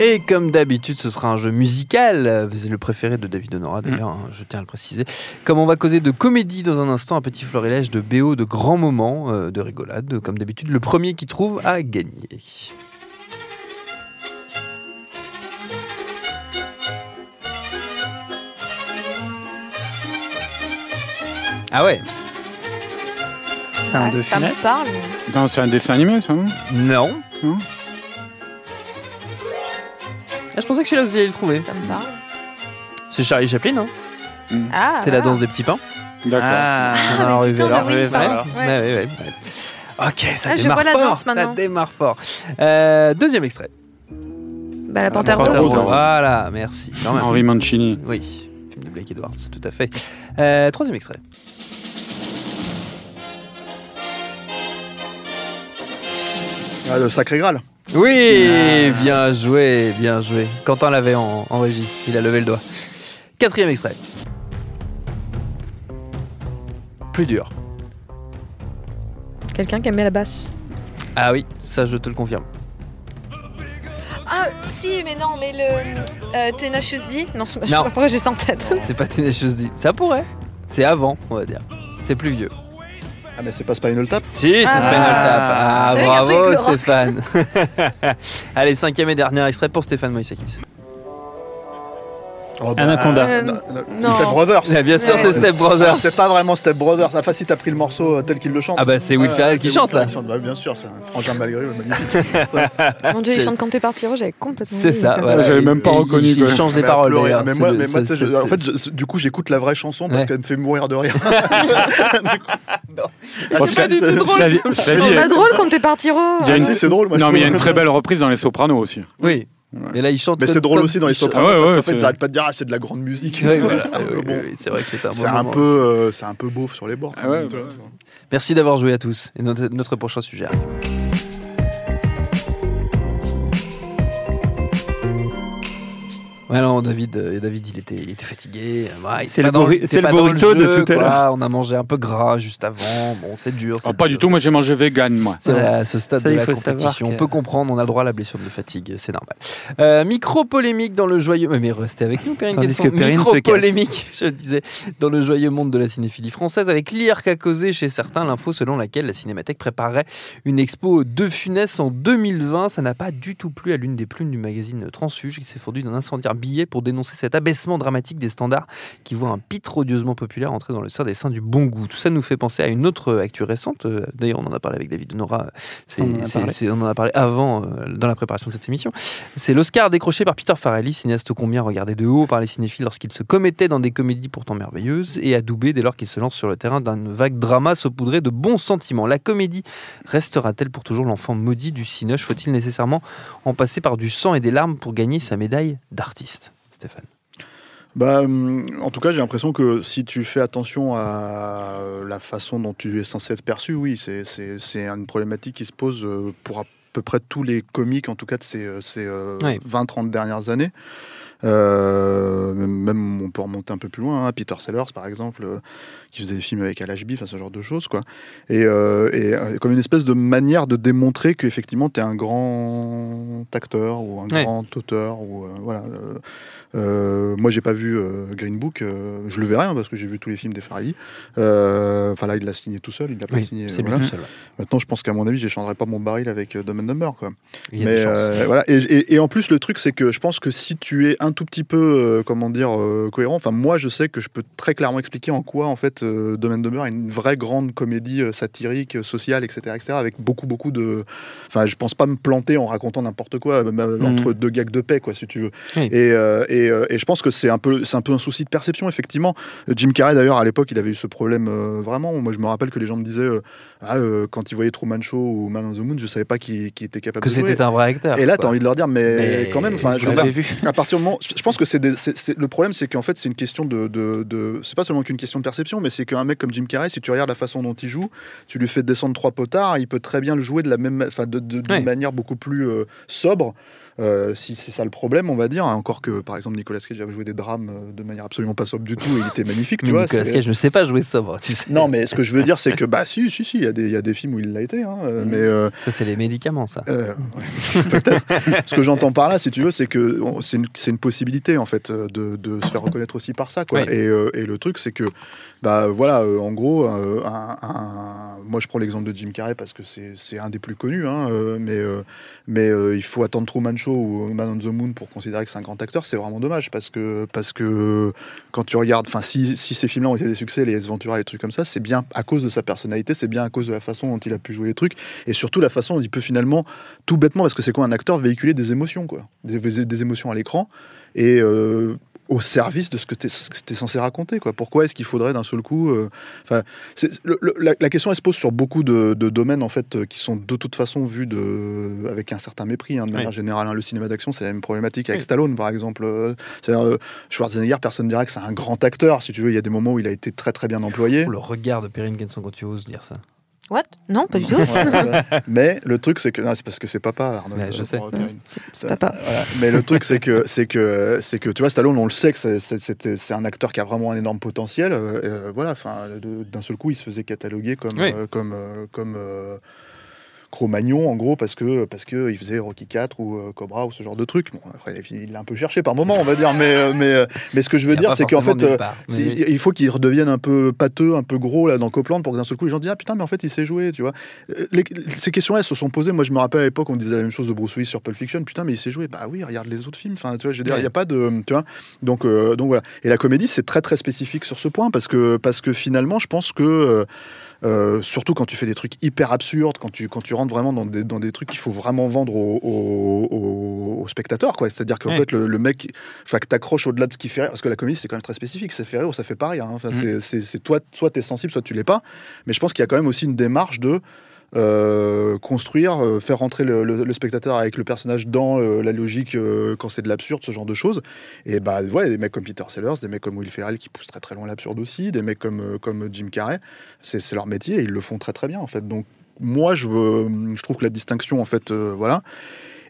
S1: Et comme d'habitude, ce sera un jeu musical. C'est le préféré de David Honora, d'ailleurs, hein, je tiens à le préciser. Comme on va causer de comédie dans un instant, un petit florilège de BO de grands moments, euh, de rigolade. Comme d'habitude, le premier qui trouve a gagné. Ah ouais
S6: C'est un
S4: Ah,
S6: de
S4: ça me parle.
S2: Non, c'est un dessin animé, ça, non?
S1: Non.
S2: Non?
S1: Ah, je pensais que celui-là, vous alliez le trouver.
S4: Ça me parle.
S1: C'est Charlie Chaplin, non
S4: Ah,
S1: C'est la danse des petits pains.
S2: D'accord.
S6: Ah,
S1: On a enlevé
S4: putain,
S1: là.
S4: oui,
S1: ouais, ouais.
S4: ouais.
S1: Ok, ça
S4: Ah, je
S1: démarre
S4: vois la
S1: fort.
S4: danse maintenant.
S1: Ça démarre fort. Euh, deuxième extrait.
S4: Bah, la panthère
S2: Panthère
S4: rose.
S2: rose.
S1: Voilà, merci. Quand même.
S2: Henri Mancini.
S1: Oui, film de Blake Edwards, tout à fait. Euh, troisième extrait.
S3: Ah, le Sacré Graal.
S1: Oui, bien joué, bien joué. Quentin l'avait en, en régie, il a levé le doigt. Quatrième extrait. Plus dur.
S4: Quelqu'un qui aimait la basse.
S1: Ah oui, ça je te le confirme.
S4: Ah, si, mais non, mais le. Euh, Tenacious D Non, [LAUGHS] je sais pas pourquoi j'ai ça en tête.
S1: C'est pas Tenacious D. Ça pourrait. C'est avant, on va dire. C'est plus vieux.
S3: Ah, mais c'est pas Spinal Tap
S1: Si, c'est
S4: Ah.
S1: Spinal Tap. Ah, bravo. Stéphane. [LAUGHS] Allez, cinquième et dernier extrait pour Stéphane Moïsakis.
S3: Oh,
S6: Anaconda.
S4: Euh,
S3: non, non,
S4: non.
S3: Step Brothers.
S1: Ah, bien sûr,
S4: Ouais.
S1: c'est Step
S3: Ah,
S1: Brothers.
S3: c'est pas vraiment Step Brothers. Enfin, si t'as pris le morceau euh, tel qu'il le chante.
S1: Ah bah, c'est Will Ferrell qui chante, là.
S3: Chante. Bah, bien sûr, c'est un frangin malgré magnifique. [LAUGHS]
S4: Mon dieu, il chante quand t'es parti j'avais complètement.
S1: C'est ça, [LAUGHS] voilà.
S2: J'avais même pas
S1: Et-
S2: reconnu,
S1: Il, change des paroles.
S3: Mais moi, mais moi, en fait, du coup, j'écoute la vraie chanson parce qu'elle me fait mourir de rire. [LAUGHS]
S2: Bon,
S1: c'est pas du tout drôle.
S4: C'est pas drôle quand t'es parti
S3: Ah, c'est drôle.
S2: Non, mais il y a une très belle reprise dans Les Sopranos aussi.
S1: Oui. Et là, il chante.
S3: Mais c'est drôle
S1: comme
S3: aussi dans sopranos
S2: Ah ouais,
S3: parce
S2: ouais,
S3: qu'en fait, ils arrêtent pas de dire ah, c'est de la grande musique. et
S1: Oui,
S3: tout.
S1: voilà.
S3: Ah, bon.
S1: C'est vrai que c'est un bon
S3: un peu, euh, c'est un peu beauf sur les bords.
S2: Ah ouais,
S3: quand même.
S1: Merci d'avoir joué à tous. Et notre, notre prochain sujet arrive. Non, David, euh, David il, était, il était fatigué.
S6: C'est le burri- le burrito de tout à
S1: quoi.
S6: l'heure.
S1: On a mangé un peu gras juste avant. Bon, c'est dur.
S2: Ah, pas
S1: dur.
S2: du tout, moi j'ai mangé vegan, moi.
S1: C'est
S6: Ouais.
S1: à ce stade
S6: Ça,
S1: de la compétition.
S6: que-
S1: On peut comprendre, on a le droit à la blessure de fatigue, c'est normal. Euh, micro polémique dans le joyeux. Mais, mais restez avec nous, Perrine
S6: Tandis
S1: Guetson.
S6: que Perrine
S1: Micro polémique, [LAUGHS] je disais, dans le joyeux monde de la cinéphilie française, avec l'IR qu'a causé chez certains l'info selon laquelle la Cinémathèque préparerait une expo de Funès en 2020. Ça n'a pas du tout plu à l'une des plumes du magazine Transfuge qui s'est fendu d'un incendiaire billet pour dénoncer cet abaissement dramatique des standards qui voit un pitre odieusement populaire entrer dans le sein des seins du bon goût. Tout ça nous fait penser à une autre actu récente. Euh, D'ailleurs, on en a parlé avec David Nora. C'est,
S6: On en a parlé.
S1: c'est- on en a parlé avant, euh, dans la préparation de cette émission. C'est l'Oscar décroché par Peter Farrelly, cinéaste ô combien regardé de haut par les cinéphiles lorsqu'il se commettait dans des comédies pourtant merveilleuses et adoubé dès lors qu'il se lance sur le terrain d'un vague drama saupoudré de bons sentiments. La comédie restera-t-elle pour toujours l'enfant maudit du cinoche? Faut-il nécessairement en passer par du sang et des larmes pour gagner sa médaille d'artiste? Stéphane
S3: Bah, hum, en tout cas, j'ai l'impression que si tu fais attention à la façon dont tu es censé être perçu, oui, c'est- une problématique qui se pose euh, pour à peu près tous les comiques, en tout cas de ces, euh, ces euh,
S1: Ouais.
S3: 20-30 dernières années. Euh, même on peut remonter un peu plus loin, hein, Peter Sellers par exemple, qui faisait des films avec Al enfin ce genre de choses quoi. Et, euh, et, euh, comme une espèce de manière de démontrer qu'effectivement tu es un grand acteur ou un
S1: Ouais.
S3: grand auteur ou euh, voilà. euh, moi, j'ai pas vu Green Book. je le verrai hein, parce que j'ai vu tous les films des Farrelly. Enfin là, il l'a signé tout seul. Il l'a pas signé. voilà. Maintenant, je pense qu'à mon avis, j'échangerai pas mon baril avec Dumb and Dumber, quoi.
S1: Il y a des
S3: voilà. Et, et- et en plus, le truc, c'est que je pense que si tu es un tout petit peu, comment dire, cohérent. Enfin, moi, je sais que je peux très clairement expliquer en quoi, en fait, euh, and Dumber est une vraie grande comédie euh, satirique, euh, sociale, etc., etc., avec beaucoup, beaucoup de. Enfin, je pense pas me planter en racontant n'importe quoi entre deux gags de paix, quoi, si tu veux.
S1: Oui.
S3: Et, et, et je pense que c'est un peu, c'est un peu un souci de perception, effectivement. Jim Carrey, d'ailleurs, à l'époque, il avait eu ce problème vraiment. Moi, je me rappelle que les gens me disaient, ah, euh, quand ils voyaient Truman Show ou Man on the Moon, je savais pas qui, qui était capable
S1: Que
S3: de jouer.
S1: c'était un vrai acteur.
S3: Et là, tu as envie de leur dire, mais,
S1: Mais
S3: quand même, enfin, je
S1: l'avez vu.
S3: à partir du moment, je pense que c'est, le problème, c'est qu'en fait, c'est une question de, de, de- c'est pas seulement qu'une question de perception, mais c'est qu'un mec comme Jim Carrey, si tu regardes la façon dont il joue, tu lui fais descendre trois potards, il peut très bien le jouer de la même, enfin, de, de- d'une
S1: Ouais.
S3: manière beaucoup plus euh, sobre. Euh, si c'est ça le problème, on va dire. hein, Encore que, par exemple, Nicolas Cage avait joué des drames euh, de manière absolument pas sobre du tout et il était magnifique, tu
S1: Mais
S3: vois.
S1: Nicolas Cage ne sait pas jouer sobre, tu sais.
S3: Non, mais ce que je veux dire, c'est que, bah, si, si, si, il y, a des- il y a des films où il l'a été, hein, euh, mais. euh,
S1: Ça, c'est les médicaments, ça.
S3: euh, ouais, [LAUGHS] peut-être. Ce que j'entends par là, si tu veux, c'est que c'est une, possibilité en fait de, de se faire reconnaître aussi par ça. Quoi. Et, et le truc, c'est que, bah voilà, en gros, un- un- moi je prends l'exemple de Jim Carrey parce que c'est un des plus connus, hein, mais mais il faut attendre Truman Show ou Man on the Moon pour considérer que c'est un grand acteur. C'est vraiment dommage parce que parce que quand tu regardes, enfin si, ces films-là ont été des succès, les Ace Ventura, les trucs comme ça, c'est bien à cause de sa personnalité, c'est bien à cause de la façon dont il a pu jouer les trucs et surtout la façon dont il peut finalement tout bêtement parce que c'est quoi un acteur véhiculer des émotions quoi des, des émotions à l'écran et euh, au service de ce que tu es, censé raconter quoi pourquoi est-ce qu'il faudrait d'un seul coup euh, le- le- la, la question elle se pose sur beaucoup de, de domaines en fait euh, qui sont de toute façon vus de avec un certain mépris hein, de manière
S1: Oui.
S3: générale hein. le cinéma d'action c'est la même problématique avec
S1: Oui.
S3: Stallone par exemple Euh, c'est-à-dire euh, Schwarzenegger personne ne dirait que c'est un grand acteur si tu veux il y a des moments où il a été très très bien employé
S1: Oh, le regard de Perrine Kenson quand tu oses dire ça.
S4: What? Non, pas du tout. [LAUGHS]
S3: Mais le truc c'est que non, c'est parce que c'est papa Arnold
S1: Ouais, je
S3: euh,
S1: sais.
S4: C'est papa.
S3: Voilà. Mais le truc, c'est que, c'est que, c'est que, tu vois, Stallone, on le sait que c'est, c'est- c'était- c'est un acteur qui a vraiment un énorme potentiel. euh, euh, voilà, enfin, d'un seul coup, il se faisait cataloguer comme,
S1: Oui.
S3: euh, comme, euh, comme euh, Cro-Magnon, en gros, parce que, parce que il faisait Rocky 4 ou euh, Cobra ou ce genre de truc. Bon, après, il l'a un peu cherché par moment, on va dire. Mais, euh, mais, euh, mais ce que je veux dire, c'est qu'en fait,
S1: part. Mais-
S3: il faut qu'il redevienne un peu pâteux, un peu gros là dans Copland pour que d'un seul coup les gens disent ah putain mais en fait il sait jouer, tu vois. Les- ces questions elles se sont posées. Moi je me rappelle à l'époque on disait la même chose de Bruce Willis sur Pulp Fiction. Putain mais il sait jouer. Bah oui regarde les autres films. Enfin tu vois je veux dire il
S1: Ouais.
S3: y a pas de tu vois. Donc donc voilà. Et la comédie c'est très très spécifique sur ce point parce que parce que finalement je pense que euh, surtout quand tu fais des trucs hyper absurdes, quand tu, quand tu rentres vraiment dans des, dans des trucs qu'il faut vraiment vendre au, au, au- au spectateur, quoi. C'est-à-dire qu'en
S1: Ouais.
S3: fait, le, le mec, enfin, que t'accroches au-delà de ce qui fait rire, parce que la comédie, c'est quand même très spécifique, ça fait rire ou ça fait pas rire. hein. C'est c'est toi, soit t'es sensible, soit tu l'es pas. Mais je pense qu'il y a quand même aussi une démarche de euh, construire, euh, faire rentrer le, spectateur avec le personnage dans euh, la logique quand c'est de l'absurde, ce genre de choses. Et bah voilà, des mecs comme Peter Sellers, des mecs comme Will Ferrell qui poussent très très loin l'absurde aussi, des mecs comme, Jim Carrey, c'est leur métier et ils le font très très bien en fait. Donc moi je, veux, je trouve que la distinction en fait, voilà.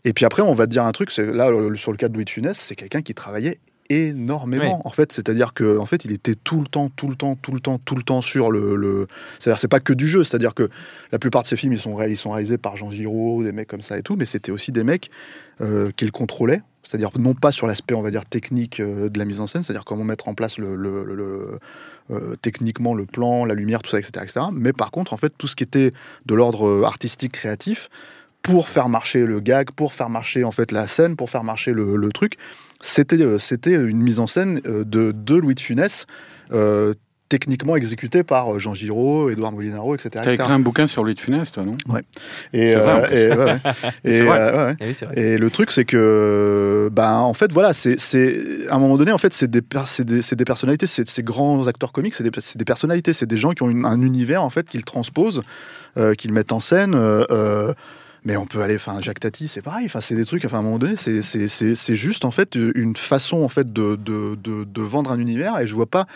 S3: Et puis après on va te dire un truc, c'est là sur le cas de Louis de Funès, c'est quelqu'un qui travaillait énormément. En fait c'est à dire que en fait il était tout le temps tout le temps tout le temps tout le temps sur le, le... c'est à dire c'est pas que du jeu. C'est à dire que la plupart de ces films ils sont, ils sont réalisés par Jean Giraud des mecs comme ça et tout mais c'était aussi des mecs euh, qu'il contrôlait c'est-à-dire non pas sur l'aspect on va dire technique euh, de la mise en scène c'est-à-dire comment mettre en place le, le- le- le- euh, techniquement le plan la lumière tout ça etc etc mais par contre en fait tout ce qui était de l'ordre euh, artistique créatif pour faire marcher le gag, pour faire marcher en fait la scène, pour faire marcher le, le truc. C'était euh, c'était une mise en scène euh, de, de Louis de Funès, euh, techniquement exécutée par Jean Giraud, Édouard Molinaro, etc.
S2: T'as
S3: etc.
S2: écrit un bouquin sur Louis de Funès, toi, non?
S3: Ouais. Et. Et le truc, c'est que, ben, en fait, voilà, c'est, c'est, à un moment donné, en fait, c'est des, des, c'est des personnalités, c'est ces grands acteurs comiques, c'est des, c'est des personnalités, c'est des gens qui ont une- un univers, en fait, qu'ils transposent, euh, qu'ils mettent en scène. euh, euh, mais on peut aller, enfin, Jacques Tati, c'est pareil. Enfin, c'est des trucs. Enfin, à un moment donné, c'est, c'est, c'est, c'est juste en fait une façon en fait de, de, de, de vendre un univers. Et je vois pas.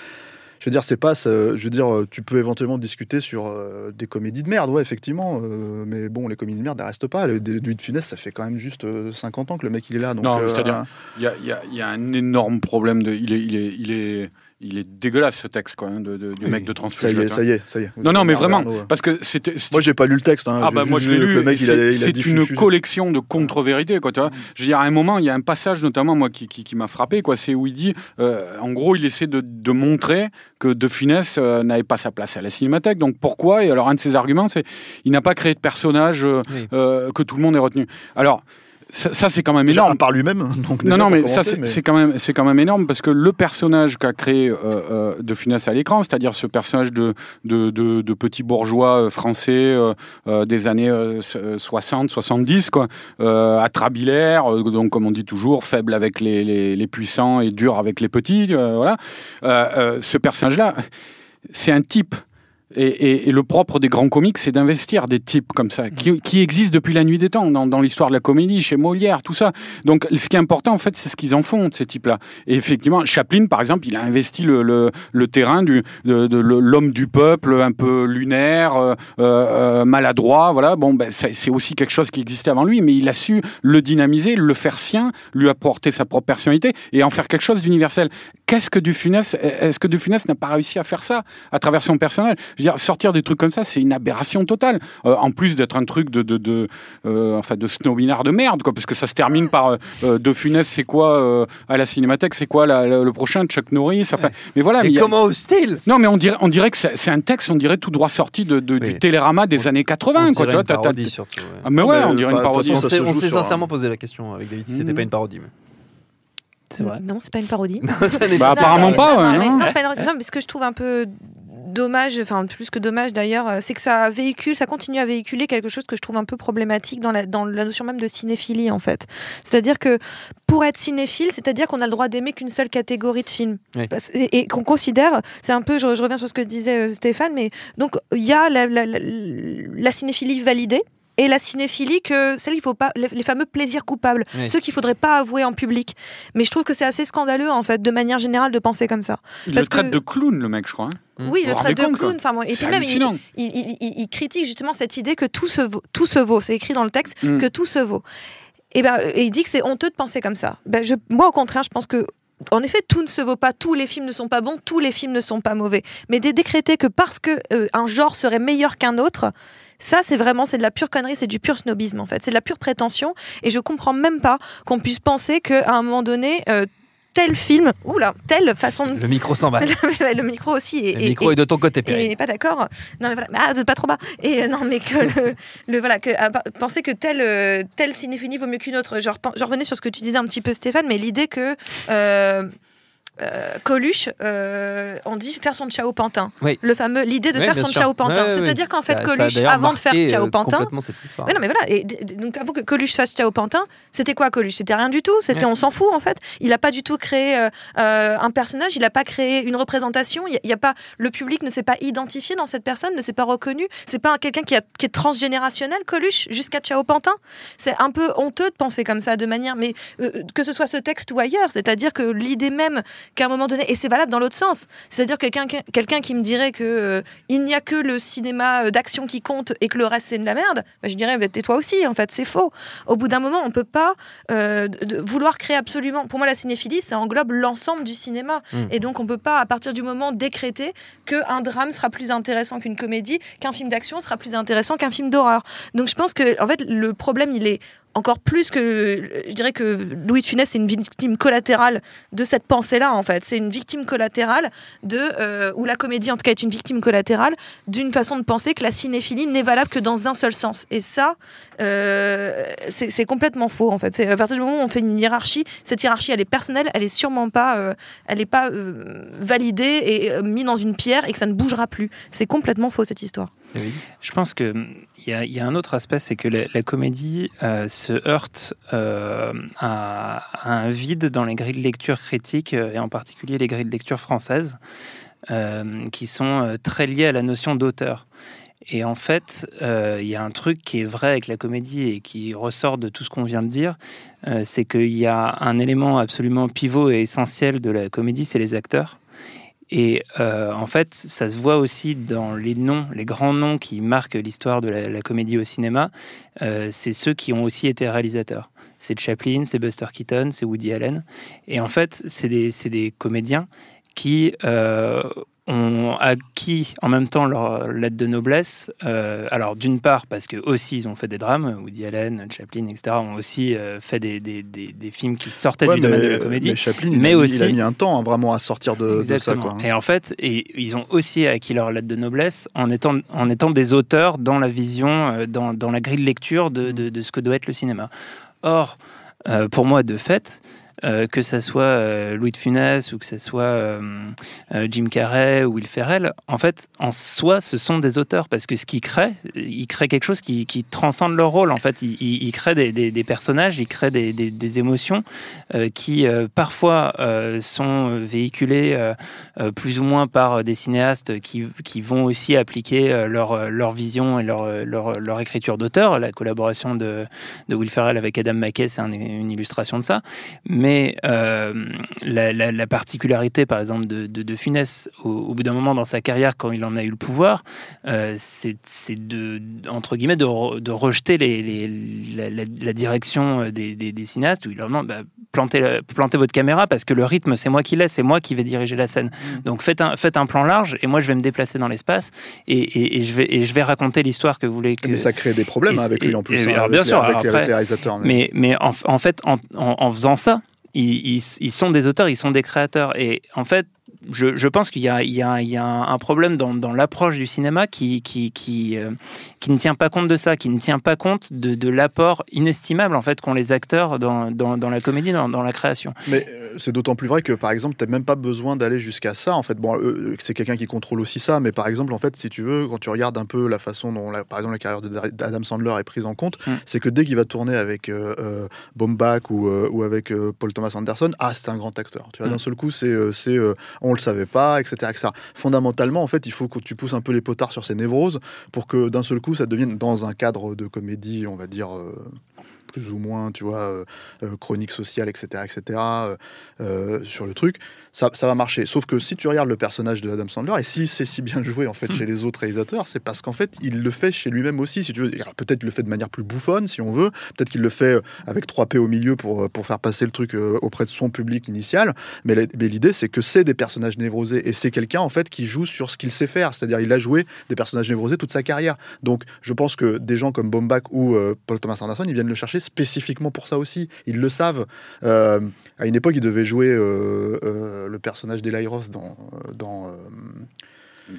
S3: Je veux dire, c'est pas. je veux dire, tu peux éventuellement discuter sur euh, des comédies de merde, ouais, effectivement. euh, mais bon, les comédies de merde, elles restent pas. Le- Louis de Funès, ça fait quand même juste euh, 50 ans que le mec il est là. Donc,
S2: Non,
S3: euh,
S2: c'est-à-dire, il y y a un énorme problème de. Il est, il est, il est, il est dégueulasse ce texte, quoi, hein, de, de- du
S3: Oui.
S2: mec de
S3: ça y
S2: transfuge.
S3: est, ça y est, ça y est.
S2: Non, non, mais vraiment, parce que c'était.
S3: Moi, j'ai pas lu le texte. Hein,
S2: Ah bah moi je l'ai lu.
S3: Le mec,
S2: et
S3: il a,
S2: c'est-
S3: il a
S2: C'est une collection de contre-vérités, quoi. Tu vois. Je veux dire, à un moment, il y a un passage notamment moi qui, qui, qui m'a frappé, quoi. C'est où il dit, euh, en gros, il essaie de, de montrer que De Funès euh, n'avait pas sa place à la Cinémathèque. Donc pourquoi? Et alors un de ses arguments, c'est il n'a pas créé de personnage euh,
S1: Oui.
S2: euh, que tout le monde ait retenu. Alors ça, ça, c'est quand même
S3: Déjà,
S2: énorme.
S3: par lui-même. Donc
S2: Non,
S3: déjà,
S2: non, mais ça, c'est quand même, c'est quand même énorme parce que le personnage qu'a créé euh, euh, De Funès à l'écran, c'est-à-dire ce personnage de de, de, de petit bourgeois euh, français euh, des années euh, 60, 70, quoi, euh, atrabilaire, donc comme on dit toujours, faible avec les, les, les puissants et dur avec les petits, voilà. Ce personnage-là, c'est un type Et, et- et le propre des grands comiques, c'est d'investir des types comme ça, qui, qui existent depuis la nuit des temps, dans, dans l'histoire de la comédie, chez Molière, tout ça. Donc, ce qui est important, en fait, c'est ce qu'ils en font, de ces types-là. Et effectivement, Chaplin, par exemple, il a investi le, le, le terrain du, de, de l'homme du peuple, un peu lunaire, euh, euh, maladroit, voilà. Bon, ben, c'est aussi quelque chose qui existait avant lui, mais il a su le dynamiser, le faire sien, lui apporter sa propre personnalité et en faire quelque chose d'universel. Qu'est-ce que Dufunès, est-ce que Dufunès n'a pas réussi à faire ça à travers son personnage? Je dire, sortir des trucs comme ça, c'est une aberration totale. Euh, en plus d'être un truc de, de, de euh, enfin, de snobinard de merde, quoi, parce que ça se termine par euh, De Funès, c'est quoi euh, à la Cinémathèque, c'est quoi la- la- le prochain Chuck Norris. Enfin, mais voilà.
S1: Et
S2: mais y a-
S1: comment ose-t-il
S2: Non, mais on dirait, on dirait que c'est un texte, on dirait tout droit sorti de, de- du Télérama des années 80,
S1: On
S2: quoi.
S1: dirait une parodie, surtout, ouais.
S2: Ah, mais ouais, on dirait une parodie.
S1: On s'est
S3: un-
S1: sincèrement posé la question avec David si c'était
S2: Mhm.
S1: pas une parodie. mais-
S6: C'est vrai.
S4: Non, c'est pas une parodie. [LAUGHS]
S2: Bah, apparemment pas, ouais. Non,
S4: mais ce que je trouve un peu dommage, enfin plus que dommage d'ailleurs, euh, c'est que ça véhicule, ça continue à véhiculer quelque chose que je trouve un peu problématique dans la, dans la notion même de cinéphilie en fait. C'est-à-dire que pour être cinéphile, c'est-à-dire qu'on a le droit d'aimer qu'une seule catégorie de films.
S1: Oui.
S4: Et et qu'on considère, c'est un peu, je, je reviens sur ce que disait euh, Stéphane, mais donc il y a la, la- la- la cinéphilie validée. Et la cinéphilie, que celle qu'il faut pas, les, les fameux plaisirs coupables,
S1: Oui.
S4: ceux qu'il faudrait pas avouer en public. Mais je trouve que c'est assez scandaleux en fait, de manière générale, de penser comme ça.
S2: Il
S4: parce
S2: le traite
S4: que-
S2: de clown, le mec, je crois. hein.
S4: Oui, le trait de
S2: compte,
S4: clown. Enfin, moi, et puis même, il, il, il- il- il critique justement cette idée que tout se vaut. Tout se vaut. C'est écrit dans le texte
S2: Mm.
S4: que tout se vaut. Et, ben, et il dit que c'est honteux de penser comme ça. Ben, je, moi, au contraire, je pense que. En effet, tout ne se vaut pas, tous les films ne sont pas bons, tous les films ne sont pas mauvais. Mais de décréter que parce que euh, un genre serait meilleur qu'un autre, ça c'est vraiment c'est de la pure connerie, c'est du pur snobisme en fait, c'est de la pure prétention. Et je comprends même pas qu'on puisse penser qu'à un moment donné, euh, tel film, oula, telle façon de
S1: Le micro s'en va. [LAUGHS]
S4: le micro aussi est,
S1: Le micro est de ton côté, Perrine.
S4: et pas d'accord. Non mais voilà, ah, pas trop bas. Et euh, non mais que le, [LAUGHS] le- voilà que à part- penser que tel euh, tel cinéphilie vaut mieux qu'une autre. Genre je revenais sur ce que tu disais un petit peu Stéphane, mais l'idée que euh, Coluche, euh, on dit faire son Ciao Pantin.
S1: Oui.
S4: Le fameux, l'idée de
S1: Oui,
S4: faire son
S1: sûr.
S4: Ciao Pantin. C'est-à-dire qu'en fait, Coluche, avant de faire Ciao
S1: euh,
S4: Pantin,
S1: complètement cette histoire.
S4: Ouais, non, mais voilà. Et donc, avant que Coluche fasse Ciao Pantin, c'était quoi Coluche? C'était rien du tout. C'était on s'en fout en fait. Il n'a pas du tout créé euh, un personnage. Il n'a pas créé une représentation. Il y a, il y a pas le public ne s'est pas identifié dans cette personne, ne s'est pas reconnu. C'est pas un- quelqu'un qui, qui est transgénérationnel Coluche jusqu'à Ciao Pantin? C'est un peu honteux de penser comme ça de manière, mais que ce soit ce texte ou ailleurs. C'est-à-dire que l'idée même qu'à un moment donné, et c'est valable dans l'autre sens. C'est-à-dire que quelqu'un qui me dirait que euh, il n'y a que le cinéma euh, d'action qui compte et que le reste c'est de la merde, bah, je dirais bah, tais-toi aussi. En fait, c'est faux. Au bout d'un moment, on peut pas euh, de- vouloir créer absolument. Pour moi, la cinéphilie, ça englobe l'ensemble du cinéma,
S1: Mm.
S4: et donc on peut pas, à partir du moment décréter qu'un drame sera plus intéressant qu'une comédie, qu'un film d'action sera plus intéressant qu'un film d'horreur. Donc je pense que en fait le problème il est encore plus que je dirais que Louis de Funès c'est une victime collatérale de cette pensée-là en fait. C'est une victime collatérale de euh, ou la comédie en tout cas est une victime collatérale d'une façon de penser que la cinéphilie n'est valable que dans un seul sens. Et ça, euh, c'est complètement faux en fait. C'est à partir du moment où on fait une hiérarchie, cette hiérarchie elle est personnelle, elle est sûrement pas, euh, elle est pas validée et mise dans une pierre et que ça ne bougera plus. C'est complètement faux cette histoire.
S6: Je pense que y, a- il y a un autre aspect, c'est que la, comédie euh, se heurte euh, à, un vide dans les grilles de lecture critiques euh, et en particulier les grilles de lecture françaises, qui sont très liées à la notion d'auteur. Et en fait, il y a un truc qui est vrai avec la comédie et qui ressort de tout ce qu'on vient de dire, c'est qu'il y a un élément absolument pivot et essentiel de la comédie, c'est les acteurs. Et euh, en fait, ça se voit aussi dans les noms, les grands noms qui marquent l'histoire de la, comédie au cinéma. Euh, c'est ceux qui ont aussi été réalisateurs. C'est Chaplin, c'est Buster Keaton, c'est Woody Allen. Et en fait, c'est des, c'est des comédiens qui euh, ont acquis en même temps leur lettre de noblesse. Euh, alors, d'une part, parce que aussi ils ont fait des drames, Woody Allen, Chaplin, etc., ont aussi euh, fait des, des, des, des films qui sortaient
S3: Ouais,
S6: du
S3: mais-
S6: domaine de la comédie.
S3: mais Chaplin, il,
S6: mais
S3: a, mis-
S6: aussi,
S3: il a mis un temps hein, vraiment à sortir de, de ça. Quoi. hein.
S6: Et en fait, et ils ont aussi acquis leur lettre de noblesse en étant, en étant des auteurs dans la vision, euh, dans, dans la grille de lecture de, de, de ce que doit être le cinéma. Or, euh, pour moi, de fait, euh, que ça soit euh, Louis de Funès ou que ça soit euh, Jim Carrey ou Will Ferrell, en fait, en soi, ce sont des auteurs parce que ce qu'ils créent, ils créent quelque chose qui, transcende leur rôle. En fait, ils, créent des, personnages, ils créent des, émotions qui parfois sont véhiculées plus ou moins par des cinéastes qui, vont aussi appliquer leur, vision et leur, écriture d'auteur. La collaboration de, de Will Ferrell avec Adam McKay, c'est un- une illustration de ça. Euh, la, la- la particularité, par exemple, de, de, de Funès, au, au bout d'un moment dans sa carrière, quand il en a eu le pouvoir, euh, c'est de, entre guillemets, de, re- de rejeter les, les- la, direction des, des- des cinéastes, où il leur demande bah, plantez, la- plantez votre caméra parce que le rythme, c'est moi qui l'ai, c'est moi qui vais diriger la scène. Donc faites un, faites un plan large et moi je vais me déplacer dans l'espace et, et- et je, vais, et je vais raconter l'histoire que vous voulez que.
S3: Mais ça crée des problèmes
S6: Et-
S3: avec lui en plus. hein,
S6: alors, bien
S3: les-
S6: sûr,
S3: avec,
S6: après-
S3: les réalisateurs.
S6: mais, mais en, en fait, en, en- en faisant ça, ils, ils- ils sont des auteurs, ils sont des créateurs. Et en fait, je, je pense qu'il y a, il y a- il y a un problème dans, dans l'approche du cinéma qui, qui, qui, euh, qui ne tient pas compte de ça, qui ne tient pas compte de, de l'apport inestimable en fait qu'ont les acteurs dans, dans, dans la comédie, dans, la création.
S3: Mais euh, c'est d'autant plus vrai que, par exemple, tu n'as même pas besoin d'aller jusqu'à ça. En fait, bon, euh, c'est quelqu'un qui contrôle aussi ça. Mais par exemple, en fait, si tu veux, quand tu regardes un peu la façon dont, la- par exemple, la carrière d'Adam Sandler est prise en compte,
S6: Mm.
S3: c'est que dès qu'il va tourner avec euh, Baumbach ou, euh, ou avec Paul Thomas Anderson, ah, c'est un grand acteur. Tu vois,
S6: Mm.
S3: d'un seul coup, c'est, c'est, on le savait pas, etc., etc. Fondamentalement, en fait, il faut que tu pousses un peu les potards sur ces névroses pour que d'un seul coup, ça devienne dans un cadre de comédie, on va dire. euh, plus ou moins, tu vois, euh, euh, chronique sociale, etc., etc., sur le truc, ça, ça va marcher. Sauf que si tu regardes le personnage de Adam Sandler, et si c'est si bien joué en fait chez les autres réalisateurs, c'est parce qu'en fait, il le fait chez lui-même aussi, si tu veux. Peut-être le fait de manière plus bouffonne, si on veut. Peut-être qu'il le fait euh, avec 3 P au milieu pour, euh, pour faire passer le truc euh, auprès de son public initial. Mais l'idée, c'est que c'est des personnages névrosés, et c'est quelqu'un en fait qui joue sur ce qu'il sait faire. C'est-à-dire, il a joué des personnages névrosés toute sa carrière. Donc, je pense que des gens comme Baumbach ou euh, Paul Thomas Anderson, ils viennent le chercher spécifiquement pour ça aussi. Ils le savent. Euh, à une époque, il devait jouer euh, euh, le personnage d'Eli Roth dans, dans euh,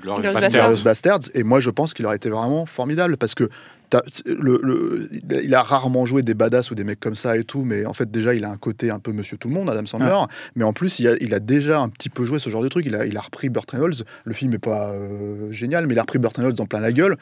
S2: Glorious
S4: Glorious
S2: Bastards.
S3: Et moi, je pense qu'il aurait été vraiment formidable parce que t'as- le, le- il a rarement joué des badass ou des mecs comme ça et tout, mais en fait, déjà, il a un côté un peu Monsieur Tout le Monde, Adam Sandler. Mais en plus, il a, il a déjà un petit peu joué ce genre de truc. Il a, il a repris Burt Reynolds. Le film est pas euh, génial, mais il a repris Burt Reynolds dans plein la gueule.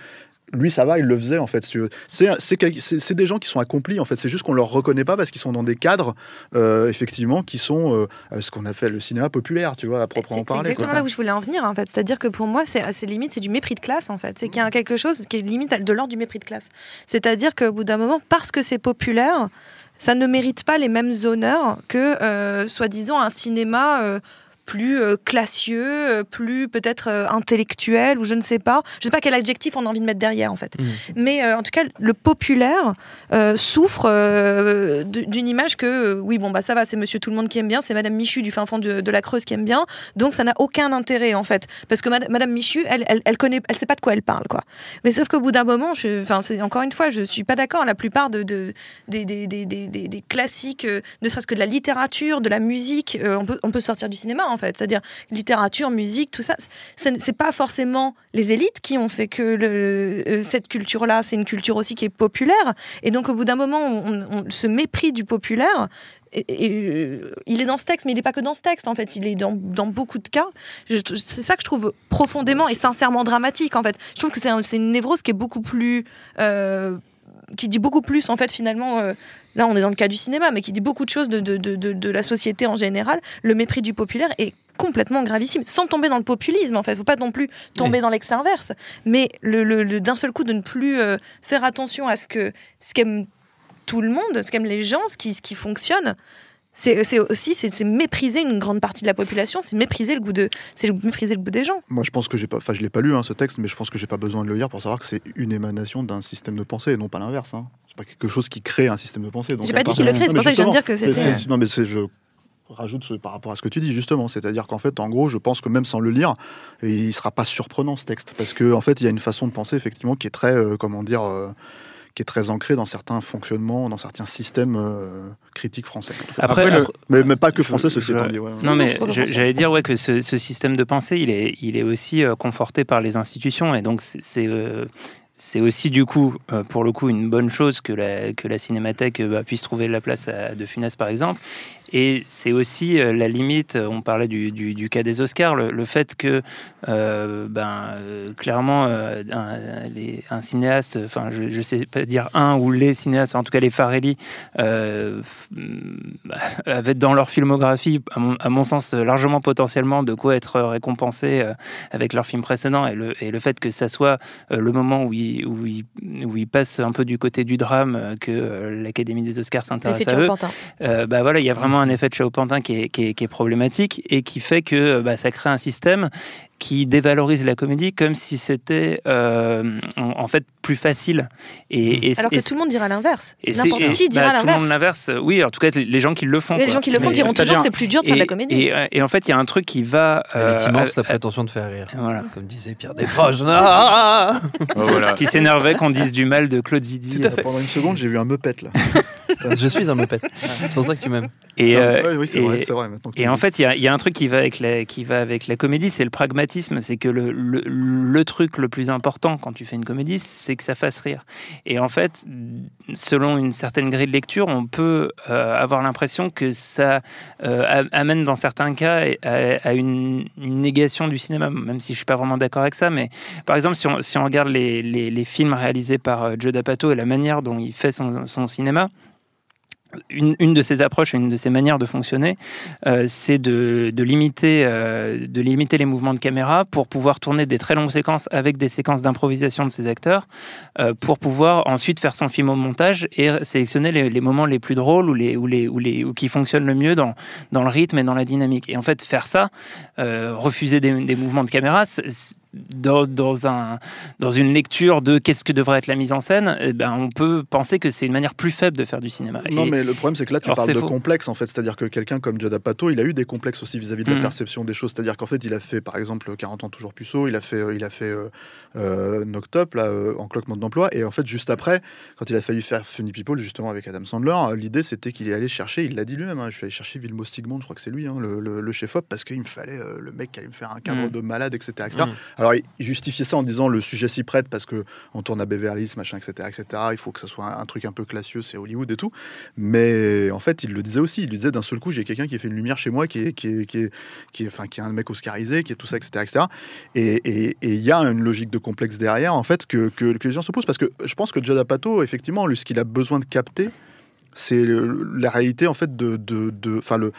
S3: Lui, ça va, il le faisait en fait. C'est des gens qui sont accomplis en fait. C'est juste qu'on leur reconnaît pas parce qu'ils sont dans des cadres, euh, effectivement, qui sont euh, ce qu'on appelle le cinéma populaire, tu vois, à proprement
S4: C'est c'est
S3: parler.
S4: exactement
S3: quoi.
S4: là où je voulais en venir, en fait. C'est-à-dire que pour moi, c'est assez limite, c'est du mépris de classe, en fait. C'est qu'il y a quelque chose qui est limite de l'ordre du mépris de classe. C'est-à-dire qu'au bout d'un moment, parce que c'est populaire, ça ne mérite pas les mêmes honneurs que, euh, soi-disant, un cinéma. Plus euh, classieux, euh, plus peut-être euh, intellectuel ou je ne sais pas. Je ne sais pas quel adjectif on a envie de mettre derrière en fait. Mais euh, en tout cas, le populaire souffre d'une image que oui bon bah ça va, c'est Monsieur Tout le Monde qui aime bien, c'est Madame Michu du fin fond de, de la Creuse qui aime bien, donc ça n'a aucun intérêt en fait, parce que Mad- Madame Michu, elle, elle, elle connaît, elle sait pas de quoi elle parle quoi. Mais sauf qu'au bout d'un moment, je, encore une fois, je suis pas d'accord. La plupart de, de- des, des, des, des, classiques, euh, ne serait-ce que de la littérature, de la musique, euh, on peut on peut sortir du cinéma en fait, c'est-à-dire littérature, musique, tout ça, c'est pas forcément les élites qui ont fait que euh, cette culture-là, c'est une culture aussi qui est populaire. Et donc, au bout d'un moment, on, on- ce mépris du populaire, et, euh, il est dans ce texte, mais il n'est pas que dans ce texte, en fait. Il est dans, beaucoup de cas. C'est ça que je trouve profondément et sincèrement dramatique, en fait. Je trouve que c'est une névrose qui est beaucoup plus. euh, qui dit beaucoup plus, en fait, finalement. euh, Là, on est dans le cas du cinéma, mais qui dit beaucoup de choses de, de, de, de- la société en général. Le mépris du populaire est complètement gravissime, sans tomber dans le populisme, en fait. faut pas non plus tomber dans l'ex inverse. Mais le, le- le- d'un seul coup, de ne plus euh, faire attention à ce que ce qu'aime tout le monde, ce qu'aiment les gens, ce qui, ce qui fonctionne. C'est aussi c'est mépriser une grande partie de la population, c'est mépriser le goût de c'est le- mépriser le goût des gens.
S3: Moi, je pense que j'ai pas, enfin, je l'ai pas lu hein, ce texte, mais je pense que j'ai pas besoin de le lire pour savoir que c'est une émanation d'un système de pensée et non pas l'inverse. Hein. C'est pas quelque chose qui crée un système de pensée.
S4: J'ai pas dit qu'il le crée, c'est pour ça que je viens de dire que c'était-
S3: c'est- Non, mais je rajoute ce- par rapport à ce que tu dis justement, c'est-à-dire qu'en fait, en gros, je pense que même sans le lire, il sera pas surprenant ce texte parce que en fait, il y a une façon de penser effectivement qui est très, euh, comment dire. euh, qui est très ancrée dans certains fonctionnements, dans certains systèmes euh, critiques français.
S6: Après,
S2: Après, le-
S6: après-
S3: Mais, mais pas que français, ceci étant dit. ouais.
S6: Non,
S4: Non,
S6: mais j'allais dire ouais, que ce, ce système de pensée, il est, il est aussi euh, conforté par les institutions. Et donc, c'est- c'est euh, c'est aussi, du coup, euh, pour le coup, une bonne chose que la, que la cinémathèque euh, bah, puisse trouver la place à De Funès, par exemple. Et c'est aussi euh, la limite, on parlait du, du, du cas des Oscars, le, le fait que, euh, ben, euh, clairement, euh, un, les- un cinéaste, enfin, je, je sais pas dire un ou les cinéastes, en tout cas les Farelli, euh, bah, [LAUGHS] avaient dans leur filmographie, à mon, à mon sens, largement potentiellement de quoi être récompensés euh, avec leurs films précédents. Et le, et le fait que ça soit euh, le moment où ils, où, où passent un peu du côté du drame, euh, que euh, l'Académie des Oscars s'intéresse à eux, euh, bah voilà, il y a vraiment un effet de Chao-Pantin qui est, qui, est, qui est problématique et qui fait que bah, ça crée un système qui dévalorise la comédie comme si c'était euh, en, fait plus facile. Et, et-
S4: Alors que
S6: et-
S4: tout le monde dira l'inverse. N'importe qui dira
S6: bah, Tout le monde
S4: l'inverse.
S6: l'inverse. Oui, en tout cas, les- gens qui le font.
S4: Les
S6: quoi.
S4: gens qui le font
S6: Mais-
S4: diront toujours que c'est plus dur de faire de la comédie.
S6: et, et en fait, il y a un truc qui va.
S1: Elle est
S6: euh,
S1: immense, la
S6: euh,
S1: prétention de faire rire.
S6: Voilà.
S1: Comme disait Pierre Desproges. Ah [LAUGHS]
S2: voilà.
S6: Qui s'énervait qu'on dise du mal de Claude Zidi.
S1: Tout à fait.
S3: Pendant une seconde, j'ai vu un meupette là. [LAUGHS] [LAUGHS]
S1: Je suis un mopette. C'est pour ça que tu m'aimes.
S6: Et,
S3: Non,
S6: euh,
S3: oui, c'est
S6: et-
S3: vrai. Maintenant
S6: Et en fait, il y a, il y a un truc qui va avec la, qui va avec la comédie, c'est le pragmatisme. C'est que le, le, le truc le plus important quand tu fais une comédie, c'est que ça fasse rire. Et en fait, selon une certaine grille de lecture, on peut euh, avoir l'impression que ça euh, a- amène dans certains cas à, à une, une négation du cinéma, même si je suis pas vraiment d'accord avec ça. Mais par exemple, si on, si on regarde les, les, les films réalisés par Joe D'Apato et la manière dont il fait son, son cinéma, une, de ses approches, une de ses manières de fonctionner, euh, c'est de, limiter, euh, de limiter les mouvements de caméra pour pouvoir tourner des très longues séquences avec des séquences d'improvisation de ses acteurs, euh, pour pouvoir ensuite faire son film au montage et sélectionner les, moments les plus drôles ou, les, ou, les, ou, les, ou qui fonctionnent le mieux dans, dans le rythme et dans la dynamique. Et en fait, faire ça, refuser des, des mouvements de caméra, dans, dans, un, dans une lecture de qu'est-ce que devrait être la mise en scène, eh ben, on peut penser que c'est une manière plus faible de faire du cinéma.
S3: Non,
S6: Et-
S3: mais le problème, c'est que là, tu
S6: Alors,
S3: parles de
S6: faux.
S3: complexe, en fait. C'est-à-dire que quelqu'un comme Judd Apatow, il a eu des complexes aussi vis-à-vis de la
S6: Mhm.
S3: perception des choses. C'est-à-dire qu'en fait, il a fait, par exemple, 40 ans toujours puceau, il a fait, euh, il a fait euh, euh, Up, là, euh, en cloquement d'emploi. Et en fait, juste après, quand il a fallu faire Funny People, justement, avec Adam Sandler, euh, l'idée, c'était qu'il est allé chercher, il l'a dit lui-même, hein, je suis allé chercher Vilmos Sigmund, je crois que c'est lui, hein, le, le- le chef-op, parce qu'il me fallait le mec qui allait me faire un cadre
S6: Mhm.
S3: de malade, etc. etc. Alors, il il justifiait ça en disant le sujet s'y prête parce que on tourne à Beverly Hills, machin, etc., etc. Il faut que ça soit un, truc un peu classieux, c'est Hollywood et tout. Mais en fait, il le disait aussi. Il lui disait d'un seul coup, j'ai quelqu'un qui fait une lumière chez moi, qui est, qui est, qui est, enfin, qui est un mec oscarisé, qui est tout ça, etc., etc. Et il y a une logique de complexe derrière, en fait, que, les gens se posent parce que je pense que Judd Apatow, effectivement, lui, ce qu'il a besoin de capter, c'est la réalité, en fait, de, de, de- le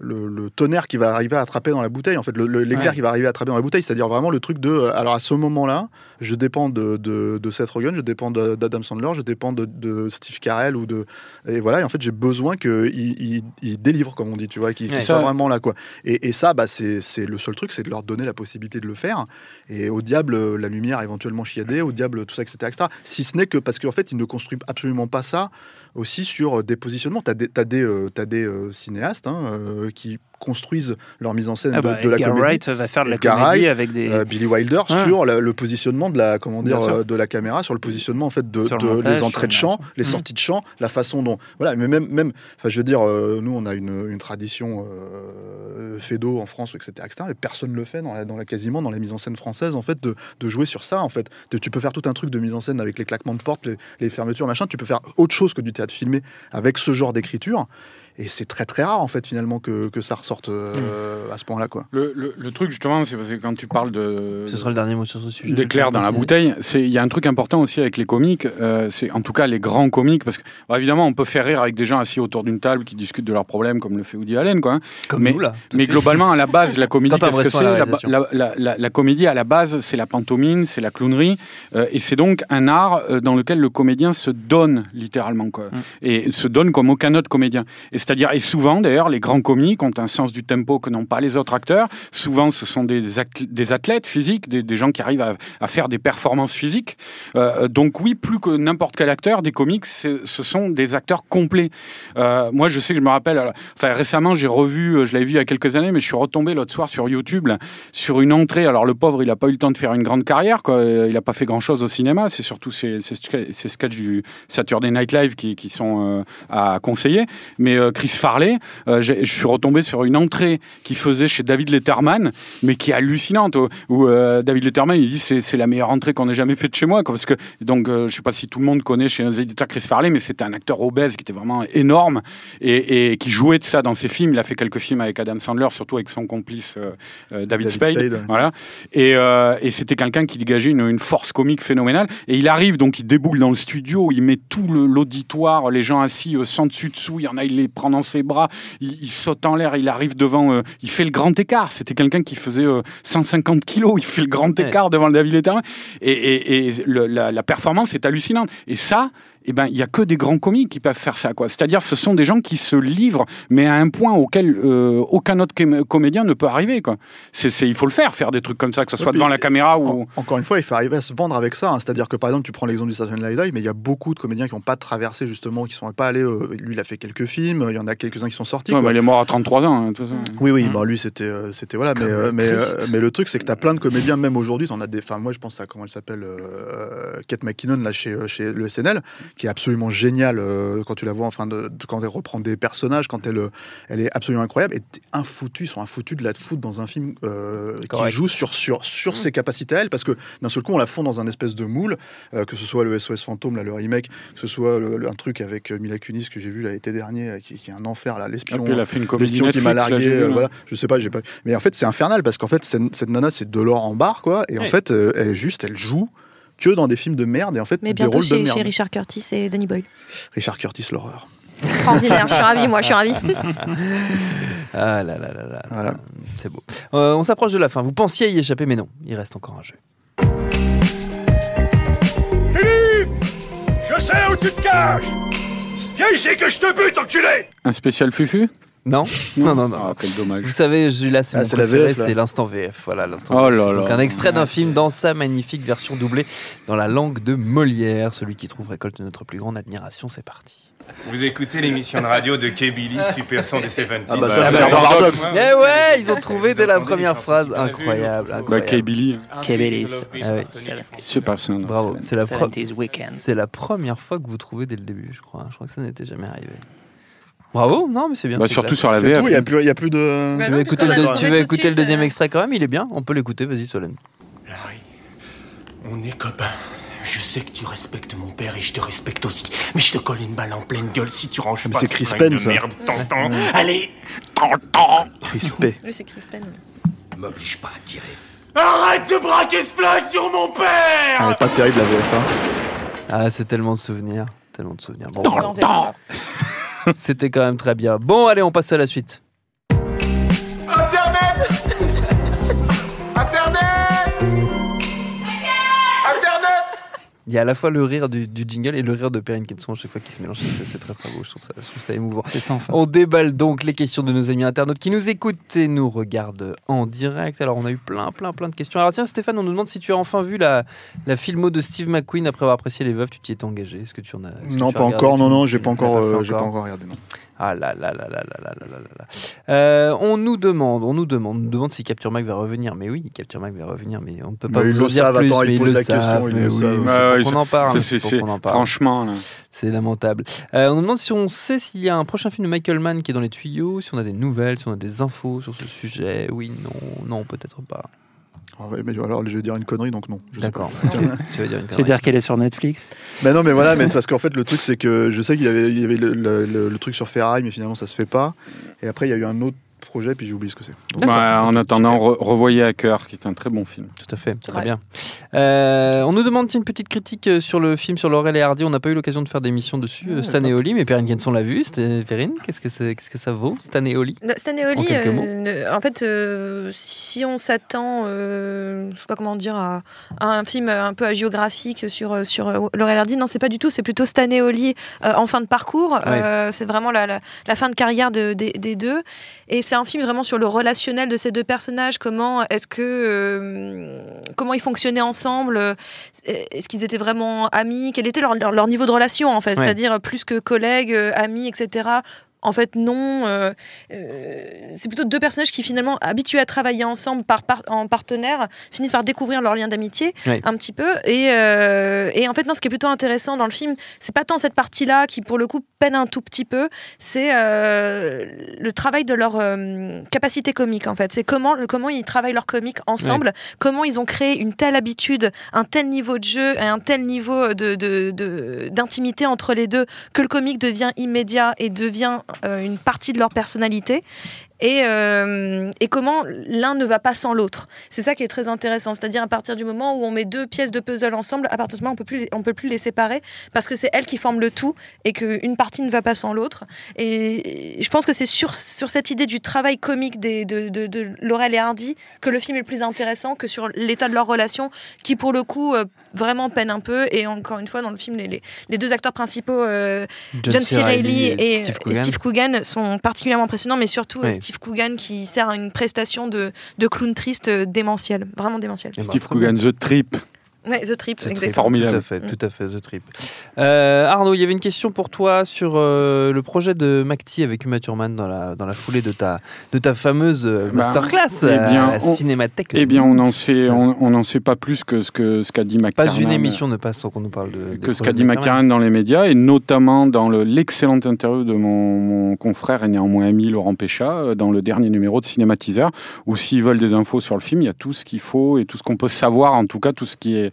S3: le, le tonnerre qui va arriver à attraper dans la bouteille, en fait, l'éclair
S6: Ouais.
S3: qui va arriver à attraper dans la bouteille, c'est-à-dire vraiment le truc de. euh, Alors à ce moment-là, je dépends de, de, de Seth Rogen, je dépends d'Adam Sandler, je dépends de, de Steve Carell ou de. Et voilà, et en fait, j'ai besoin qu'il il, il délivre, comme on dit, tu vois, qu'il
S1: Ouais.
S3: soit vraiment là, quoi. Et, et ça, bah, c'est c'est le seul truc, c'est de leur donner la possibilité de le faire. Et au diable, euh, la lumière éventuellement chiadée, au diable, tout ça, etc. etc. Si ce n'est que parce qu'en fait, ils ne construisent absolument pas ça aussi sur des positionnements. Tu as des, euh, euh, cinéastes hein, euh, qui construisent leur mise en scène
S6: Ah
S3: de,
S6: bah,
S3: de la comédie.
S6: Wright va faire de la
S3: Edgar
S6: comédie
S3: Wright,
S6: avec des.
S3: Euh, Billy Wilder sur la- le positionnement de la comment dire euh, de la caméra sur le positionnement en fait de,
S6: le
S3: de-
S6: montage,
S3: les entrées de chant les sorties de chant la façon dont voilà mais même même enfin je veux dire euh, nous on a une, une tradition fédo en France etc etc et personne ne le fait dans la, dans la quasiment dans la mise en scène française en fait de, de jouer sur ça en fait De- tu peux faire tout un truc de mise en scène avec les claquements de porte les, les fermetures machin tu peux faire autre chose que du théâtre filmé avec ce genre d'écriture et c'est très très rare en fait finalement que, que ça ressorte euh, à ce point là quoi
S2: Le, le- le truc, justement, c'est parce que quand tu parles de.
S1: Ce sera le dernier mot sur ce sujet.
S2: d'éclair dans la bouteille. C'est il y a un truc important aussi avec les comiques. euh, c'est en tout cas les grands comiques parce que évidemment on peut faire rire avec des gens assis autour d'une table qui discutent de leurs problèmes comme le fait Woody Allen quoi. hein.
S1: Comme
S2: mais
S1: nous, là.
S2: mais globalement à la base la [LAUGHS] comédie qu'est-ce que c'est?
S1: À la
S2: la,
S1: réalisation.
S2: la- la- la- la comédie à la base c'est la pantomime, c'est la clownerie euh, et c'est donc un art euh, dans lequel le comédien se donne littéralement quoi et se donne comme aucun autre comédien. Et c'est-à-dire et souvent d'ailleurs les grands comiques ont un sens du tempo que n'ont pas les autres acteurs. Souvent ce sont des, athlètes physiques, des, gens qui arrivent à, faire des performances physiques. Euh, donc oui, plus que n'importe quel acteur, des comiques, ce sont des acteurs complets. Euh, moi, je sais que je me rappelle, enfin récemment, j'ai revu, euh, je l'avais vu il y a quelques années, mais je suis retombé l'autre soir sur YouTube sur une entrée. Alors le pauvre, il n'a pas eu le temps de faire une grande carrière, quoi. Il n'a pas fait grand-chose au cinéma. C'est surtout ces, ces, ske- ces sketchs du Saturday Night Live qui, sont à conseiller. Mais Chris Farley, euh, je suis retombé sur une entrée qu'il faisait chez David Letterman, mais qui est hallucinante. Où, euh, David Letterman, il dit c'est la meilleure entrée qu'on ait jamais faite chez moi. Quoi, parce que donc, euh, je sais pas si tout le monde connaît chez nos éditeurs Chris Farley, mais c'était un acteur obèse qui était vraiment énorme et, et qui jouait de ça dans ses films. Il a fait quelques films avec Adam Sandler, surtout avec son complice David,
S3: David
S2: Spade.
S3: Spade, ouais.
S2: Voilà. Et, et c'était quelqu'un qui dégageait une, une force comique phénoménale. Et il arrive, donc il déboule dans le studio, il met tout le- l'auditoire, les gens assis sans dessus dessous, il y en a, il les prend dans ses bras, il, il saute en l'air, il arrive devant, euh, il fait le grand écart. C'était quelqu'un qui faisait euh, 150 kilos, il fait le grand
S1: Ouais.
S2: écart devant le David Letterman. Et, et, et le- la, la performance est hallucinante. Et ça, eh ben, il y a que des grands comiques qui peuvent faire ça, quoi. C'est-à-dire, ce sont des gens qui se livrent, mais à un point auquel euh, aucun autre com- comédien ne peut arriver, quoi. C'est, c'est- il faut le faire, faire des trucs comme ça, que ce soit devant la caméra ou.
S3: En- encore une fois, il faut arriver à se vendre avec ça. hein. C'est-à-dire que par exemple, tu prends l'exemple du Saturday Night Live, mais il y a beaucoup de comédiens qui n'ont pas traversé justement, qui sont pas allés. euh, lui, il a fait quelques films. Il y en a quelques-uns qui sont sortis.
S2: Ouais, bah, il est mort à 33 ans, hein, de toute façon.
S3: Oui, oui, bah, lui c'était, euh, c'était voilà, mais,
S1: Comme
S3: mais,
S1: Christ.
S3: mais le truc c'est que tu as plein de comédiens, même aujourd'hui, t'en as des. Enfin, moi je pense à comment elle s'appelle, Kate McKinnon là chez, chez le SNL, qui est absolument géniale euh, quand tu la vois en train de, de- quand elle reprend des personnages, quand elle, euh, elle est absolument incroyable. Et t'es infoutu, ils sont infoutus de la foutre dans un film euh, qui joue sur sur sur
S2: Mm.
S3: ses capacités à elle, parce que d'un seul coup on la fond dans un espèce de moule, euh, que ce soit le SOS fantôme là, le remake, que ce soit le- le- un truc avec Mila Kunis que j'ai vu là, l'été dernier, qui, qui est un enfer là, l'espion.
S2: Après, il a fait une comédie
S3: L'espion qui m'a
S2: là,
S3: largué,
S2: j'ai vu,
S3: euh,
S2: là.
S3: voilà. Je sais pas, j'ai pas. Mais en fait, c'est infernal parce qu'en fait, cette, cette nana, c'est de l'or en barre, quoi. Et en fait, euh, elle juste, elle joue que dans des films de merde et en fait
S4: Mais
S3: des rôles de
S4: chez,
S3: merde.
S4: chez Richard Curtis et Danny Boyle.
S3: Richard Curtis, l'horreur.
S4: Extraordinaire, je suis ravie, moi, je suis ravie. [LAUGHS]
S1: Ah là là là là.
S3: Voilà.
S1: C'est beau. Euh, on s'approche de la fin. Vous pensiez y échapper, mais non. Il reste encore un jeu.
S7: Philippe Je sais où tu te caches Viens ici que je te bute, enculé
S2: Un spécial Fufu?
S1: Non Non, non, non.
S2: Ah, quel dommage.
S1: Vous savez, c'est
S3: Ah,
S1: mon
S3: c'est
S1: préféré, c'est l'instant VF. Voilà, l'instant
S2: Oh
S1: VF. Donc un extrait d'un film dans sa magnifique version doublée dans la langue de Molière. Celui qui trouve récolte notre plus grande admiration. C'est parti.
S8: Vous écoutez l'émission de radio de K-Billy, Super Son des 70s.
S3: Ah bah ça, c'est
S1: bah,
S3: un paradoxe.
S1: Eh ouais, ils ont trouvé dès la première phrase. Incroyable,
S2: Bah,
S1: incroyable. Ah.
S2: C'est pas ça. non.
S1: Bravo, c'est la, pro-
S6: 70s Weekend.
S1: c'est la première fois que vous trouvez dès le début, je crois. Je crois que ça n'était jamais arrivé. Bravo, non mais c'est bien.
S2: Bah, surtout sur la VF.
S3: il n'y a, plus- il y a plus de.
S4: Bah
S1: Tu veux écouter, le, tu veux écouter le deuxième
S4: euh,
S1: extrait quand même Il est bien, on peut l'écouter, vas-y Solène.
S8: Larry, on est copains. Je sais que tu respectes mon père et je te respecte aussi. Mais je te colle une balle en pleine gueule si tu ranges
S3: Mais
S8: pas
S3: c'est
S8: ce
S3: Chris Penn, ça.
S8: merde, t'entends? Allez, t'entends?
S3: Crispé.
S4: Lui, c'est Chris Penn.
S5: M'oblige pas à tirer.
S8: Arrête de braquer ce flingue sur mon
S3: Elle
S8: père
S3: est pas terrible la VF. hein.
S1: Ah, c'est tellement de souvenirs, tellement de souvenirs. Bon,
S4: Dans le temps.
S1: C'était quand même très bien. Bon, allez, on passe à la suite. Il y a à la fois le rire du, du jingle et le rire de Perrine Quetzon à chaque fois qui se mélange. C'est c'est très très beau, je trouve ça, je trouve ça émouvant.
S6: C'est sans fin.
S1: On déballe donc les questions de nos amis internautes qui nous écoutent et nous regardent en direct. Alors, on a eu plein, plein, plein de questions. Alors, tiens, Stéphane, on nous demande si tu as enfin vu la, la filmo de Steve McQueen après avoir apprécié Les Veuves. Tu t'y es engagé Est-ce que tu en as
S3: Non, pas
S1: regardé
S3: encore. Non, non, j'ai
S1: Tu
S3: pas encore, euh, j'ai pas encore regardé. Non.
S1: Ah là là là là là là là là là là. Euh, on nous demande, on nous demande, on nous demande si Capture Mac va revenir. Mais oui, Capture Mac va revenir, mais on ne peut pas
S3: Mais
S1: vous en dire
S3: savent,
S1: plus.
S3: attends, ils
S1: mais
S3: posent question, ils
S1: oui,
S3: savent.
S1: qu'on
S2: ça-
S1: en parle.
S2: Franchement.
S1: C'est lamentable. Euh, on nous demande si on sait s'il y a un prochain film de Michael Mann qui est dans les tuyaux, si on a des nouvelles, si on a des infos sur ce sujet. Oui, non, non, peut-être pas.
S3: Ah ouais, mais alors, je vais dire une connerie, donc non. je sais
S1: D'accord.
S3: pas. [LAUGHS]
S1: tu dire une
S6: veux
S1: connerie.
S6: dire qu'elle est sur Netflix?
S3: Mais non, mais voilà, mais c'est parce qu'en fait, le truc, c'est que je sais qu'il y avait, il y avait le, le- le- le truc sur Ferrari, mais finalement, ça se fait pas. Et après, il y a eu un autre projet, puis j'ai oublié ce que c'est.
S2: Bah, en attendant, re- revoyez Hacker, qui est un très bon film.
S1: Tout à fait, très bien. Euh, on nous demande une petite critique euh, sur le film sur Laurel et Hardy. On n'a pas eu l'occasion de faire d'émission dessus. Euh, Stan et Oli, mais Perrine Kenson l'a vu. C'était Perrine, qu'est-ce que, qu'est-ce que ça vaut, Stan et Oli?
S4: Stanley Oli,
S1: En
S4: euh, ne- fait, euh, si on s'attend, euh, je sais pas comment dire, à, à un film un peu hagiographique sur sur Laurel Hardy, non, c'est pas du tout. C'est plutôt Oli euh, en fin de parcours. Euh, c'est vraiment la, la, la fin de carrière de- des- des deux. Et c'est un film vraiment sur le relationnel de ces deux personnages. Comment est-ce que euh, comment ils fonctionnaient ensemble? Est-ce qu'ils étaient vraiment amis? Quel était leur, leur, leur niveau de relation en fait?
S1: Ouais.
S4: C'est-à-dire plus que collègues, euh, amis, etc En fait, non. euh, euh, c'est plutôt deux personnages qui, finalement, habitués à travailler ensemble par, par- en partenaire, finissent par découvrir leur lien d'amitié un petit peu. Et, euh, et en fait, non, ce qui est plutôt intéressant dans le film, c'est pas tant cette partie-là qui, pour le coup, peine un tout petit peu, c'est le travail de leur capacité comique, en fait. C'est comment, comment ils travaillent leur comique ensemble, comment ils ont créé une telle habitude, un tel niveau de jeu et un tel niveau de- de- de- d'intimité entre les deux que le comique devient immédiat et devient une partie de leur personnalité. Et, euh, et comment l'un ne va pas sans l'autre. C'est ça qui est très intéressant. C'est-à-dire à partir du moment où on met deux pièces de puzzle ensemble, à partir de ce moment, on peut plus, on peut plus les séparer parce que c'est elles qui forment le tout et qu'une partie ne va pas sans l'autre. Et je pense que c'est sur, sur cette idée du travail comique des, de, de, de Laurel et Hardy que le film est le plus intéressant que sur l'état de leur relation qui, pour le coup, euh, vraiment peine un peu. Et encore une fois, dans le film, les, les, les deux acteurs principaux, euh,
S1: John
S4: John,
S1: C. Reilly et
S4: et,
S1: Steve Coogan.
S4: Steve sont particulièrement impressionnants, mais surtout euh,
S1: Ouais.
S4: Steve Coogan qui sert à une prestation de, de clown triste euh, démentiel, vraiment démentiel.
S1: Ben,
S2: Steve Coogan. The Trip.
S4: Ouais, The Trip,
S1: The Trip,
S4: exactement.
S2: Formidable.
S1: Tout à fait, tout à fait, The Trip. Euh, Arnaud, il y avait une question pour toi sur euh, le projet de McTee avec Uma Thurman dans la, dans la foulée de ta, de ta fameuse euh,
S2: Bah,
S1: masterclass
S2: eh bien,
S1: à la
S2: on-
S1: Cinémathèque.
S2: Eh bien, on n'en sait, on, sait pas plus que ce que ce qu'a dit
S1: Pas
S2: McTiernan.
S1: une émission ne passe sans qu'on nous parle de.
S2: que ce qu'a dit McTiernan dans les médias, et notamment dans le- l'excellente interview de mon, mon confrère et néanmoins ami Laurent Péchat, dans le dernier numéro de Cinématiseur, où s'ils veulent des infos sur le film, il y a tout ce qu'il faut et tout ce qu'on peut savoir, en tout cas tout ce qui est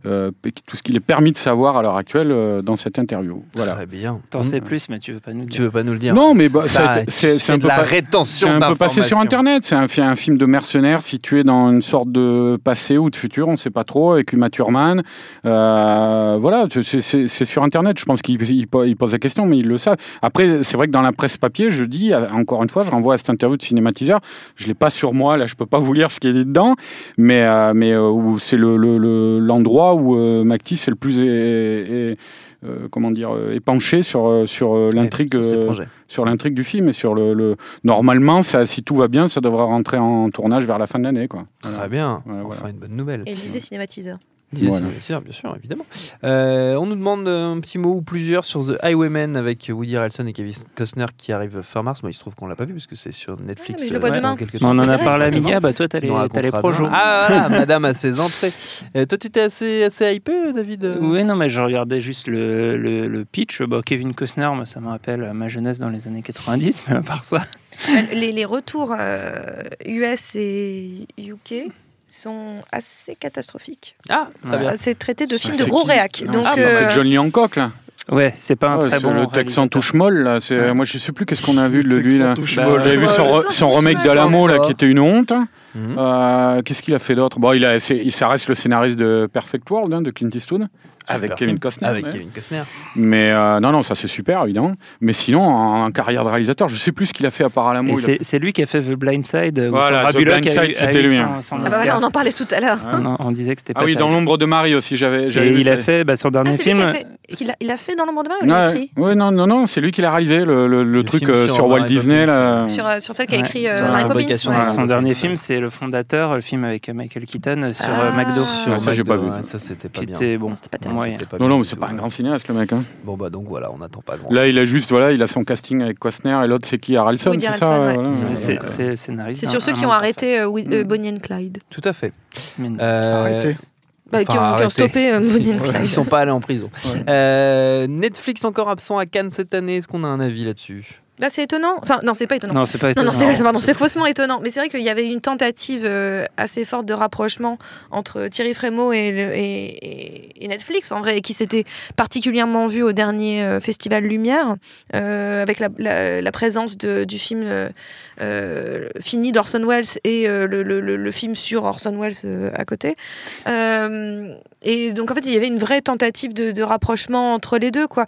S2: euh, tout ce qu'il est permis de savoir à l'heure actuelle euh, dans cette interview. Voilà.
S1: Très bien.
S6: T'en sais plus, mais tu veux pas nous le
S1: Tu veux pas nous le dire
S2: Non, mais bah, c'est un
S1: de
S2: peu
S1: la
S2: pas-
S1: rétention
S2: C'est un peu passé sur. Internet. C'est un, fi- un film de mercenaires situé dans une sorte de passé ou de futur, on ne sait pas trop, avec Uma Thurman. Euh, voilà, c'est- sur Internet. Je pense qu'il il po- il pose la question, mais ils le savent. Après, c'est vrai que dans la presse papier, je dis, euh, encore une fois, je renvoie à cette interview de cinématiseur. Je l'ai pas sur moi, là, je peux pas [LAUGHS] vous lire ce qui est dit dedans, mais, euh, mais euh, où c'est l'endroit le, le, où euh, Mactis est le plus. é- é- euh, comment dire, euh, épanché sur, euh, sur l'intrigue
S1: sur
S2: euh, l'intrigue du film et sur le, le- normalement ça, si tout va bien ça devrait rentrer en tournage vers la fin de l'année quoi.
S1: Très bien.
S2: Voilà,
S1: enfin,
S2: voilà.
S1: une bonne nouvelle.
S4: Et lisez Cinématiseur.
S2: Voilà.
S1: Cinématiseur, bien sûr, évidemment. Euh, on nous demande un petit mot ou plusieurs sur The Highwaymen avec Woody Harrelson et Kevin Costner qui arrive fin mars. Moi, il se trouve qu'on l'a pas vu parce que c'est sur Netflix.
S4: je le vois
S1: euh,
S4: demain.
S1: dans
S6: on en a parlé à Mia, bah toi t'as les, les.
S1: Ah voilà, madame a ses entrées. Euh, toi, tu étais assez, assez hypé, David?
S6: Oui, non, mais je regardais juste le, le, le pitch. Bah, Kevin Costner, moi, ça me rappelle ma jeunesse dans les années 90, [LAUGHS] mais à part ça.
S4: les, les retours euh, US et UK sont assez catastrophiques.
S1: Ah,
S4: C'est traité de film
S2: Ah,
S4: de
S2: c'est
S4: gros réac.
S2: Ah,
S4: Donc, euh,
S2: c'est John Lee Hancock là.
S6: Ouais, c'est pas un
S2: Ouais,
S6: très bon.
S2: le Texan touche molle là. Moi je sais plus qu'est-ce qu'on a vu de lui là. Bah,
S3: molle.
S2: Vous avez vu son, re- son remake d'Alamo là qui était une honte.
S1: Mhm.
S2: Euh, qu'est-ce qu'il a fait d'autre? Bon, il a, c'est- il ça reste le scénariste de Perfect World hein, de Clint Eastwood. Avec Kevin
S1: film.
S2: Costner.
S1: Avec
S2: ouais.
S1: Kevin Costner.
S2: Mais euh, non, non, ça c'est super évidemment. Mais sinon, en, en carrière de réalisateur, je sais plus ce qu'il a fait à part Alamo.
S6: C'est
S2: fait-
S6: lui qui a fait The Blind Side. où
S2: Voilà, The Blind Side, c'était lui,
S6: son-
S2: hein.
S6: son
S4: ah bah voilà, on en parlait tout à l'heure.
S6: on, on disait que c'était pas
S2: Ah oui, dans l'ombre de Marie aussi, j'avais.
S6: Et il a fait bah, son
S4: Ah,
S6: dernier film.
S4: qui a fait- qu'il a- il a fait dans l'ombre de Marie ou il a
S2: Ouais,
S4: écrit
S2: ouais, non, non, non, c'est lui qui l'a réalisé, le, le, le truc euh,
S1: sur
S2: sur, Walt Disney.
S4: Sur, euh, sur celle qui a écrit euh, Mary Poppins.
S1: Ah,
S6: son dernier
S1: ouais.
S6: film, c'est le fondateur, le film avec Michael Keaton euh, sur
S4: Ah.
S6: euh, McDo.
S1: Sur
S2: ça, j'ai pas vu,
S1: ouais,
S2: ça.
S1: c'était pas bien.
S6: était bon.
S4: C'était pas
S1: Non,
S4: terrible.
S6: Moyen.
S1: c'était pas
S2: Non, non, mais c'est pas un grand cinéaste, le mec. Hein.
S1: Bon, bah donc voilà, on n'attend pas grand
S2: Là, il a juste, voilà, il a son casting avec Costner et l'autre, c'est qui Harrelson, c'est ça
S4: ouais.
S2: voilà,
S6: Ouais, C'est scénariste.
S4: C'est sur ceux qui ont arrêté euh, euh,
S6: Mm.
S4: Bonnie and Clyde.
S1: Tout à fait. Euh,
S3: Arrêtez.
S4: Bah, qui, ont, qui ont stoppé euh, Bonnie and
S1: Ils
S4: Clyde.
S1: sont pas allés en prison.
S3: Ouais.
S1: Euh, Netflix encore absent à Cannes cette année. Est-ce qu'on a un avis là-dessus?
S4: Là, c'est étonnant. Enfin, non, c'est pas étonnant.
S6: Non, c'est pas
S4: Non,
S6: étonnant.
S4: non, c'est pardon, c'est faussement étonnant. Mais c'est vrai qu'il y avait une tentative euh, assez forte de rapprochement entre Thierry Frémaux et, le- et- et- et Netflix, en vrai, et qui s'était particulièrement vu au dernier euh, Festival Lumière, euh, avec la, la- la présence de- du film fini d'Orson Welles et le, le- le- le film sur Orson Welles à côté. Et donc, en fait, il y avait une vraie tentative de, de rapprochement entre les deux, quoi.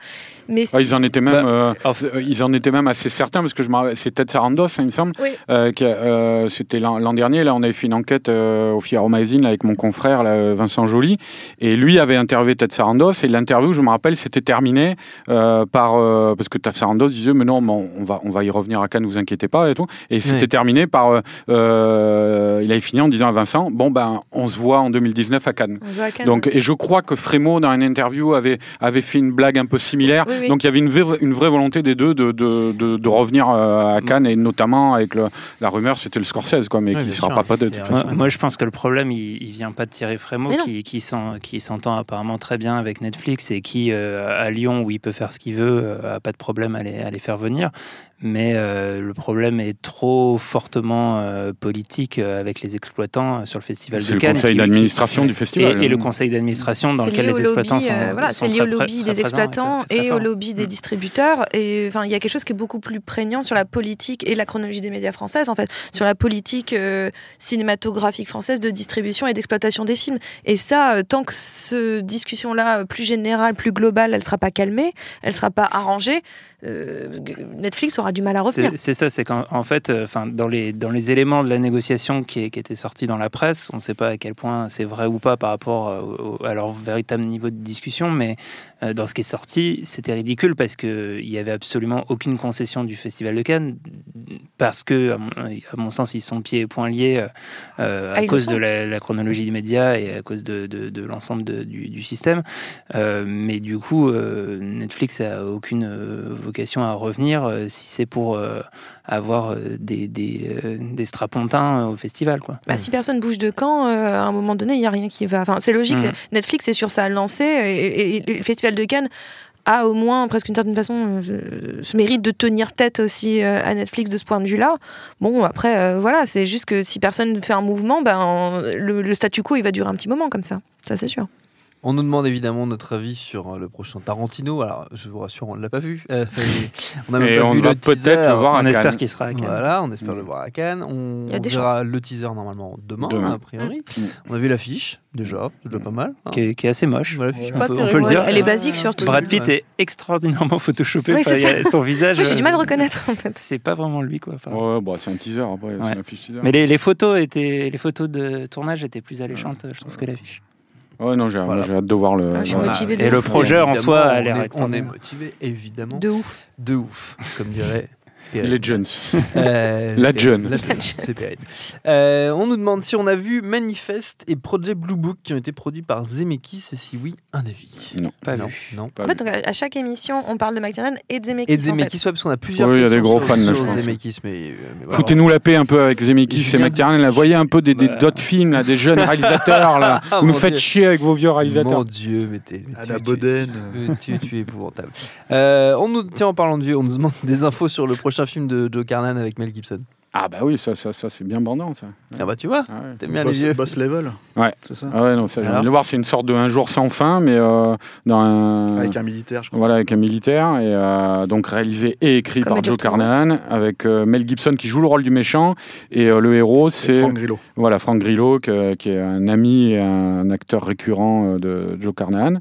S4: Mais
S2: Ah, ils en étaient même,
S6: Bah,
S2: euh, ils en étaient même assez certains parce que je me rappelle- c'est Ted Sarandos, hein, il me semble.
S4: Oui.
S2: euh, euh, c'était l'an l'an dernier. Là, on avait fait une enquête euh, au Figaro Magazine là, avec mon confrère là, Vincent Joly, et lui avait interviewé Ted Sarandos. Et l'interview, je me rappelle, c'était terminé euh, par euh, parce que Ted Sarandos disait mais non, mais on on va on va y revenir à Cannes, vous inquiétez pas et tout. Et c'était
S1: Ouais.
S2: terminé par euh, euh, il avait fini en disant à Vincent bon ben on se voit en 2019 à Cannes.
S4: on se voit à Cannes,
S2: Donc Donc, et je crois que Frémo, dans une interview, avait, avait fait une blague un peu similaire.
S4: Oui, oui.
S2: Donc il y avait une, vraie- une vraie volonté des deux de, de, de, de revenir euh, à Cannes, et notamment avec le, la rumeur, c'était le Scorsese, quoi, mais
S1: Ouais,
S2: qui ne sera
S1: sûr.
S2: pas pas de toute façon.
S6: Moi, moi, je pense que le problème, il, il vient pas de Thierry
S4: non.
S6: qui, qui, s'en- qui s'entend apparemment très bien avec Netflix et qui, euh, à Lyon, où il peut faire ce qu'il veut, euh, a pas de problème à les, à les faire venir. Mais euh, le problème est trop fortement euh, politique euh, avec les exploitants euh, sur le festival
S2: C'est
S6: de
S2: le
S6: Cannes.
S2: conseil
S6: qui-
S2: d'administration
S6: qui-
S2: du festival.
S6: Et, et le conseil d'administration dans
S4: C'est
S6: lequel les exploitants
S4: lobby,
S6: sont.
S4: euh, voilà,
S6: sont
S4: c'est lié
S6: très
S4: au lobby
S6: très
S4: des
S6: présents
S4: exploitants
S6: très
S4: et au lobby des distributeurs. Et enfin, il y a quelque chose qui est beaucoup plus prégnant sur la politique et la chronologie des médias françaises, en fait, sur la politique euh, cinématographique française de distribution et d'exploitation des films. Et ça, euh, tant que cette discussion-là, euh, plus générale, plus globale, elle sera pas calmée, elle sera pas arrangée, euh, Netflix aura du mal à revenir.
S6: C'est ça, c'est qu'en en fait, euh, enfin, dans, les, dans les éléments de la négociation qui, est- qui étaient sortis dans la presse, on ne sait pas à quel point c'est vrai ou pas par rapport euh, au- à leur véritable niveau de discussion, mais euh, dans ce qui est sorti, c'était ridicule parce qu'il n'y avait absolument aucune concession du Festival de Cannes, parce que, à mon, à mon sens, ils sont pieds et poings liés
S4: Ah,
S6: à cause de la, la chronologie des médias et à cause de, de- de l'ensemble du, du système. Mais du coup, Netflix a aucune vocation à revenir euh, si c'est pour euh, avoir euh, des, des, des strapontins au festival. Quoi.
S4: Bah, si personne bouge de camp, à un moment donné, il n'y a rien qui va. Enfin, c'est logique.
S6: Mhm.
S4: Netflix est sur sa lancée et, et- et le Festival de Cannes a au moins, presque d'une certaine façon, ce mérite de tenir tête aussi à Netflix de ce point de vue-là. Bon, après, euh, voilà, c'est juste que si personne fait un mouvement, ben, le, le statu quo, il va durer un petit moment comme ça. Ça, c'est sûr.
S1: On nous demande évidemment notre avis sur euh, le prochain Tarantino. Alors, je vous rassure, on ne l'a pas vu. Euh, [LAUGHS] on n'a même
S2: Et
S1: pas
S2: on
S1: vu
S2: va
S1: le
S2: peut-être
S1: teaser.
S2: le voir à
S6: On espère qu'il sera à Cannes.
S1: Voilà, on espère le voir à Cannes. On,
S4: a
S1: verra
S4: chances.
S1: le teaser normalement demain,
S2: Demain.
S1: a priori.
S2: Mm.
S1: On a vu l'affiche, déjà, déjà pas mal. hein.
S6: Qui est, qui est assez moche.
S1: Voilà, l'affiche,
S6: On peut- on
S1: terrible.
S6: peut le dire.
S4: Elle est basique surtout.
S6: Brad Pitt
S1: Ouais.
S6: est extraordinairement photoshopé. A son visage.
S4: Moi, j'ai du mal à
S6: euh,
S4: reconnaître, en fait.
S6: C'est pas vraiment lui, quoi. Enfin,
S2: Ouais, bon, c'est un teaser après, c'est
S6: Ouais.
S2: une affiche teaser.
S6: Mais les, les photos étaient, les photos de tournage étaient plus alléchantes, je trouve, que l'affiche.
S2: Ouais, non, j'ai
S1: Voilà.
S2: hâte de voir le.
S4: Ah, je suis
S2: le-
S4: motivé de
S6: Et le projet en soi a
S1: on
S6: l'air
S1: est- On est motivé, évidemment.
S4: De ouf.
S1: De ouf, comme dirait.
S2: Legends.
S1: Euh, [LAUGHS]
S2: La
S1: Péril.
S2: Jeune.
S1: La Jeune, c'est Péril. Euh, on nous demande si on a vu Manifest et Project Blue Book qui ont été produits par Zemeckis et si oui, un avis.
S2: Non.
S6: Pas
S1: non,
S6: vu.
S1: non.
S2: Pas
S4: En fait, donc, à chaque émission, on parle de McTiernan et de Zemeckis.
S1: Et de
S4: en
S1: Zemeckis,
S4: fait.
S1: ouais, parce qu'on a plusieurs
S2: Oui, il y a des gros
S1: sur,
S2: fans, là, je pense.
S1: Zemeckis, mais, euh, mais voilà.
S2: Foutez-nous la paix un peu avec Zemeckis et McTiernan. Là, voyez un peu des des- d'autres films, là, des jeunes [LAUGHS] réalisateurs. Là.
S1: Ah,
S2: Vous nous faites
S1: Dieu.
S2: chier avec vos vieux réalisateurs.
S1: Mon Dieu, mais t'es.
S3: Anna Boden.
S1: tu- Tu, tu es épouvantable. Euh, on nous, tiens, en parlant de vieux, on nous demande des infos sur le prochain film de Joe Carnan avec Mel Gibson.
S2: Ah bah oui, ça, ça, ça c'est bien bandant, ça.
S1: Ah bah tu vois,
S2: Ah ouais.
S1: t'aimes bien les
S3: Boss,
S1: vieux.
S3: boss level.
S2: Ouais.
S3: C'est ça
S2: Ah ouais, non, ça, j'ai
S1: Alors
S2: envie de le voir. C'est une sorte de un jour sans fin, mais euh, dans un.
S3: Avec un militaire, je crois.
S2: Voilà, avec un militaire, et euh, donc réalisé et écrit
S4: Comme
S2: par Joe. Carnahan, avec euh, Mel Gibson qui joue le rôle du méchant, et euh, le héros
S3: C'est Frank Grillo.
S2: voilà Frank Grillo, que- qui est un ami et un acteur récurrent de Joe Carnahan.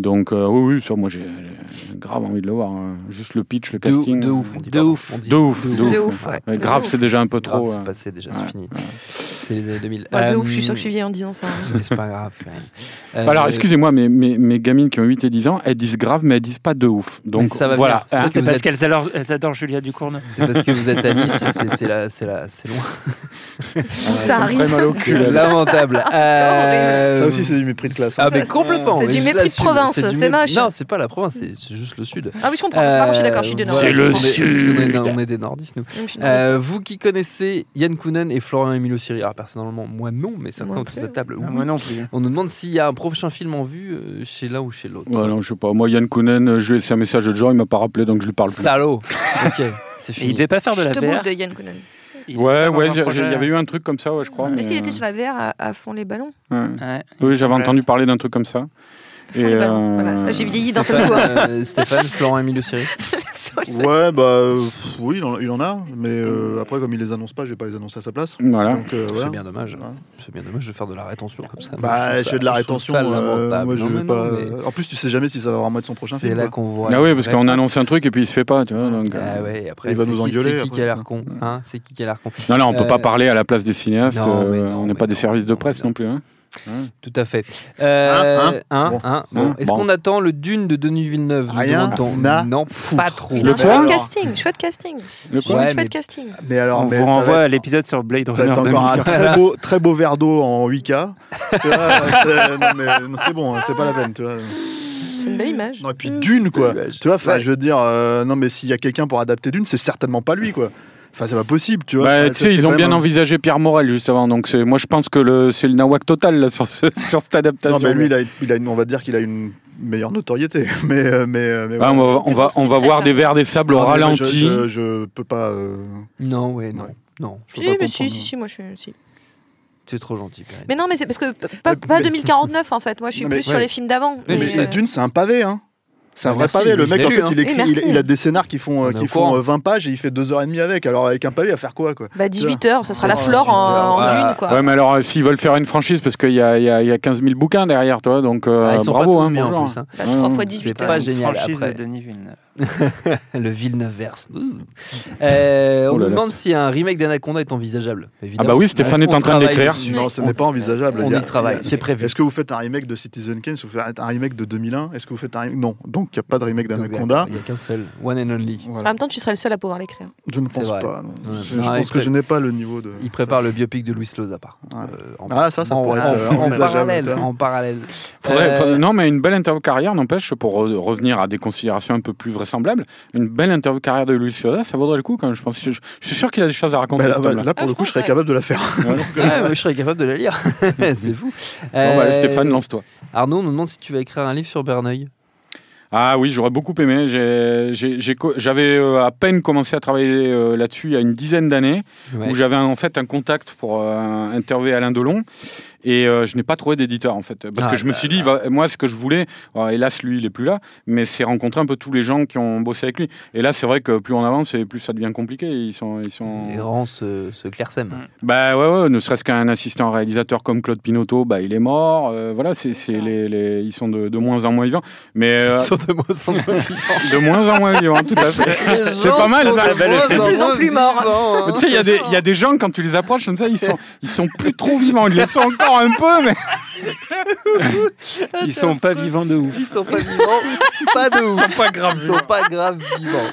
S2: Donc euh, oui, oui, ça, moi j'ai grave envie de le voir. hein. Juste le pitch, le
S1: De,
S2: casting.
S1: de ouf, on dit
S6: De ouf.
S1: On dit
S2: De ouf, de
S4: De
S2: ouf.
S4: ouais.
S2: Ouais, grave, c'est déjà un peu
S1: Grave,
S2: trop.
S1: C'est
S2: euh,
S1: passé déjà,
S2: ouais,
S1: c'est fini. C'est les années 2000.
S4: Bah, de
S1: Euh,
S4: ouf, je suis sûr que je suis vieille en disant ça. hein. [LAUGHS]
S1: Mais c'est pas grave. Euh,
S2: Alors,
S1: je-
S2: excusez-moi, mais mes, mes gamines qui ont 8 et 10 ans, elles disent grave, mais elles disent pas de ouf. Donc,
S1: Mais ça va
S2: voilà.
S1: venir. Parce que
S6: C'est
S1: vous
S6: parce
S1: êtes-
S6: qu'elles adorent, Julia Ducournau.
S1: C'est parce que vous êtes à Nice, c'est- c'est là, c'est là, c'est loin.
S4: ça arrive.
S2: très mal au cul. elles.
S1: Lamentable. [LAUGHS] Euh,
S3: Ça aussi, c'est du mépris de classe. hein.
S1: Ah, mais complètement.
S4: C'est du mépris de province, c'est moche.
S1: Non, c'est pas la province, c'est juste le sud.
S4: Ah oui, je comprends. Pas je suis d'accord, je suis du
S1: Euh,
S4: Nord.
S2: C'est le sud.
S1: On est des nordistes, nous. Euh, vous qui connaissez Yann Kounen et Florian Emilio Siri, alors personnellement, moi non, mais certains autour de cette table, oui.
S6: Moi non plus.
S1: On nous demande s'il y a un prochain film en vue euh, chez l'un ou chez l'autre.
S2: Ouais, non, je sais pas. Moi, Yann Kounen, euh, je lui ai laissé un message de genre, il m'a pas rappelé, donc je lui parle plus.
S1: Salaud Ok, c'est
S6: Et il
S1: fini.
S6: devait pas faire de la VR.
S4: de Yann Kounen.
S6: Il
S2: Ouais, ouais, il y avait eu un truc comme ça, ouais, je crois.
S4: Mais
S2: mais,
S4: s'il était
S2: euh,
S4: sur la VR à, à fond les ballons.
S2: ouais.
S6: Ouais,
S2: Oui, j'avais entendu parler d'un truc comme ça.
S4: Les ballons. Voilà. Là, j'ai vieilli d'un seul coup. hein.
S1: Euh, Stéphane, Florian Emilio Siri.
S3: Ouais, bah euh, pff, oui, il en, il en a, mais euh, après, comme il les annonce pas, je vais pas les annoncer à sa place.
S2: Voilà.
S3: Donc, euh, voilà.
S1: C'est bien dommage.
S3: Voilà.
S1: C'est bien dommage de faire de la rétention comme ça.
S3: Bah,
S1: je
S3: je fais de la rétention. euh, moi, je vais pas. En plus, tu sais jamais si ça va vraiment être son prochain
S1: C'est
S3: film.
S1: là
S3: quoi.
S1: qu'on voit.
S2: Ah oui, parce
S1: Ouais.
S2: qu'on annonce un truc et puis il se fait pas, tu vois. Donc, euh,
S1: Ah ouais, et après,
S3: Il va
S1: c'est
S3: nous
S1: qui-
S3: engueuler,
S1: C'est qui
S3: après.
S1: qui a l'air con hein C'est qui qui a l'air con
S2: Non, non, on peut
S1: Euh,
S2: pas parler à la place des cinéastes.
S1: non, mais
S2: euh,
S1: non,
S2: on n'est
S1: mais
S2: pas des
S1: non,
S2: services de
S1: non,
S2: presse
S1: mais
S2: non plus. hein.
S1: Tout à fait. Euh,
S3: Hein, hein
S1: hein,
S3: Bon.
S1: hein, bon.
S3: Hein,
S1: Est-ce
S3: bon.
S1: qu'on attend le Dune de Denis Villeneuve
S3: Rien à
S1: Non,
S3: foutre.
S1: pas trop.
S4: Non, chouette casting, chouette casting.
S2: Le
S1: quoi
S4: Chouette,
S1: Ouais, mais-
S4: casting.
S3: Mais alors,
S6: On
S3: mais
S6: vous renvoie
S3: être-
S6: à l'épisode sur Blade Runner
S3: encore un
S6: 2040.
S3: très beau, très beau verre d'eau en 8K. Tu vois, c'est- bon, hein, c'est pas la peine. Tu vois.
S4: C'est une belle image.
S3: Non, et puis Dune, quoi. Tu vois,
S1: Ouais.
S3: je veux dire, euh, non, mais s'il y a quelqu'un pour adapter Dune, c'est certainement pas lui, quoi. Enfin, c'est pas possible, tu vois.
S2: Bah, tu sais, ils ont bien
S3: un-
S2: envisagé Pierre Morel juste avant, donc c'est- moi je pense que le- c'est le nawak total là, sur, ce- [LAUGHS] sur cette adaptation.
S3: Non, mais lui, il a, il a une- on va dire qu'il a une meilleure notoriété. [LAUGHS] Mais, euh, mais, euh, mais
S2: Ah, on va, on va, on va voir des vers des sables au ralenti.
S3: Je, je, je peux pas. euh,
S1: Non, ouais, non. Non, je peux
S4: Si,
S1: pas
S4: mais si, si, si, moi je suis. si.
S1: C'est trop gentil.
S4: Mais non, mais c'est parce que pas, pas
S3: mais-
S4: 2049 en fait. Moi je suis
S3: mais-
S4: plus sur
S1: ouais.
S4: les films d'avant.
S1: Mais
S3: Mais,
S4: Mais,
S3: mais
S4: euh,
S3: Dune, c'est un pavé, hein. C'est un vrai
S1: merci,
S3: pavé. Le mec, en fait,
S1: lu,
S3: il
S1: hein.
S3: écrit,
S4: Oui,
S3: il, il a des scénars qui font,
S1: On
S3: euh, qui font euh, 20 pages et il fait 2h30 avec. Alors, avec un pavé, à faire quoi, quoi
S4: Bah 18 heures, ça sera la flore en, en
S1: 18 heures.
S4: dune quoi.
S2: Ouais, mais alors euh, s'ils veulent faire une franchise, parce qu'il y a, il y, a, il y a 15 000 bouquins derrière toi, donc euh,
S1: Ah, ils sont
S2: bravo.
S1: pas tous
S2: hein,
S1: bien
S2: bonjour.
S1: en plus. hein.
S4: Bah,
S2: Ouais,
S4: 3
S2: ouais.
S4: fois
S1: C'est
S4: 18
S1: pas
S4: heures.
S1: génial
S6: Franchise
S1: après.
S6: de Denis Villeneuve. [LAUGHS]
S1: le Villeneuve-verse. [LAUGHS] Euh, on
S2: Oh
S1: nous
S2: là.
S1: demande si un remake d'Anaconda est envisageable.
S2: Ah bah oui, Stéphane
S1: On
S2: est en train de l'écrire.
S3: Non, ce n'est pas envisageable.
S1: On
S3: Il y
S1: travaille,
S3: il
S1: c'est prévu.
S3: Est-ce que vous faites un remake de Citizen Kane Est-ce que vous faites un remake de 2001 Est-ce que vous faites un Non. Donc, il n'y a pas de remake d'Anaconda.
S1: Il n'y a qu'un seul. One and only.
S4: En même temps, tu serais le seul à pouvoir l'écrire.
S3: Je ne pense pas. non.
S1: Ouais.
S3: Je,
S1: Non,
S3: pense que je n'ai pas le niveau de.
S1: Il prépare le biopic de Louis Loza par contre.
S3: Ouais.
S1: Euh, en-
S3: Ah, ça, ça
S1: en-
S3: pourrait
S1: en-
S3: être euh,
S1: en parallèle. En parallèle.
S2: Faudrait-
S1: Euh,
S2: faudrait- non, mais une belle interview carrière, n'empêche, pour re- revenir à des considérations un peu plus vraisemblables, une belle interview carrière de Luis Fioda, ça vaudrait le coup quand même. Je, pense, je, je suis sûr qu'il a des choses à raconter.
S3: Bah, là, bah, là, pour
S4: Ah,
S3: le coup, je serais capable de la faire.
S1: je serais capable de la lire. [LAUGHS] c'est fou.
S2: Bah, Stéphane, lance-toi.
S1: Arnaud, on nous demande si tu vas écrire un livre sur Berneuil.
S2: Ah oui, j'aurais beaucoup aimé. J'avais euh, à peine commencé à travailler euh, là-dessus il y a une dizaine d'années,
S1: Ouais.
S2: où j'avais en fait un contact pour euh, interviewer Alain Delon. Et euh, je n'ai pas trouvé d'éditeur en fait. Parce
S1: Ah
S2: que je me
S1: là
S2: suis dit, va- moi ce que je voulais, alors, hélas lui il est plus là, mais c'est rencontrer un peu tous les gens qui ont bossé avec lui. Et là c'est vrai que plus on avance et plus ça devient compliqué. Ils sont, ils sont...
S1: Les rangs se, se clairsèment.
S2: Bah ouais, ouais, ne serait-ce qu'un assistant réalisateur comme Claude Pinotto, bah il est mort. euh, voilà, c'est c'est les, les- ils sont de, de moins en moins vivants. Mais euh,
S1: Ils sont de moins en moins vivants. [LAUGHS]
S2: de moins en moins vivants, tout à fait.
S1: Les
S2: C'est
S1: gens
S2: pas mal,
S1: sont
S2: ça.
S1: de
S2: Bah,
S1: en
S4: De plus en
S1: moins
S4: plus morts.
S1: vivants, hein.
S2: Tu sais, il y, a des- il y a des gens, quand tu les approches comme ça, ils sont, ils sont plus trop vivants. Ils le sont encore un peu, mais.
S6: Ils sont pas vivants de ouf.
S1: Ils sont pas vivants, pas de ouf.
S2: Ils sont pas graves
S1: Ils sont pas grave vivants.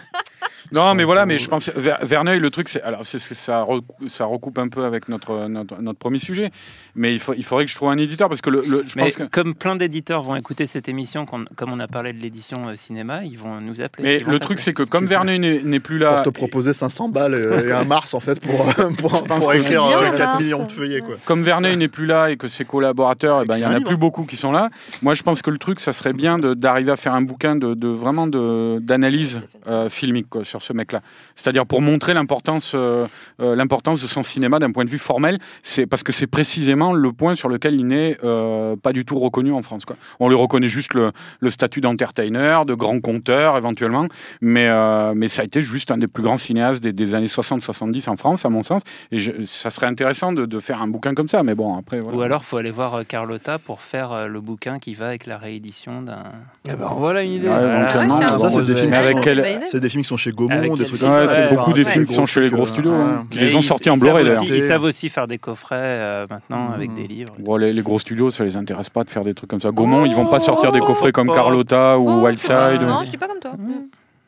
S2: Non, mais voilà, mais je pense Verneuil, le truc, c'est alors c'est ça, recou- ça recoupe un peu avec notre, notre, notre premier sujet, mais il, faut, il faudrait que je trouve un éditeur parce que le, le- je
S6: Mais
S2: pense que.
S6: comme plein d'éditeurs vont écouter cette émission, comme on a parlé de l'édition euh, cinéma, ils vont nous appeler.
S2: Mais le truc, c'est que comme Verneuil n'est plus là,
S3: Pour te proposer 500 balles et, [LAUGHS] et un Mars, en fait, pour, pour,
S2: pense
S3: pour
S2: que-
S3: écrire
S4: Bien,
S3: euh,
S4: le
S3: 4
S4: Mars.
S3: millions de feuillets, quoi.
S2: comme Verneuil n'est plus là et que ses collaborateurs, eh ben, il y en a plus beaucoup qui sont là. Moi, je pense que le truc, ça serait bien d'arriver à faire un bouquin de, de- vraiment de- d'analyse euh, filmique quoi, sur ce mec-là. C'est-à-dire pour montrer l'importance euh, euh, l'importance de son cinéma d'un point de vue formel. C'est parce que c'est précisément le point sur lequel il n'est euh, pas du tout reconnu en France. Quoi. On lui reconnaît juste le, le statut d'entertainer, de grand conteur éventuellement, mais, euh, mais ça a été juste un des plus grands cinéastes des, des années 60-70 en France, à mon sens. Et je- ça serait intéressant de, de faire un bouquin comme ça. Mais bon, après, voilà.
S6: Ou alors, faut aller voir Carlotta pour faire le bouquin qui va avec la réédition d'un.
S1: Eh ben, voilà une idée.
S2: Ouais,
S4: Ouais, tiens.
S3: Ça, c'est des films qui
S2: avec
S3: sont-
S2: quel-
S4: Pas une idée.
S3: C'est des films qui sont chez Gaumont, des trucs comme ça.
S2: c'est beaucoup des
S3: pas-
S2: films qui sont chez les gros studios,
S3: euh,
S2: hein, qui
S6: Mais
S2: les ont sortis en Blu-ray d'ailleurs.
S6: Ils savent aussi faire des coffrets euh, maintenant avec des livres.
S2: Les, gros studios, ça les intéresse pas de faire des trucs comme ça. Gaumont, ils vont pas sortir des coffrets comme Carlotta ou
S4: Oh,
S2: Wildside.
S4: Non,
S2: ou-
S4: je dis pas comme toi.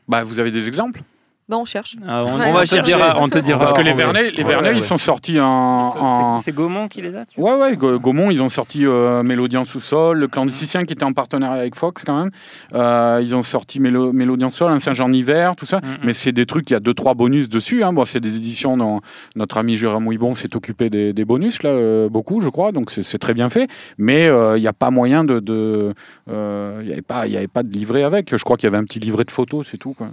S2: Bah, vous avez des exemples
S4: Bah, on cherche.
S6: Ah, on,
S4: Ouais,
S6: on
S4: on
S6: va
S4: te
S6: chercher. Dira, on te dira.
S2: Parce que les Verneuil, les
S3: Ouais, ouais.
S2: ils sont sortis en. en-
S6: C'est c'est Gaumont qui les a tu vois
S2: Ouais, ouais, Ga- Gaumont, ils ont sorti euh, Mélodie en sous-sol, le clandestin qui était en partenariat avec Fox quand même. Euh, ils ont sorti Mélo- Mélodie en sous-sol, un Saint-Jean hiver, tout ça.
S6: Mhm.
S2: Mais c'est des trucs, il y a deux, trois bonus dessus. Hein. Bon, c'est des éditions dont notre ami Jérôme Ouibon s'est occupé des, des bonus, là, euh, beaucoup, je crois. Donc c'est c'est très bien fait. Mais euh, il n'y a pas moyen de. Il n'y avait, pas- il y avait pas de livret avec. Je crois qu'il y avait un petit livret de photos, c'est tout. Quoi.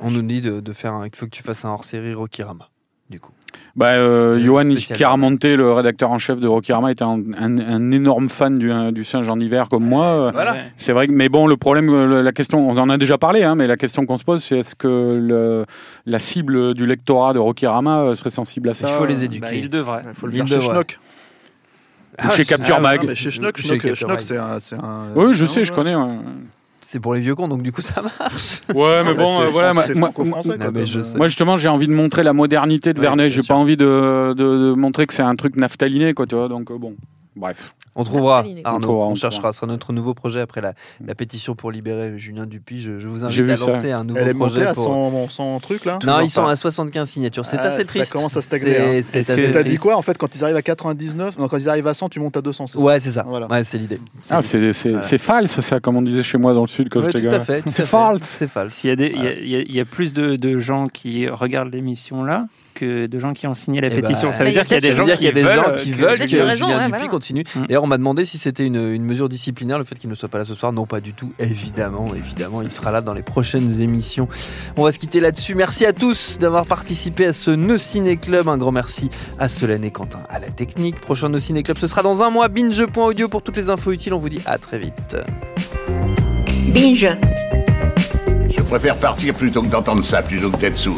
S1: On nous dit de, de faire un, qu'il faut que tu fasses un hors-série Rokirama. Du coup.
S2: Bah, euh, Johan
S1: spécial.
S2: Chiaramonte, le rédacteur en chef de Rokirama, était un, un- un énorme fan du, du Saint-Jean d'hiver comme moi. Euh,
S1: Voilà.
S2: C'est vrai que, mais bon, le problème, euh, la question, on en a déjà parlé, hein, mais la question qu'on se pose, c'est est-ce que le, la cible du lectorat de Rokirama euh, serait sensible à ça
S1: Il faut les
S2: euh,
S1: éduquer.
S6: Bah, il devrait.
S3: Il faut le
S1: Il
S3: faire chez. Schnock.
S2: Chez Capture
S1: ah,
S2: Mag.
S3: Ah, mais chez Schnock,
S1: Chez
S3: Schnock, Schnock, c'est un, c'est un.
S2: Oui, je sais, je connais. Ouais,
S1: C'est pour les vieux cons, donc du coup ça marche.
S2: Ouais, mais bon, euh, voilà. Moi-
S3: franco-français,
S2: moi-
S3: quoi,
S1: Ah, mais
S3: comme,
S1: je
S3: euh.
S2: Moi, justement, j'ai envie de montrer la modernité de
S1: Ouais,
S2: Verneuil.
S1: bien
S2: J'ai pas envie de, de, de montrer que c'est un truc naphtaliné, quoi, tu vois. Donc, euh, bon. Bref.
S1: On trouvera. Arnaud.
S2: On trouvera,
S1: on,
S2: on
S1: cherchera. Ce sera notre nouveau projet après la, la pétition pour libérer Julien Dupuis. Je, je vous invite à
S2: ça.
S1: lancer un nouveau
S3: Elle est
S1: projet.
S3: montée à
S1: pour-
S3: son, son truc là
S1: Non,
S2: Toujours
S1: ils sont
S2: pas.
S1: à 75 signatures. C'est
S3: Ah,
S1: assez
S3: ça
S1: triste.
S3: commence à stagner, hein.
S1: C'est-
S6: que-
S3: T'as dit quoi en fait quand ils arrivent à 99 Non, quand ils arrivent à 100, tu montes à 200. c'est ça
S1: Ouais, c'est ça.
S3: Voilà.
S1: Ouais, c'est l'idée. C'est
S2: Ah, c'est c'est-
S1: Voilà.
S2: c'est false, ça, comme on disait chez moi dans le sud quand
S1: Ouais,
S2: j'étais
S1: tout à
S2: gamin.
S1: à
S2: C'est false.
S1: C'est false.
S6: S'il y a des, il y a- plus de gens qui regardent l'émission là que de gens qui ont signé la
S1: Eh
S6: pétition.
S1: ben,
S6: ça veut dire qu'il y a des gens qui veulent,
S1: gens qui veulent que
S4: raison,
S1: Julien
S4: ouais,
S1: Dupuis
S4: voilà.
S1: continue. D'ailleurs, on m'a demandé si c'était une, une mesure disciplinaire, le fait qu'il ne soit pas là ce soir. Non, pas du tout. Évidemment, évidemment, il sera là dans les prochaines émissions. On va se quitter là-dessus. Merci à tous d'avoir participé à ce No Ciné Club. Un grand merci à Solène et Quentin à la technique. Prochain No Ciné Club, ce sera dans un mois. Binge.audio pour toutes les infos utiles. On vous dit à très vite.
S5: Je préfère partir plutôt que d'entendre ça, plutôt que d'être sourd.